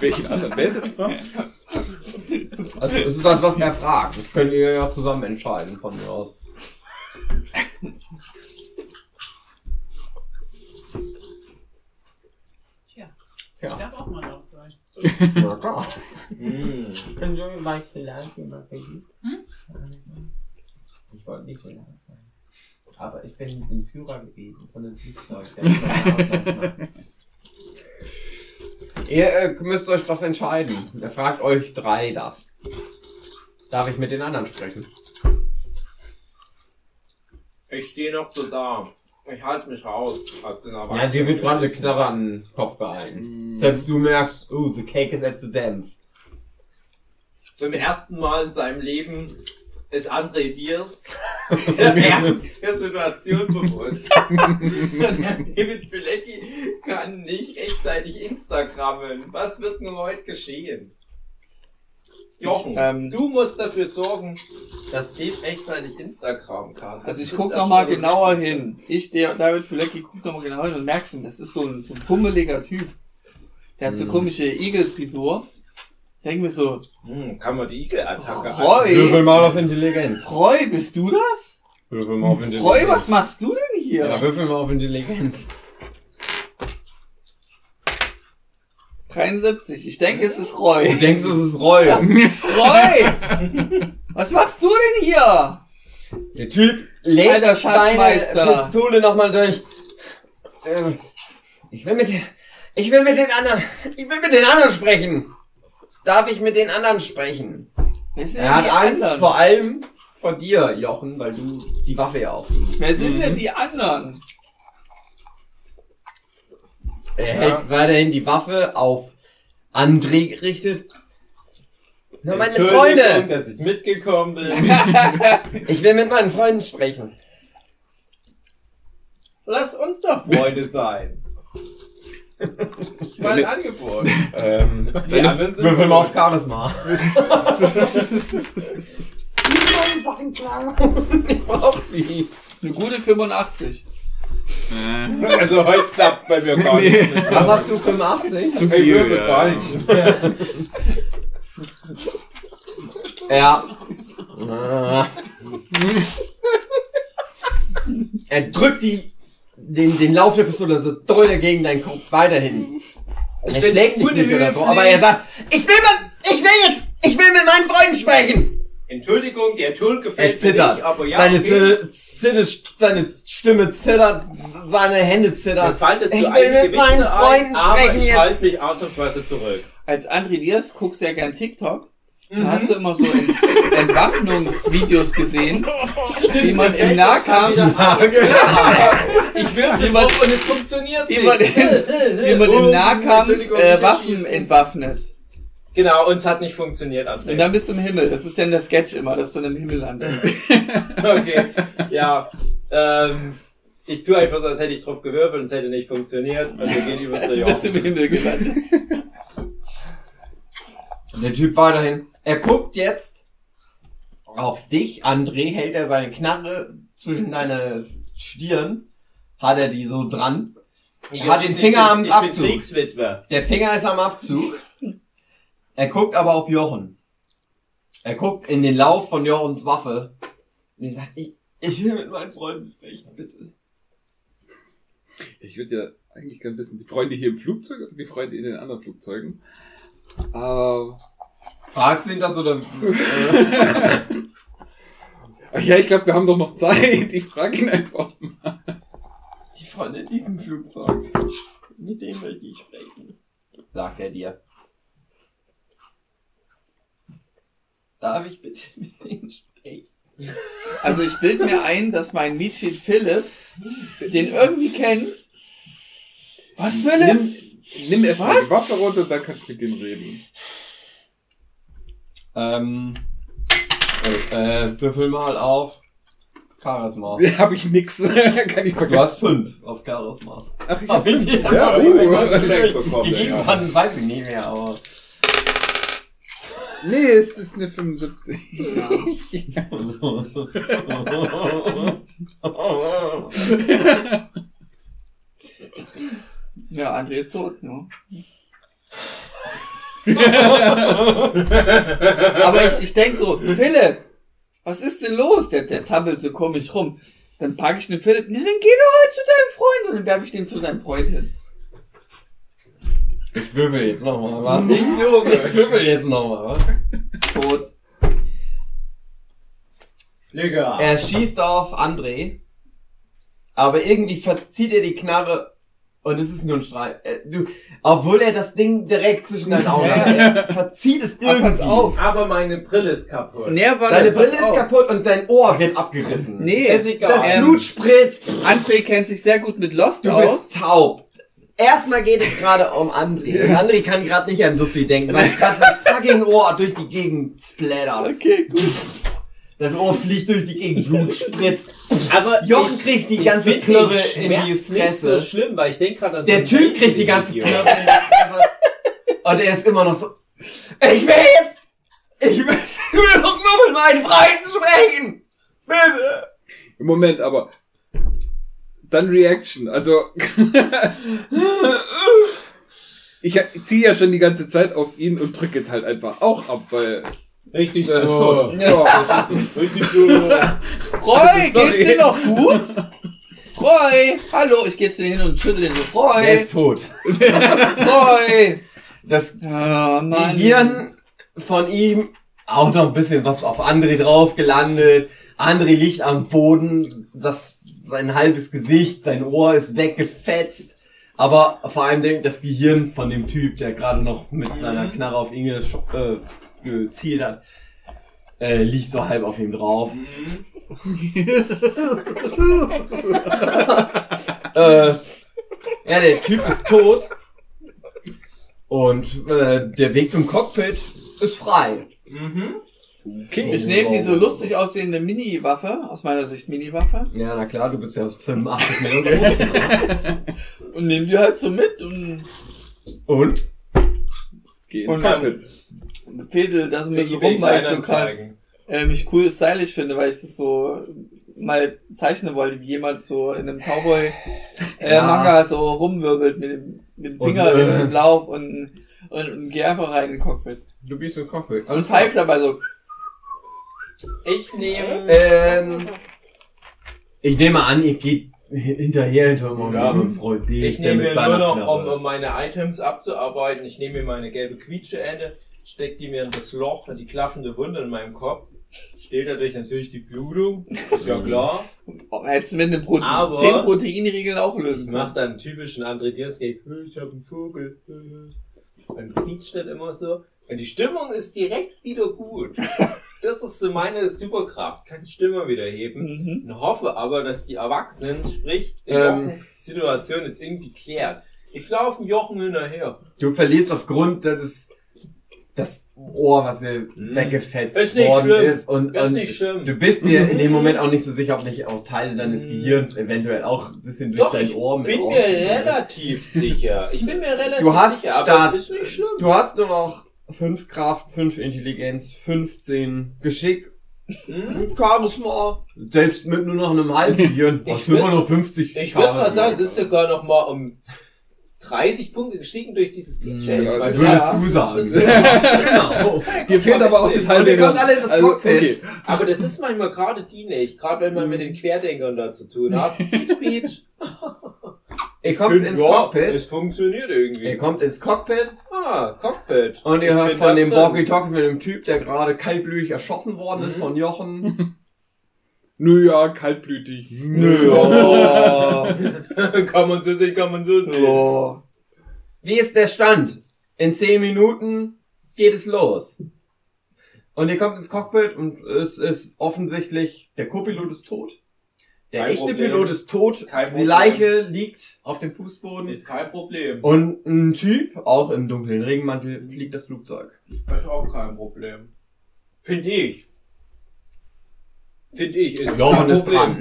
Welchen anderen? Wer ist jetzt dran? Also, das ist das, was er fragt. Das könnt ihr ja zusammen entscheiden von mir aus. Tja, ich darf auch mal laut [laughs] na klar. Mm. Können Sie mal vielleicht mal versuchen? Ich wollte nicht so lange sein. Aber ich bin ein Führer gewesen von dem Flugzeug. [laughs] ihr äh, müsst euch was entscheiden. Er fragt euch drei das. Darf ich mit den anderen sprechen? Ich stehe noch so da. Ich halte mich raus aus den Erwachsenen. Ja, dir wird gerade eine Knarre an den Kopf gehalten. Selbst du merkst, oh, the cake is at the dam. Zum ersten Mal in seinem Leben ist André Diers [laughs] der Ernst der Situation bewusst. der David Filecki kann nicht rechtzeitig Instagrammen. Was wird denn heute geschehen? Jochen, Ähm, du musst dafür sorgen, dass Dave rechtzeitig Instagram kann. Also ich guck ist noch mal erstmal das genauer hin. Ich, der David Fulecki, guck noch mal genauer hin und merkst schon, das ist so ein, so ein pummeliger Typ. Der hat so komische Igelfrisur. Denk mir so, Hm, kann man die Igel-Attacke Roy, mal auf Intelligenz. Roy, bist du das? Würfel mal auf Intelligenz. Roy, was machst du denn hier? Ja, würfel mal auf Intelligenz. 73. Ich denke, es ist Roy. Du denkst, es ist Roy. Roy! [laughs] Was machst du denn hier? Der Typ legt Alter seine. Pistole nochmal durch. Ähm, Ich will mit den, ich will mit den anderen, ich will mit den anderen sprechen. Darf ich mit den anderen sprechen? Er hat Angst anderen? vor allem vor dir, Jochen, weil du die Waffe ja auf ihm. Wer sind denn die anderen? Er hält weiterhin die Waffe auf André gerichtet. Nur meine Freunde! dass ich mitgekommen bin. [laughs] Ich will mit meinen Freunden sprechen. Lasst uns doch Freunde sein. Ich mein Angebot. Ähm, Die anderen sind würfel mal auf. Charisma. [laughs] ich brauch die. Eine gute 85. Also heute klappt bei mir gar nichts. mehr. Was hast du, 85? Zu Ich viel. würfel ja. gar nichts mehr. [laughs] Ja. er drückt die, den, den Lauf der Pistole so doll gegen deinen Kopf weiterhin. Er bin schlägt dich nicht oder so, aber er sagt, ich will mit, ich will jetzt, ich will mit meinen Freunden sprechen. Entschuldigung, der Tool Er gefällt mir zittert. nicht, aber ja, seine, okay. Zi- Zitte, seine Stimme zittert, seine Hände zittern. Ich will mit meinen Freunden ein, aber sprechen ich jetzt. halte mich ausnahmsweise zurück. Als André Diaz guckst du ja gern TikTok. Mhm. Da hast du immer so Ent [laughs] Entwaffnungsvideos gesehen, [laughs] wie man im Nahkampf, Ich Wie man- drauf und es funktioniert wie nicht. man, wie man Oh, im Nahkampf Entschuldigung, äh, Waffen entwaffnet. Genau, uns hat nicht funktioniert, André. Und dann bist du im Himmel. Das ist dann der Sketch immer, dass du dann im Himmel landest. [laughs] Okay, ja. Ähm, ich tue einfach so, als hätte ich drauf gewürfelt und es hätte nicht funktioniert. Und wir gehen über zu bist du Jochen. im Himmel gelandet. Und der Typ weiterhin. Er guckt jetzt auf dich, André, hält er seine Knarre zwischen deine Stirn, hat er die so dran. Er hat den Finger am ich bin Abzug. Kriegswitwe. Der Finger ist am Abzug. Er guckt aber auf Jochen. Er guckt in den Lauf von Jochens Waffe. Und er sagt, ich, ich will mit meinen Freunden sprechen, bitte. Ich würde ja eigentlich gerne wissen, die Freunde hier im Flugzeug oder die Freunde in den anderen Flugzeugen? Äh, Fragst du ihn das oder? [laughs] ja, ich glaube, wir haben doch noch Zeit. Ich frage ihn einfach. Die Freunde in diesem Flugzeug. Mit denen möchte ich sprechen. Sagt er dir. Darf ich bitte mit denen sprechen? Also ich bild mir ein, dass mein Mietchen Philipp den irgendwie kennt. Was, Philipp? Nimm, nimm erstmal Was? die Waffe runter und dann kannst du mit dem reden. Ähm, äh, würfel mal auf Charisma. [laughs] Hab ich nix. [laughs] Kann ich Du vergessen. hast fünf auf Charisma. Ach, ich hab fünf. bitte. Ja, uh, direkt bekommen. Die ja. Gegenwand weiß ich nicht mehr, aber. Nee, es ist eine 75. [laughs] Ja, André ist tot, ne? [laughs] Aber ich, ich denk so, Philipp, was ist denn los? Der, der zappelt so komisch rum. Dann packe ich den Philipp, ne, dann geh doch halt zu deinem Freund und dann werfe ich den zu seinem Freund hin. Ich würfel jetzt nochmal, was? Ich würfel jetzt nochmal, was? Tot. Digga. Er schießt auf André, aber irgendwie verzieht er die Knarre und es ist nur ein Streit. Äh, Du, obwohl er das Ding direkt zwischen deinen Augen hat, er verzieht es irgendwie. auf. Aber meine Brille ist kaputt. Nee, aber Deine Brille ist auf. kaputt und dein Ohr wird abgerissen. Nee, Ist egal. Das Ähm, Blut spritzt. André kennt sich sehr gut mit Lost Du aus. bist taub. Erstmal geht es gerade um André. Und André kann gerade nicht an so viel denken, weil gerade sein fucking Ohr durch die Gegend splattert. Okay, gut. Das Ohr fliegt durch die Gegend, Blut spritzt. Aber Jochen kriegt die ich ganze find den in die Schmerz nicht Fresse. so schlimm, weil ich denke gerade an Der so ein Typ kriegt die ganze. Knurre in die Fresse. Und er ist immer noch so, ich will jetzt, ich will, ich will doch nur mit meinen Freunden sprechen. Bitte. Moment, aber. Dann Reaction. Also. [laughs] ich ziehe ja schon die ganze Zeit auf ihn und drücke jetzt halt einfach auch ab, weil. Richtig ist so. [laughs] tot. Ja. Richtig so. Roy, sorry. geht's dir noch gut? [laughs] Roy, hallo, ich geh zu dir hin und schüttel den so. Er Roy, ist tot. Roy. Das Mann. Gehirn von ihm auch noch ein bisschen was auf André drauf gelandet. André liegt am Boden, das, sein halbes Gesicht, sein Ohr ist weggefetzt. Aber vor allem das Gehirn von dem Typ, der gerade noch mit seiner Knarre auf Inge äh, gezielt hat, äh, liegt so halb auf ihm drauf. [laughs] äh, ja, der Typ ist tot. Und äh, der Weg zum Cockpit ist frei. Ich nehme die so lustig aussehende Mini-Waffe, aus meiner Sicht Mini-Waffe, Ja, na klar, du bist ja 85 Millionen. [laughs] [laughs] und nehme die halt so mit und Und? Geh ins Und Cockpit. fädel da so mit so rum, weil ich so krass äh, mich cool stylisch finde, weil ich das so mal zeichnen wollte, wie jemand so in einem Cowboy äh, so rumwirbelt mit dem, mit dem Und, Finger äh, im Lauf und, und, und geh einfach rein in den Cockpit. Du bist im Cockpit. Und pfeift dabei so. Ich nehme. Ähm, ich nehme an, ihr geht hinterher hinter meinem Ja. lieben Freund Dave, Ich nehme mir nur noch, um, um meine Items abzuarbeiten, ich nehme mir meine gelbe Quietscheende, steck die mir in das Loch, die klaffende Wunde in meinem Kopf, steht dadurch natürlich die Blutung, ist ja klar. Oh, hättest du mit einem Protein, Aber- 10 Proteinriegeln auch Ich lösen mach dann einen typischen André Diersgate, ich hab einen Vogel. Und quietscht dann immer so. Und die Stimmung ist direkt wieder gut. [laughs] Das ist so meine Superkraft. Kann die Stimmung wieder heben. Mhm. Und hoffe aber, dass die Erwachsenen, sprich, die Ähm. Die Situation jetzt irgendwie klärt. Ich laufe Jochen hinterher. Du verlierst aufgrund des das Ohr, was dir weggefetzt Ist nicht worden schlimm. ist. Und, Ist und nicht schlimm. du bist dir in dem Moment auch nicht so sicher, ob nicht auch Teile deines Mhm. Gehirns eventuell auch ein bisschen durch Doch, dein ich Ohr mit bin mir relativ sicher. Ich bin mir relativ Du hast sicher, Start-. Du hast nur noch 5 Kraft, 5 Intelligenz, 15 Geschick, Hm? Charisma. Selbst mit nur noch einem halben [laughs] Gehirn Ich hast du immer würd- noch 50 Ich würde mal sagen, es ist sogar noch mal um 30 Punkte gestiegen durch dieses Glitch. Ja, Weil- Würdest Ja, du sagen. das [laughs] ist- genau. Dir fehlt aber auch halbe ihr kommt alle in das Also, Cockpit. okay. Aber das ist manchmal gerade dienlich, gerade wenn man mit den Querdenkern da zu tun hat. Peach, Peach. [laughs] Ihr kommt Find, ins ja, Cockpit. Es funktioniert irgendwie. Ihr kommt ins Cockpit ah, Cockpit. und ihr Ich hört von dem. Walkie-Talkie mit dem Typ, der gerade kaltblütig erschossen worden ist Mhm. von Jochen. [laughs] Nö, ja, kaltblütig. Nö. Oh, [laughs] [laughs] kann man so sehen, kann man so sehen. oh. Wie ist der Stand? In 10 Minuten geht es los. Und ihr kommt ins Cockpit und es ist offensichtlich, der Co-Pilot ist tot. Der Kein echte Problem. Pilot ist tot. Kein Die Problem. Leiche liegt auf dem Fußboden. Ist kein Problem. Und ein Typ, auch im dunklen Regenmantel, fliegt das Flugzeug. Das ist auch kein Problem. Finde ich. Finde ich. Ist Jochen kein [laughs] ist Problem.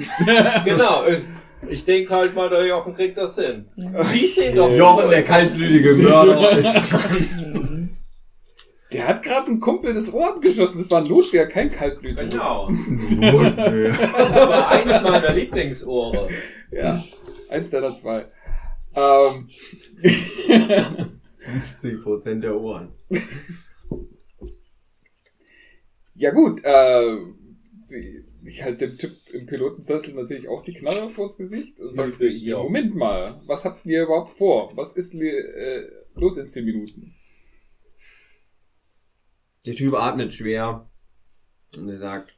genau. Ich, ich denke halt mal, der Jochen kriegt das hin. Schieß ihn doch. Jochen, der kaltblütige Mörder, [laughs] ist dran. Der hat gerade einen Kumpel des Ohr abgeschossen. Das war ein Lotwehr, kein Kaltblüter. Genau. [laughs] Notwehr. [laughs] Das war eines meiner Lieblingsohre. Ja, eins deiner zwei. Ähm, [laughs] 50% der Ohren. ja gut, äh, ich halte dem Typ im Pilotensessel natürlich auch die Knarre vors Gesicht und sage ja. Moment mal, was habt ihr überhaupt vor? Was ist äh, los in 10 Minuten? Der Typ atmet schwer und er sagt,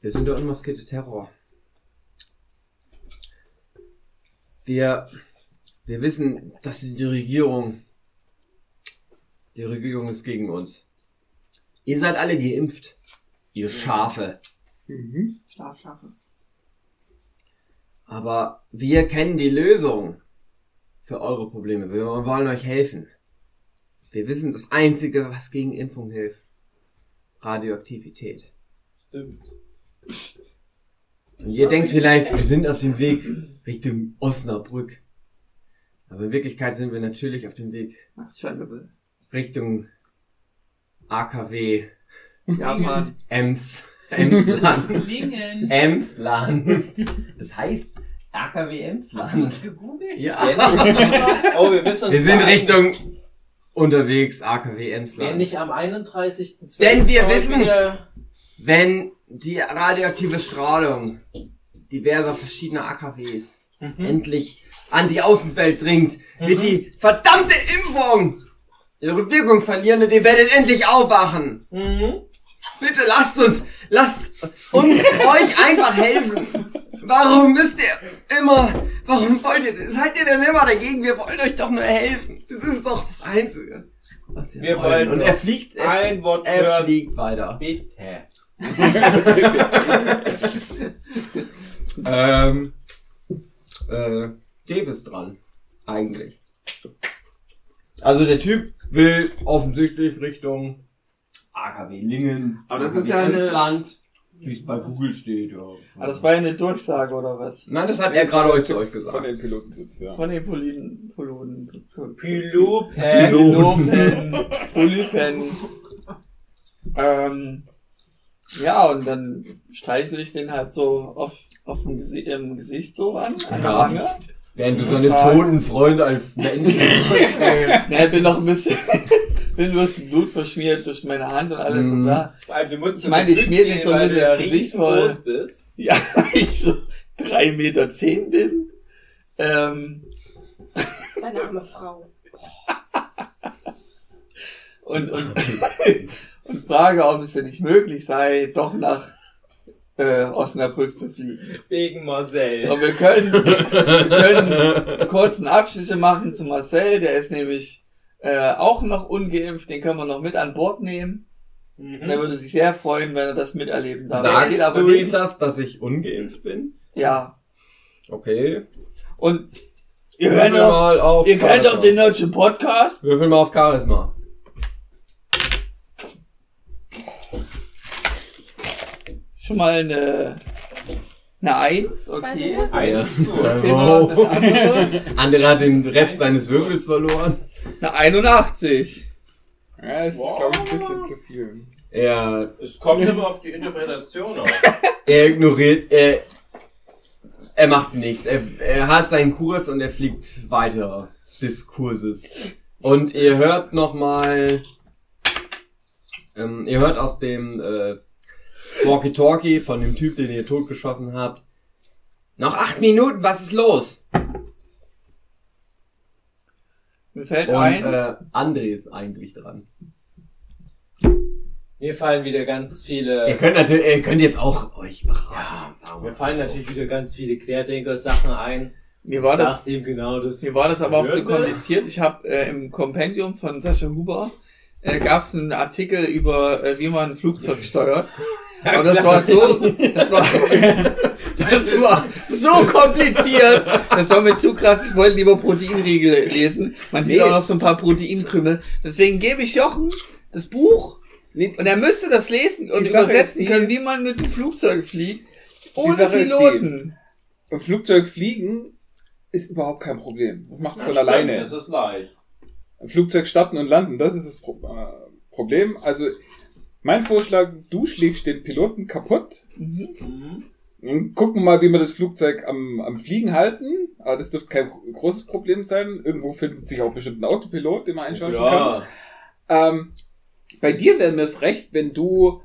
wir sind der unmaskierte Terror. Wir, wir wissen, dass die Regierung, die Regierung ist gegen uns. Ihr seid alle geimpft, ihr Schafe. Mhm. Schlafschafe. Aber wir kennen die Lösung für eure Probleme. Wir wollen euch helfen. Wir wissen das Einzige, was gegen Impfung hilft. Radioaktivität. Stimmt. Und ihr denkt vielleicht, wir sind auf dem Weg Richtung Osnabrück. Aber in Wirklichkeit sind wir natürlich auf dem Weg Ach. Richtung AKW Japan. Ems. Emsland. [laughs] Lingen. Emsland. Das heißt AKW Hast du das Emsland. gegoogelt? Ja. [laughs] Oh, wir müssen uns Wir sind Richtung unterwegs, AKW Wenn Emsland. nicht am 31.12. Denn wir wissen- Wenn die radioaktive Strahlung diverser verschiedener AKWs endlich an die Außenwelt dringt, wird die verdammte Impfung ihre Wirkung verlieren und ihr werdet endlich aufwachen. Mhm. Bitte lasst uns, lasst uns [laughs] euch einfach helfen. Warum müsst ihr immer, warum wollt ihr, seid ihr denn immer dagegen? Wir wollen euch doch nur helfen. Das ist doch das Einzige, was wir, Wir wollen. wollen Und er fliegt, er, Ein Wort er hören. fliegt weiter. Bitte. [laughs] Ähm, äh, Dave ist dran. Eigentlich. Also der Typ will offensichtlich Richtung AKW Lingen. Aber das AKW ist ja eine- Emsland, wie es bei Google steht, ja. Ah, das war ja eine Durchsage oder was? Nein, das hat er gerade euch zu euch Von gesagt. den Pilotensitz, ja. Von den Poliden, Poluden, Pilupe. Pilopen, Polypen. Ähm, ja, und dann streichle ich den halt so auf, auf dem Gesi im Gesicht so an, an der Ja. Wange. Während du seine Fragen. toten Freunde als Menschen. [laughs] Ich bin noch ein bisschen, bin bloß Blut verschmiert durch meine Hand und alles und Mhm. da. Musst Ich meine, ich schmier den so ein weil bisschen ins Gesicht voll. bist. [laughs] Ja, ich so drei Meter zehn bin. Ähm, Deine arme Frau. [laughs] und, und, [laughs] und frage, ob es denn nicht möglich sei, doch nach äh, Osnabrück zu fliegen. Wegen Marcel. Und wir können, wir können kurzen Abschnitte machen zu Marcel, der ist nämlich äh, auch noch ungeimpft, den können wir noch mit an Bord nehmen. Und er würde sich sehr freuen, wenn er das miterleben darf. Sagst aber du ihm nicht. das, dass ich ungeimpft bin? Ja. Okay. Und ihr Würfel könnt doch, mal auf ihr kennt Charisma. doch den deutschen Podcast. Würfel mal auf Charisma. Ist schon mal eine, eine Eins, okay. Weiß ich Eine. [laughs] Andere. [laughs] Andere hat den Rest seines Würfels verloren. Eine 81. Ja, es ist, glaube ich, ein bisschen zu viel. Er, Es kommt immer auf die Interpretation auf. [laughs] er ignoriert, er, er macht nichts. Er, er hat seinen Kurs und er fliegt weiter des Kurses. Und ihr hört nochmal, ähm, ihr hört aus dem äh, Walkie-Talkie von dem Typ, den ihr totgeschossen habt. Noch acht Minuten, was ist los? Mir fällt Und ein, äh, André ist eigentlich dran. Mir fallen wieder ganz viele. Ihr könnt natürlich, ihr könnt jetzt auch euch beraten. wir Mir fallen so. natürlich wieder ganz viele Querdenker-Sachen ein. mir war das, ihm genau das. mir war das aber auch zu kompliziert. Ich habe äh, im Kompendium von Sascha Huber äh, gab es einen Artikel über, äh, wie man ein Flugzeug steuert. [laughs] Aber das war so, [laughs] das war, [laughs] das war so kompliziert. Das war mir zu krass. Ich wollte lieber Proteinriegel lesen. Man sieht Nee. auch noch so ein paar Proteinkrümel. Deswegen gebe ich Jochen das Buch und er müsste das lesen und Die übersetzen die- können, wie man mit dem Flugzeug fliegt. Ohne die- Piloten. Im Flugzeug fliegen ist überhaupt kein Problem. Das macht Das von stimmt, alleine. Das ist leicht. Flugzeug starten und landen, das ist das Pro äh, Problem. Also, mein Vorschlag, du schlägst den Piloten kaputt Mhm. Gucken mal, wie wir das Flugzeug am, am Fliegen halten. Aber das dürfte kein großes Problem sein. Irgendwo findet sich auch bestimmt ein Autopilot, den man einschalten kann. Ja. Ähm, bei dir wäre mir es recht, wenn du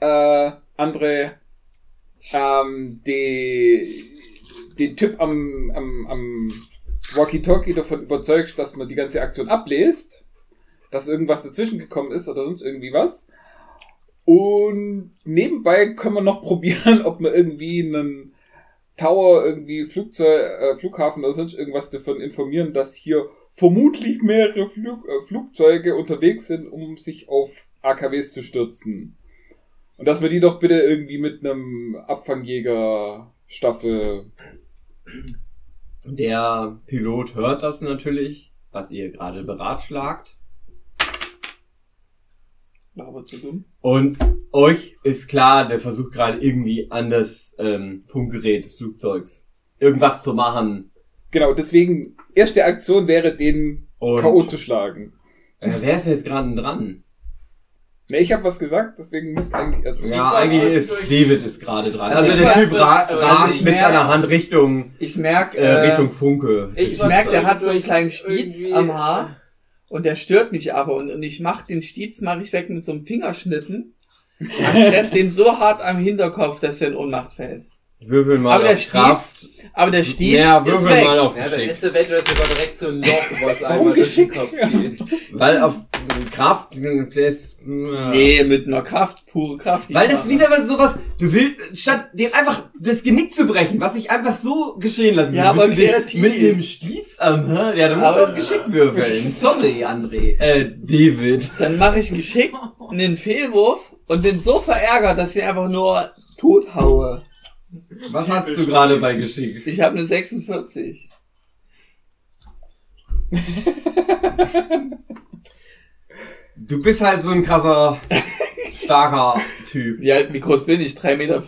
äh, andere ähm, die, den Typ am, am, am Walkie-Talkie davon überzeugst, dass man die ganze Aktion ablest, dass irgendwas dazwischen gekommen ist oder sonst irgendwie was. Und nebenbei können wir noch [laughs] probieren, ob wir irgendwie einen Tower, irgendwie Flugzeug, äh, Flughafen oder sonst irgendwas davon informieren, dass hier vermutlich mehrere Flug, äh, Flugzeuge unterwegs sind, um sich auf AKWs zu stürzen. Und dass wir die doch bitte irgendwie mit einem Abfangjäger-Staffel. Der Pilot hört das natürlich, was ihr gerade beratschlagt. Aber zu dumm. Und euch ist klar, der versucht gerade irgendwie an das ähm, Funkgerät des Flugzeugs irgendwas zu machen. Genau, deswegen, erste Aktion wäre, den K.O. zu schlagen. äh, wer ist jetzt gerade dran? Ne, ich habe was gesagt, deswegen müsste eigentlich. Also Ja, eigentlich ist David ist gerade dran. Also Also, ich der Typ ra also ragt ich mit seiner Hand Richtung, Ich merke, äh, Richtung Funke. ich war merke, der hat so einen kleinen Stiez am Haar und der stört mich aber und, und ich mach den Stiez mache ich weg mit so einem Fingerschnitten. Ich treffe den so hart am Hinterkopf, dass er in Ohnmacht fällt. Würfel mal Aber der auf Kraft. Aber der Stiez Ja, ist würfel weg. mal auf Ja, das Geschick. ist eventuell sogar direkt so ein Loch, was einmal durch den Geschick? Kopf geht. Weil auf Kraft, das, äh, Nee, mit einer Kraft, pure Kraft. Weil das wieder was sowas, du willst, statt dem einfach das Genick zu brechen, was ich einfach so geschehen lassen will, Ja, aber du kreativ. mit dem Stiez am, hä? Ja, du musst Aber- auf Geschick würfeln. [laughs] Sorry, André. Äh, David. Dann mache ich geschickt einen Fehlwurf und bin so verärgert, dass ich ihn einfach nur tot haue. Was hast du gerade bei Geschick? Ich habe eine 46. [laughs] Du bist halt so ein krasser, starker [laughs] Typ. Wie, alt, wie groß bin ich? 3,40 Meter?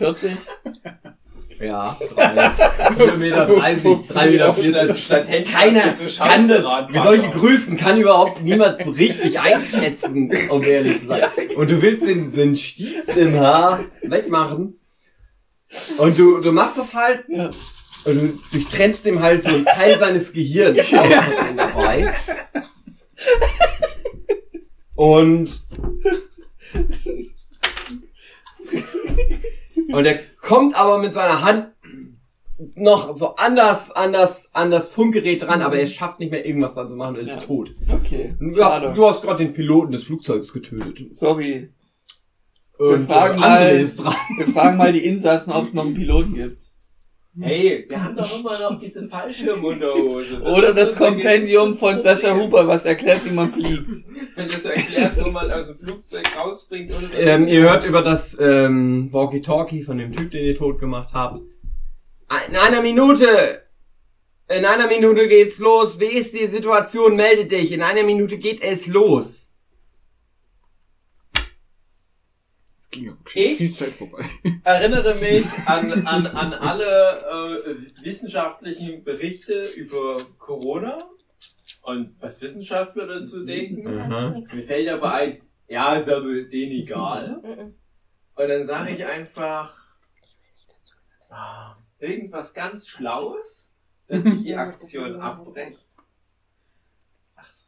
Ja, 3 Meter [laughs] 30, 3 Meter 40. Statt Keiner kann das, wie solche Größen kann überhaupt niemand so richtig [laughs] einschätzen, um ehrlich zu sein. Und du willst den, den Stiez im Haar wegmachen. Und du, du machst das halt. Ja. Und du durchtrennst dem halt so einen Teil seines Gehirns dabei. Und und er kommt aber mit seiner Hand noch so anders, anders, an das Funkgerät dran, aber er schafft nicht mehr irgendwas dran zu machen und ist Ja. tot. Okay. Ja, du hast gerade den Piloten des Flugzeugs getötet. Sorry. Und fragen äh, mal- ist. Wir fragen mal die Insassen, ob es noch einen Piloten gibt. Hey, wir haben doch immer noch diese Fallschirmunterhose. Oder das Kompendium von Sascha. Huber, was erklärt, wie man fliegt. Wenn das erklärt, wo man aus dem Flugzeug rausbringt. Oder Ähm, ihr hört über das ähm, Walkie-Talkie von dem Typ, den ihr tot gemacht habt. In einer Minute! In einer Minute geht's los. Wie ist die Situation? Melde dich. In einer Minute geht es los. Ging Ich? viel Zeit vorbei. [laughs] erinnere mich an, an, an alle äh, wissenschaftlichen Berichte über Corona und was Wissenschaftler dazu denken. Aha. Mir fällt aber ein, ja, ist aber denen egal. Und dann sage ich einfach ah, irgendwas ganz Schlaues, dass die die [laughs] Aktion abbrecht.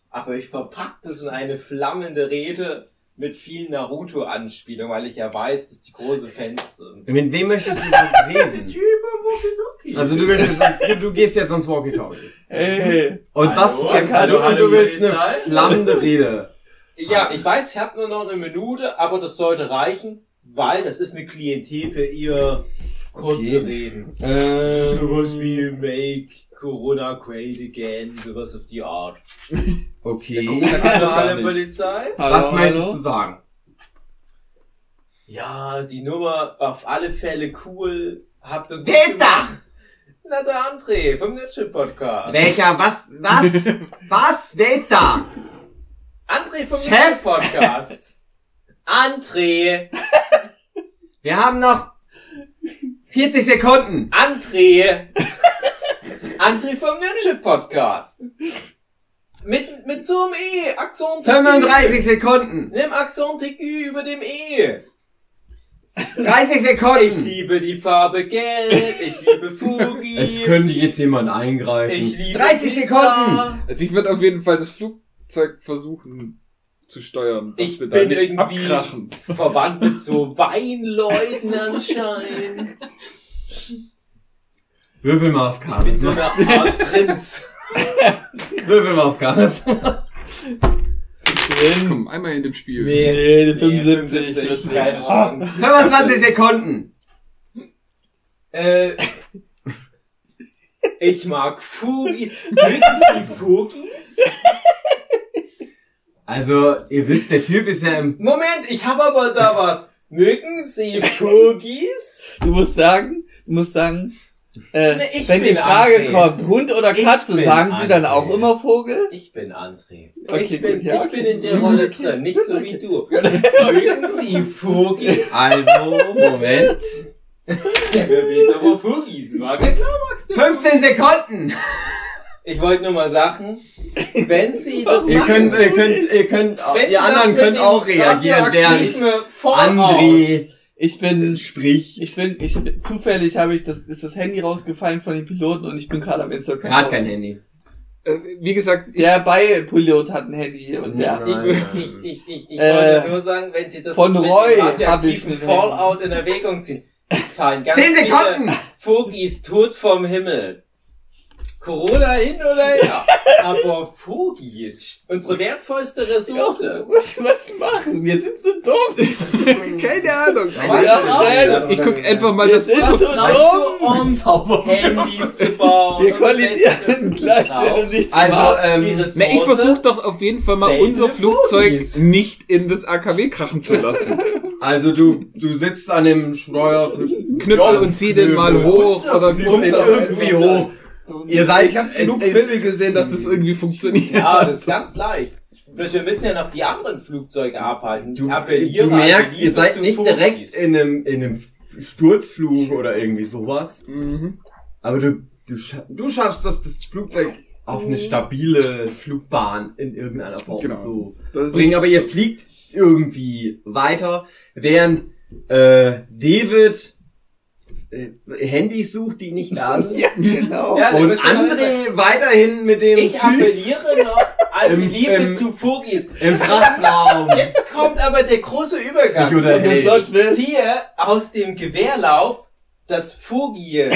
Aber ich verpack das in eine flammende Rede mit viel Naruto-Anspielung, weil ich ja weiß, dass die große Fans sind. Mit wem möchtest du denn [laughs] reden? Typ am Walkie-Talkie. Also du willst jetzt, du gehst jetzt ins Walkie-Talkie. Hey. Und was, Hallo, und, hallo, und hallo, du willst eine flammende Rede. Ja, ich weiß, ich habe nur noch eine Minute, aber das sollte reichen, weil das ist eine Klientel für ihr kurze Okay. Reden. Äh, Sowas wie Make Corona Great Again, sowas auf die Art. [laughs] Okay. Kommunale [laughs] Polizei. Hallo, Was möchtest hallo? du sagen? Ja, die Nummer auf alle Fälle cool. Habt ihr Wer ist da? Na, der André vom Nitschel Podcast. Welcher? Was? Was? [laughs] Was? Wer ist da? André vom Chef? Nitschel Podcast. [laughs] André. Wir haben noch 40 Sekunden. André. André vom Nitschel Podcast. Mit, mit so einem E. Akzent. 35 Sekunden. Nimm Akzent aigu über dem E. 30 Ich Sekunden. liebe die Farbe Gelb. Ich liebe Fugi. Es könnte jetzt jemand eingreifen. ich liebe 30 Pizza. Sekunden. Also ich würde auf jeden Fall das Flugzeug versuchen zu steuern. Ich wir bin irgendwie abkrachen. verwandt mit so Weinleuten anscheinend. Würfel mal auf Ich bin so eine Art Prinz. Würfel mal auf Chaos. Drin. Komm, einmal in dem Spiel. Nee, die 75 wird nicht. keine Chance. 25 Sekunden. Äh, ich mag Fugis. Mögen Sie Fugis? Also, ihr wisst, der Typ ist ja im... Moment, ich habe aber da was. Mögen Sie Fugis? Du musst sagen, du musst sagen, äh, wenn die Frage André. kommt, Hund oder Katze, sagen sie dann André. auch immer Vogel? Ich bin André. Okay, ich bin, ja, ich bin in der Rolle [laughs] drin, nicht so wie du. [laughs] Mögen Sie Fugis? Also, Moment. Der will aber Fugis mag. Ja klar magst du. 15 Sekunden. Ich wollte nur mal sagen, wenn Sie [laughs] das Ihr machen, könnt, ihr könnt, ihr könnt, wenn Sie ihr anderen könnt mit auch reagieren, während André Ich bin, spricht. ich bin, ich bin, zufällig habe ich das, ist das Handy rausgefallen von dem Piloten und ich bin gerade am Instagram. Er hat kein Handy. Äh, wie gesagt, ich, Der Beipilot hat ein Handy und der, Ich, ich, ich, ich, ich Äh, wollte nur sagen, wenn Sie das von Roy dem hab ich mit Fallout in Erwägung ziehen, fallen ganz 10 Sekunden. Fogis tot vom Himmel. Corona hin oder her. Aber Fogis, unsere wertvollste Ressource. was, was machen? Wir sind so dumm. keine Ahnung. Was Ja, du? Ich guck einfach mal Wir das sind Foto. so Weißt du, um Handys zu bauen. Wir kollidieren gleich, wenn du nichts Also, machst. ähm, Na, ich versuche doch auf jeden Fall mal unser Flugzeug Fugis. nicht in das AKW krachen zu lassen. [laughs] Also du, du sitzt an dem Steuer, Knüppel und zieh den mal hoch oder ziehst den irgendwie hoch. Ihr seid, Ich habe genug es- Filme gesehen, dass es irgendwie funktioniert. Ja, das ist ganz leicht. Bloß wir müssen ja noch die anderen Flugzeuge abhalten. Du, du merkst, ihr seid nicht direkt in einem, in einem Sturzflug oder irgendwie sowas. Mhm. Aber du, du, du schaffst das, das Flugzeug auf eine stabile Flugbahn in irgendeiner Form Genau. zu Das bringen. Aber ihr fliegt irgendwie weiter, während äh, David Handys sucht, die nicht da sind. [laughs] Ja, genau. Ja, Und André weiterhin mit dem Ich Typ appelliere noch an [laughs] die Liebe im- zu Fugis. im Frachtraum. [laughs] Jetzt kommt aber der große Übergang. Plot Ich ziehe aus dem Gewehrlauf das Fugi,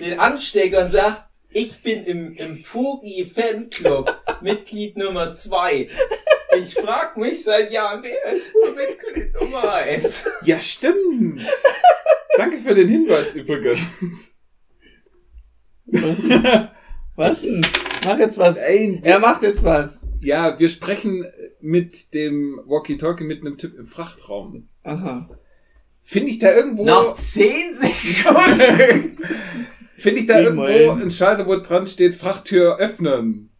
den Anstecker und sag, ich bin im, im Fugi Fanclub Mitglied Nummer zwei. Ich frag mich seit Jahren, wer ist wohl Mitglied Nummer eins? Ja, stimmt. Danke für den Hinweis übrigens. Was denn? Mach jetzt was. Ey, Er macht jetzt was. ja, wir sprechen mit dem Walkie-Talkie mit einem Typ im Frachtraum. Aha. Finde ich da irgendwo, Noch 10 Sekunden. [laughs] finde ich da irgendwo Immerhin. ein Schalter, wo dran steht, Frachttür öffnen.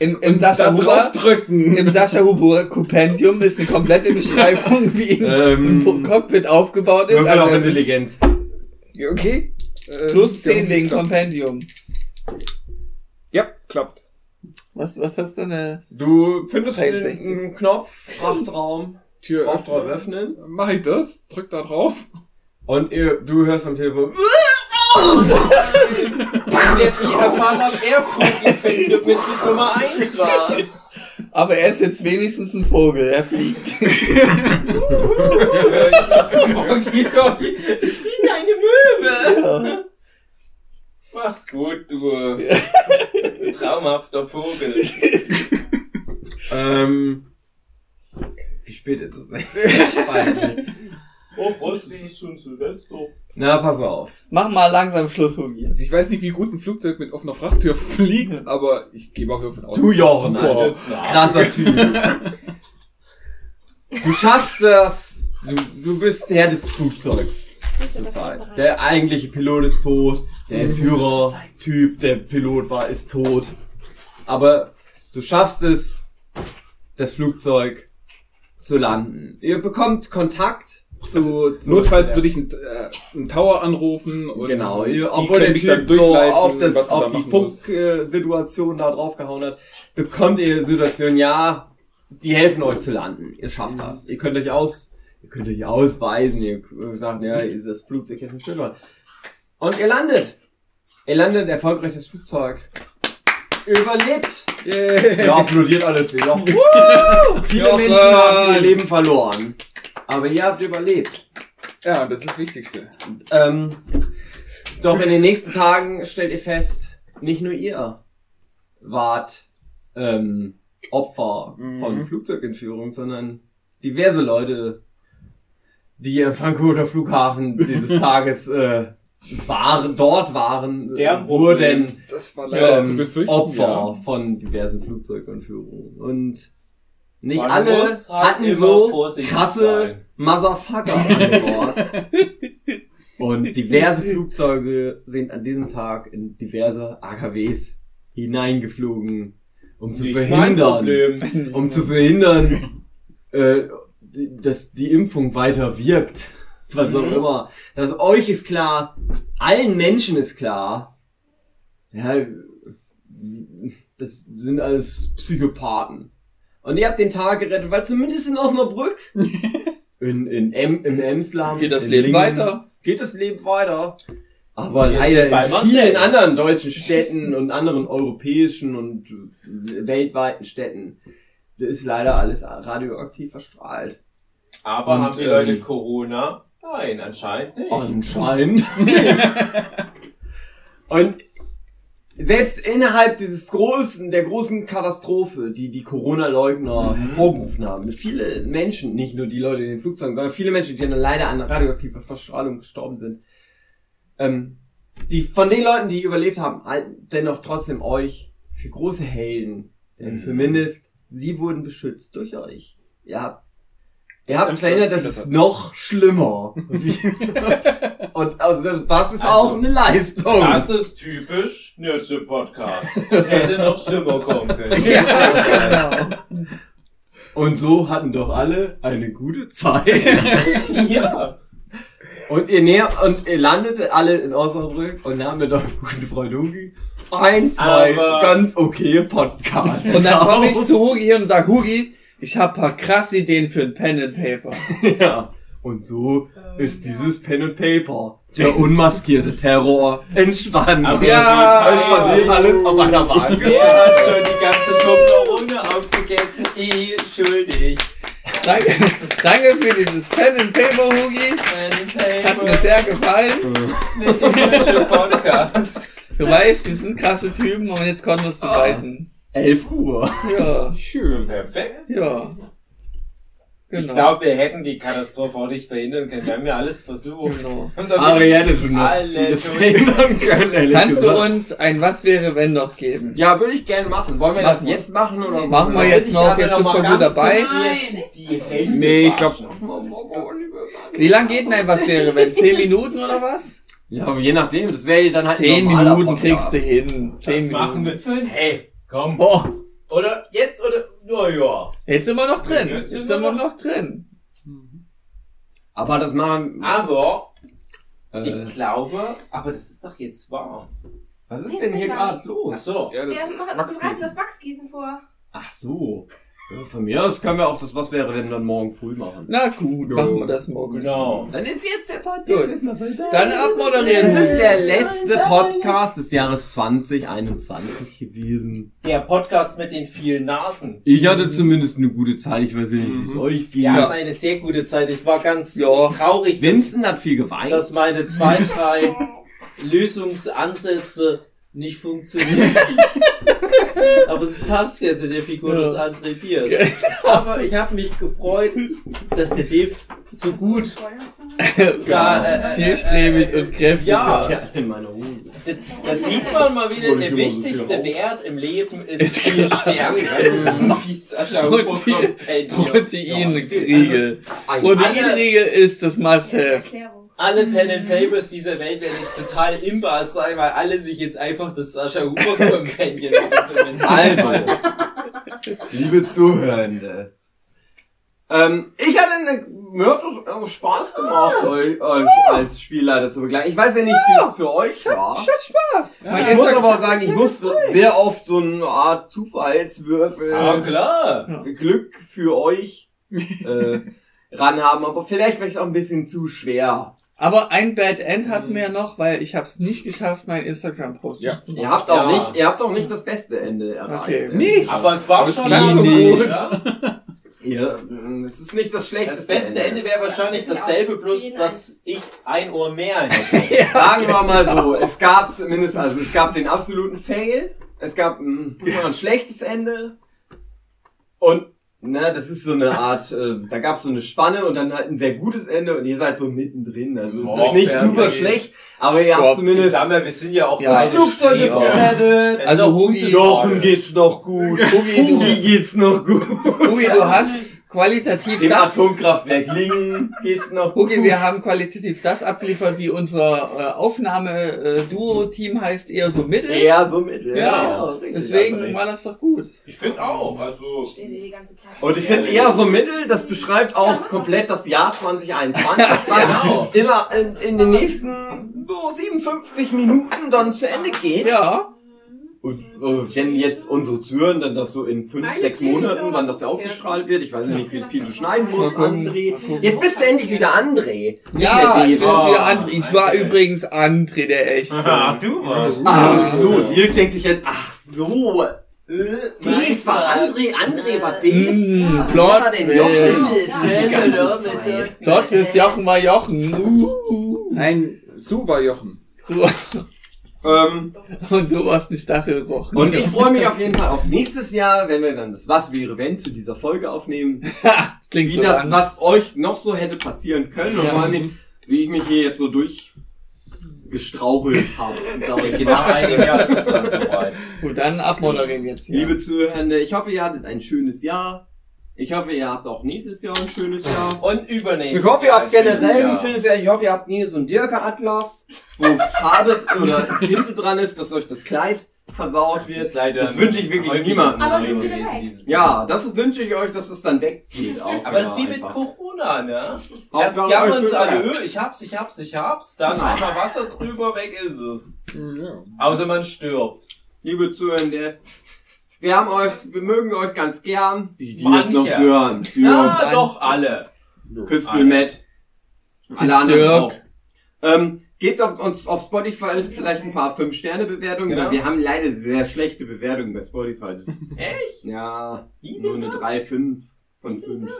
Im, im Sascha Huber, im Sascha Huber Kompendium ist eine komplette [laughs] Beschreibung, wie ein Ähm, Cockpit aufgebaut ist. Auf er- Intelligenz. Okay. Äh, Plus 10 wegen Kompendium. Ja, klappt. Was, was hast du denn? Du findest einen, 63. einen Knopf, Frachtraum, Tür Frachtraum öffnen. öffnen. Mach ich das? Drück da drauf. Und ihr, du hörst am Telefon. Jetzt nie erfahren, er Fugi Fanclub Mitglied Nummer eins war. Aber er ist jetzt wenigstens ein Vogel, er fliegt. [laughs] Ich bin eine Möwe. Mach's gut, du traumhafter Vogel. Ähm, wie spät ist es denn? Oh, was, das ist schon Silvester. Na, pass auf. Mach mal langsam Schluss, Hugi. Also ich weiß nicht, wie gut ein Flugzeug mit offener Frachttür fliegt, [laughs] aber ich gebe auch davon aus. Du Jochen. Alter. krasser Typ. [laughs] Du schaffst das. Du, du bist Herr des Flugzeugs zurzeit. Der eigentliche Pilot ist tot. Der Entführer-Typ, der Pilot war, ist tot. Aber du schaffst es, das Flugzeug zu landen. Ihr bekommt Kontakt zu, zu Notfalls würde ich einen, äh, einen Tower anrufen und Genau, die obwohl der Typ so auf, das, auf die. Funk-Situation da draufgehauen hat, bekommt ihr Situation, ja, die helfen euch zu landen. Ihr schafft das. Ihr könnt euch aus, ihr könnt euch ausweisen, ihr sagt, ja, ist das Flugzeug jetzt nicht schön. Und ihr landet. Ihr landet erfolgreich das Flugzeug. Überlebt. Yeah. Ja, applaudiert alle. Viele! Menschen haben ihr Leben verloren. Aber ihr habt überlebt. Ja, das ist das Wichtigste. Ähm, doch in den nächsten Tagen stellt ihr fest, nicht nur ihr wart ähm, Opfer Mhm. von Flugzeugentführung, sondern diverse Leute, die am Frankfurter Flughafen dieses [laughs] Tages äh, waren, dort waren, Der äh, wurden war ähm. Opfer von diversen Flugzeugentführungen. Und nicht Man alle halt hatten so krasse. Motherfucker an [laughs] Bord. Und diverse Flugzeuge sind an diesem Tag in diverse AKWs hineingeflogen, um zu Nicht verhindern, [laughs] um zu verhindern, äh, dass die Impfung weiter wirkt. [laughs] Was auch Mhm. immer. Das euch ist klar, allen Menschen ist klar, ja, das sind alles Psychopathen. Und ihr habt den Tag gerettet, weil zumindest in Osnabrück, [laughs] in, in em, im Emsland, Geht das Leben Lingen, weiter? Geht das Leben weiter. Aber leider in vielen anderen deutschen Städten und anderen europäischen und weltweiten Städten ist leider alles radioaktiv verstrahlt. Aber Und, haben die ähm, Leute Corona? Nein, anscheinend nicht. Anscheinend. [laughs] und selbst innerhalb dieses großen, der großen Katastrophe, die die Corona-Leugner hervorgerufen haben, viele Menschen, nicht nur die Leute in den Flugzeugen, sondern viele Menschen, die dann leider an radioaktiver Verstrahlung gestorben sind, ähm, die von den Leuten, die überlebt haben, halten dennoch trotzdem euch für große Helden. Denn Mhm. zumindest sie wurden beschützt durch euch. Ihr habt, ihr habt stimmt, verhindert, dass das es hat- noch schlimmer. [laughs] Und also selbst das ist auch eine Leistung. Das ist typisch Nerdship Podcast. Es hätte noch schlimmer kommen können. [laughs] Ja, genau. Und so hatten doch alle eine gute Zeit. [laughs] ja. Und ihr näher und ihr landete alle in Osnabrück und mir doch einen guten Freund Hugi ein, zwei Aber- ganz okay Podcasts. Und dann komme ich zu Hugi und sag, Hugi, ich habe paar krasse Ideen für ein Pen and Paper. [laughs] Ja. Und so ist dieses Pen and Paper, der unmaskierte Terror, entstanden. Aber Ja. es passiert alles auf einer Waage. Wer hat schon die ganze Toblerone aufgegessen? Ich schuldig. Danke, danke für dieses Pen and Paper, Hugi. Hat mir sehr gefallen. Mit dem Podcast. Du weißt, wir sind krasse Typen und jetzt konnten wir es beweisen. 11 Uhr. Ja, Schön. Perfekt. ja. Ich Genau. glaube, wir hätten die Katastrophe auch nicht verhindern können. Wir haben ja alles versucht. Genau. Aber ihr hättet schon noch Alle vieles durch. verhindern können, Kannst du uns ein Was wäre wenn noch geben? Ja, würde ich gerne machen. Wollen wir Machen das wir. jetzt machen oder Machen wir jetzt noch, jetzt bist du gut dabei. Nein. die Hände Nee, ich glaub- waschen. Wie lang geht denn ein Was wäre wenn? Zehn [laughs] Minuten oder was? Ja, aber je nachdem, das wäre dann halt Zehn Minuten Podcast. kriegst du hin. Das Zehn machen Minuten. wir fünf. Hey, komm. Boah, Oder jetzt oder, naja. jetzt sind wir noch drin. Jetzt Jetzt sind sind wir wir noch drin. Aber das machen Aber, äh, ich glaube, aber das ist doch jetzt warm. Was ist denn hier gerade Ach los? so. Ja, das Wir machen, Wachsgießen. das Wachsgießen vor. Ach so. Ja, von mir aus können wir auch das Was wäre, wenn dann morgen früh machen. Na gut, Ja. machen wir das morgen. Genau. Dann ist jetzt der Podcast Gut. erstmal vorbei. Dann abmoderieren. Das ist der letzte Podcast des Jahres 2021 gewesen. Der Podcast mit den vielen Nasen. Ich hatte zumindest eine gute Zeit. Ich weiß nicht, wie es euch geht. Wir hatten eine sehr gute Zeit. Ich war ganz Ja. traurig, dass, Vincent hat viel geweint. dass meine zwei, drei [laughs] Lösungsansätze nicht funktionieren. [laughs] [laughs] Aber es passt jetzt in der Figur Ja. des André Diaz. Aber ich habe mich gefreut, dass der Dave so gut Ja, äh, äh, zielstrebig und kräftig. ja. Ja, in meiner Hose. Das, das sieht man mal wieder, der wichtigste Wert im Leben ist viel. Stärke. Und viel. Proteinriegel. Ein- Proteinriegel ist das Must-Have. Alle Pen and Papers dieser Welt werden jetzt total imbar sein, weil alle sich jetzt einfach das Sascha Huber Compendium Also, liebe Zuhörende. Ähm, ich hatte eine, mir hat das äh, Spaß gemacht, euch, euch als Spielleiter zu begleiten. Ich weiß ja nicht, wie es für euch war. Spaß. Mein Ich muss Instagram- aber auch sagen, ich musste sehr oft so eine Art Zufallswürfel, Ah, klar. Glück für euch äh, [laughs] ranhaben, aber vielleicht war ich auch ein bisschen zu schwer. Aber ein Bad End hatten wir ja noch, weil ich habe es nicht geschafft, mein Instagram-Post Ja. zu Ihr habt auch Ja. nicht, ihr habt auch nicht das beste Ende erreicht. Okay. Nee. Aber es war Aber es schon klang gut. Ja? Ihr, mh, es ist nicht das schlechteste Das beste Ende wäre wahrscheinlich dasselbe, bloß dass ich ein Ohr mehr hätte. [laughs] Sagen wir mal so, es gab zumindest, also es gab den absoluten Fail, es gab ein, ein schlechtes Ende und na, das ist so eine Art, [laughs] äh, da gab es so eine Spanne und dann halt ein sehr gutes Ende und ihr seid so mittendrin. Also es ist nicht super schlecht, aber ihr habt zumindest sag mal, wir sind ja auch Ja, das Flugzeug ist gerettet. Also. Jochen geht's noch gut. Hugi, geht's noch gut. Hugi, du hast qualitativ Dem das... Atomkraftwerk Lingen geht's noch Hugi, gut. wir haben qualitativ das abgeliefert, wie unser äh, Aufnahme-Duo-Team heißt, eher so mittel. Eher so mittel. Ja, richtig, Deswegen aber war das doch gut. Ich finde auch, also. Steht hier die ganze Zeit. Und ich finde eher so mittel, das beschreibt auch komplett das Jahr 2021, [laughs] was Genau. immer in, in den nächsten so 57 Minuten dann zu Ende geht. Ja. Und äh, wenn jetzt unsere Zuhörer dann das so in 5, 6 Monaten, wann das ja ausgestrahlt wird, ich weiß nicht, wie viel du schneiden musst. André. Jetzt bist du endlich wieder André. Ja, ich bin jetzt wieder André. Ich war übrigens André, der Echte. [laughs] du warst. Ach so, Dirk denkt sich jetzt, ach so, äh, Dave war André, André war Dave. Mm, Plot Twist. Jochen? Plot Twist, Jochen war Jochen. Uh. Nein, Su war Jochen. So. Ähm, Und du warst ein Stachelrochen. Und ich freue mich auf jeden Fall auf nächstes Jahr, wenn wir dann das Was wäre wenn zu dieser Folge aufnehmen. [laughs] das klingt Wie so das, an. was euch noch so hätte passieren können und Ja. vor allem, wie ich mich hier jetzt so durchgestrauchelt habe. sag ich Nach [laughs] mal. einem Jahr ist es dann soweit. Gut, dann abmoderieren jetzt hier. Liebe Zuhörende, ich hoffe, ihr hattet ein schönes Jahr. Ich hoffe, ihr habt auch nächstes Jahr ein schönes Jahr. Und übernächstes Ich hoffe, ihr Jahr habt generell ein schönes Jahr. Ich hoffe, ihr habt nie so ein Dirke-Atlas, wo Farbe oder Tinte dran ist, dass euch das Kleid versaut wird. ist leider Das wünsche ich wirklich häufiges niemandem. Aber es ist wieder gewesen weg. dieses Jahr. Ja, das wünsche ich euch, dass es dann weggeht. Auch Aber es ist wie mit einfach. Corona, ne? Erst wenn jammern euch uns alle, bemerkt. "Ö, ich hab's, ich hab's, ich hab's, dann Nein. einmal Wasser drüber, weg ist es. Ja. Außer man stirbt. Liebe Zuhörende, wir haben euch, wir mögen euch ganz gern. Die, die Manche. jetzt noch hören. Ja, Für doch, alle. Küstel Matt. Alle anderen Dirk. auch. Ähm, gebt auf uns auf Spotify vielleicht ein paar 5-Sterne-Bewertungen, Genau. weil wir haben leider sehr schlechte Bewertungen bei Spotify. Das, [laughs] Echt? ja, Wie nur eine das? 3, 5 von 5.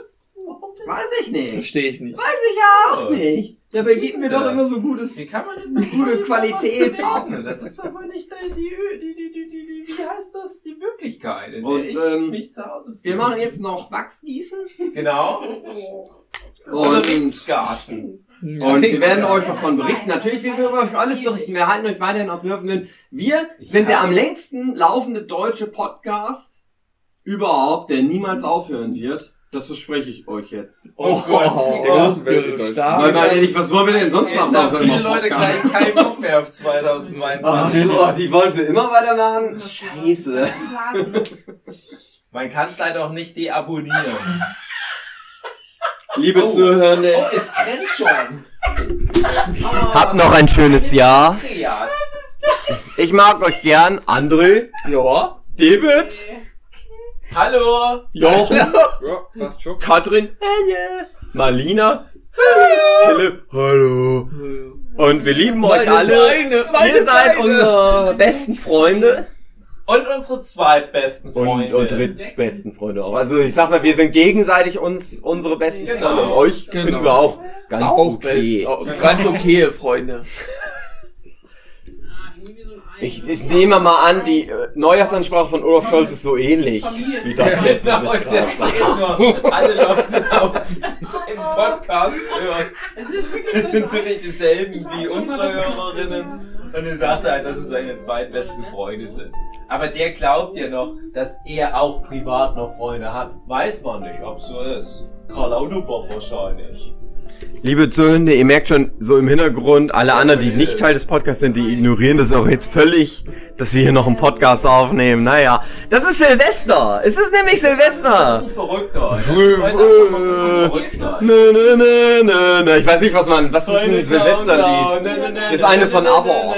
Warum denn? Weiß ich nicht. Verstehe ich nicht. Weiß ich ja auch nicht. Dabei geben wir doch immer so gutes... Wie kann man denn gute Qualität haben. Das ist aber nicht die, die, die, die, wie heißt das, die Wirklichkeit, in der Und, ich ähm, mich zu Hause Wir machen jetzt noch Wachsgießen. Genau. [laughs] Und, Witzgasen. und wir werden euch davon berichten. Natürlich, wir werden euch alles berichten. Wir halten euch weiterhin auf dem Laufenden. Wir sind der am längsten laufende deutsche Podcast überhaupt, der niemals aufhören wird. Das verspreche ich euch jetzt. Oh Gott. Oh, Der großen Welt in Deutschland. Weil, mal ehrlich, was wollen wir denn sonst Jetzt machen? haben außer viele Leute gleich keinen Bock mehr auf Ach 2022. so, die wollen für immer weitermachen? Scheiße. Man kann es leider auch nicht deabonnieren. Liebe Oh. Zuhörende, Oh, es brennt schon. habt noch ein schönes Jahr. Andreas. Ich mag euch gern. André, Ja. David, Hallo. Jochen, Ja, passt schon. Katrin, Marlina, Philipp, hallo. Und wir lieben euch Meine alle. Beine, meine Ihr seid Beine. unsere besten Freunde. Und unsere zweitbesten Und, Freunde. und drittbesten Freunde auch. Also ich sag mal, wir sind gegenseitig uns unsere besten Genau. Freunde und euch Genau. finden wir auch ganz Auch okay. best. Auch Ganz okay, Freunde. Ich, ich nehme mal an, die äh, Neujahrsansprache von Olaf Scholz ist so ähnlich wie das letzte sehen [laughs] nur alle Leute auf seine den Podcast hören. Es wirklich Das sind so nicht dieselben wie unsere Hörerinnen. Und er sagte halt, dass es seine zweitbesten Freunde sind. Aber der glaubt ja noch, dass er auch privat noch Freunde hat. Weiß man nicht, ob so ist. Karl Autobach wahrscheinlich. Liebe Zuhörende, ihr merkt schon so im Hintergrund, alle anderen, die nicht Teil des Podcasts sind, die ignorieren das auch jetzt völlig, dass wir hier noch einen Podcast aufnehmen. Naja, das ist Silvester. Es ist nämlich Das Silvester. ist ein Verrückter. Nö, nö, nö, nö, nö. Ich weiß nicht, was man, was ist ein Silvesterlied? Das eine von ABBA.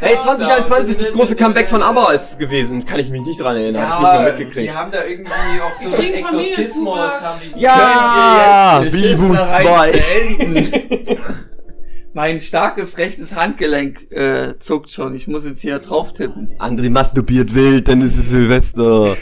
Hey, 2021, das große Comeback von ABBA ist gewesen. Kann ich mich nicht dran erinnern. Hab ich nicht Ja, mitgekriegt. die haben da irgendwie auch so einen Exorzismus. Haben die Ja, Bibu Geschäftsreihe [laughs] 2. [laughs] mein starkes rechtes Handgelenk äh, zuckt schon. Ich muss jetzt hier drauf tippen. André masturbiert wild, dann ist es Silvester.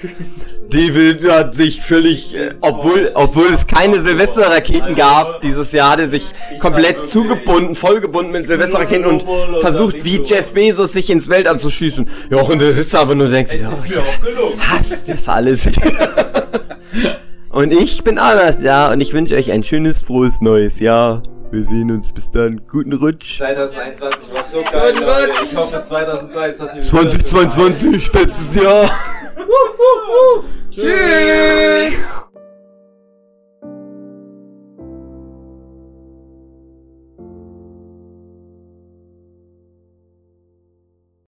David hat sich völlig, äh, obwohl, obwohl es keine Silvesterraketen gab dieses Jahr, hat er sich komplett zugebunden, vollgebunden mit Silvesterraketen und versucht, wie Jeff Bezos, sich ins Weltall zu schießen. Ja, und der sitzt da aber nur und ist ich mir auch gelungen. hasse das alles. [laughs] und ich bin anders da und ich wünsche euch ein schönes, frohes neues Jahr. Wir sehen uns bis dann. Guten Rutsch. 2021 war so geil, Leute. Ich hoffe 2022 wird 2022, bestes Jahr. Tschüss!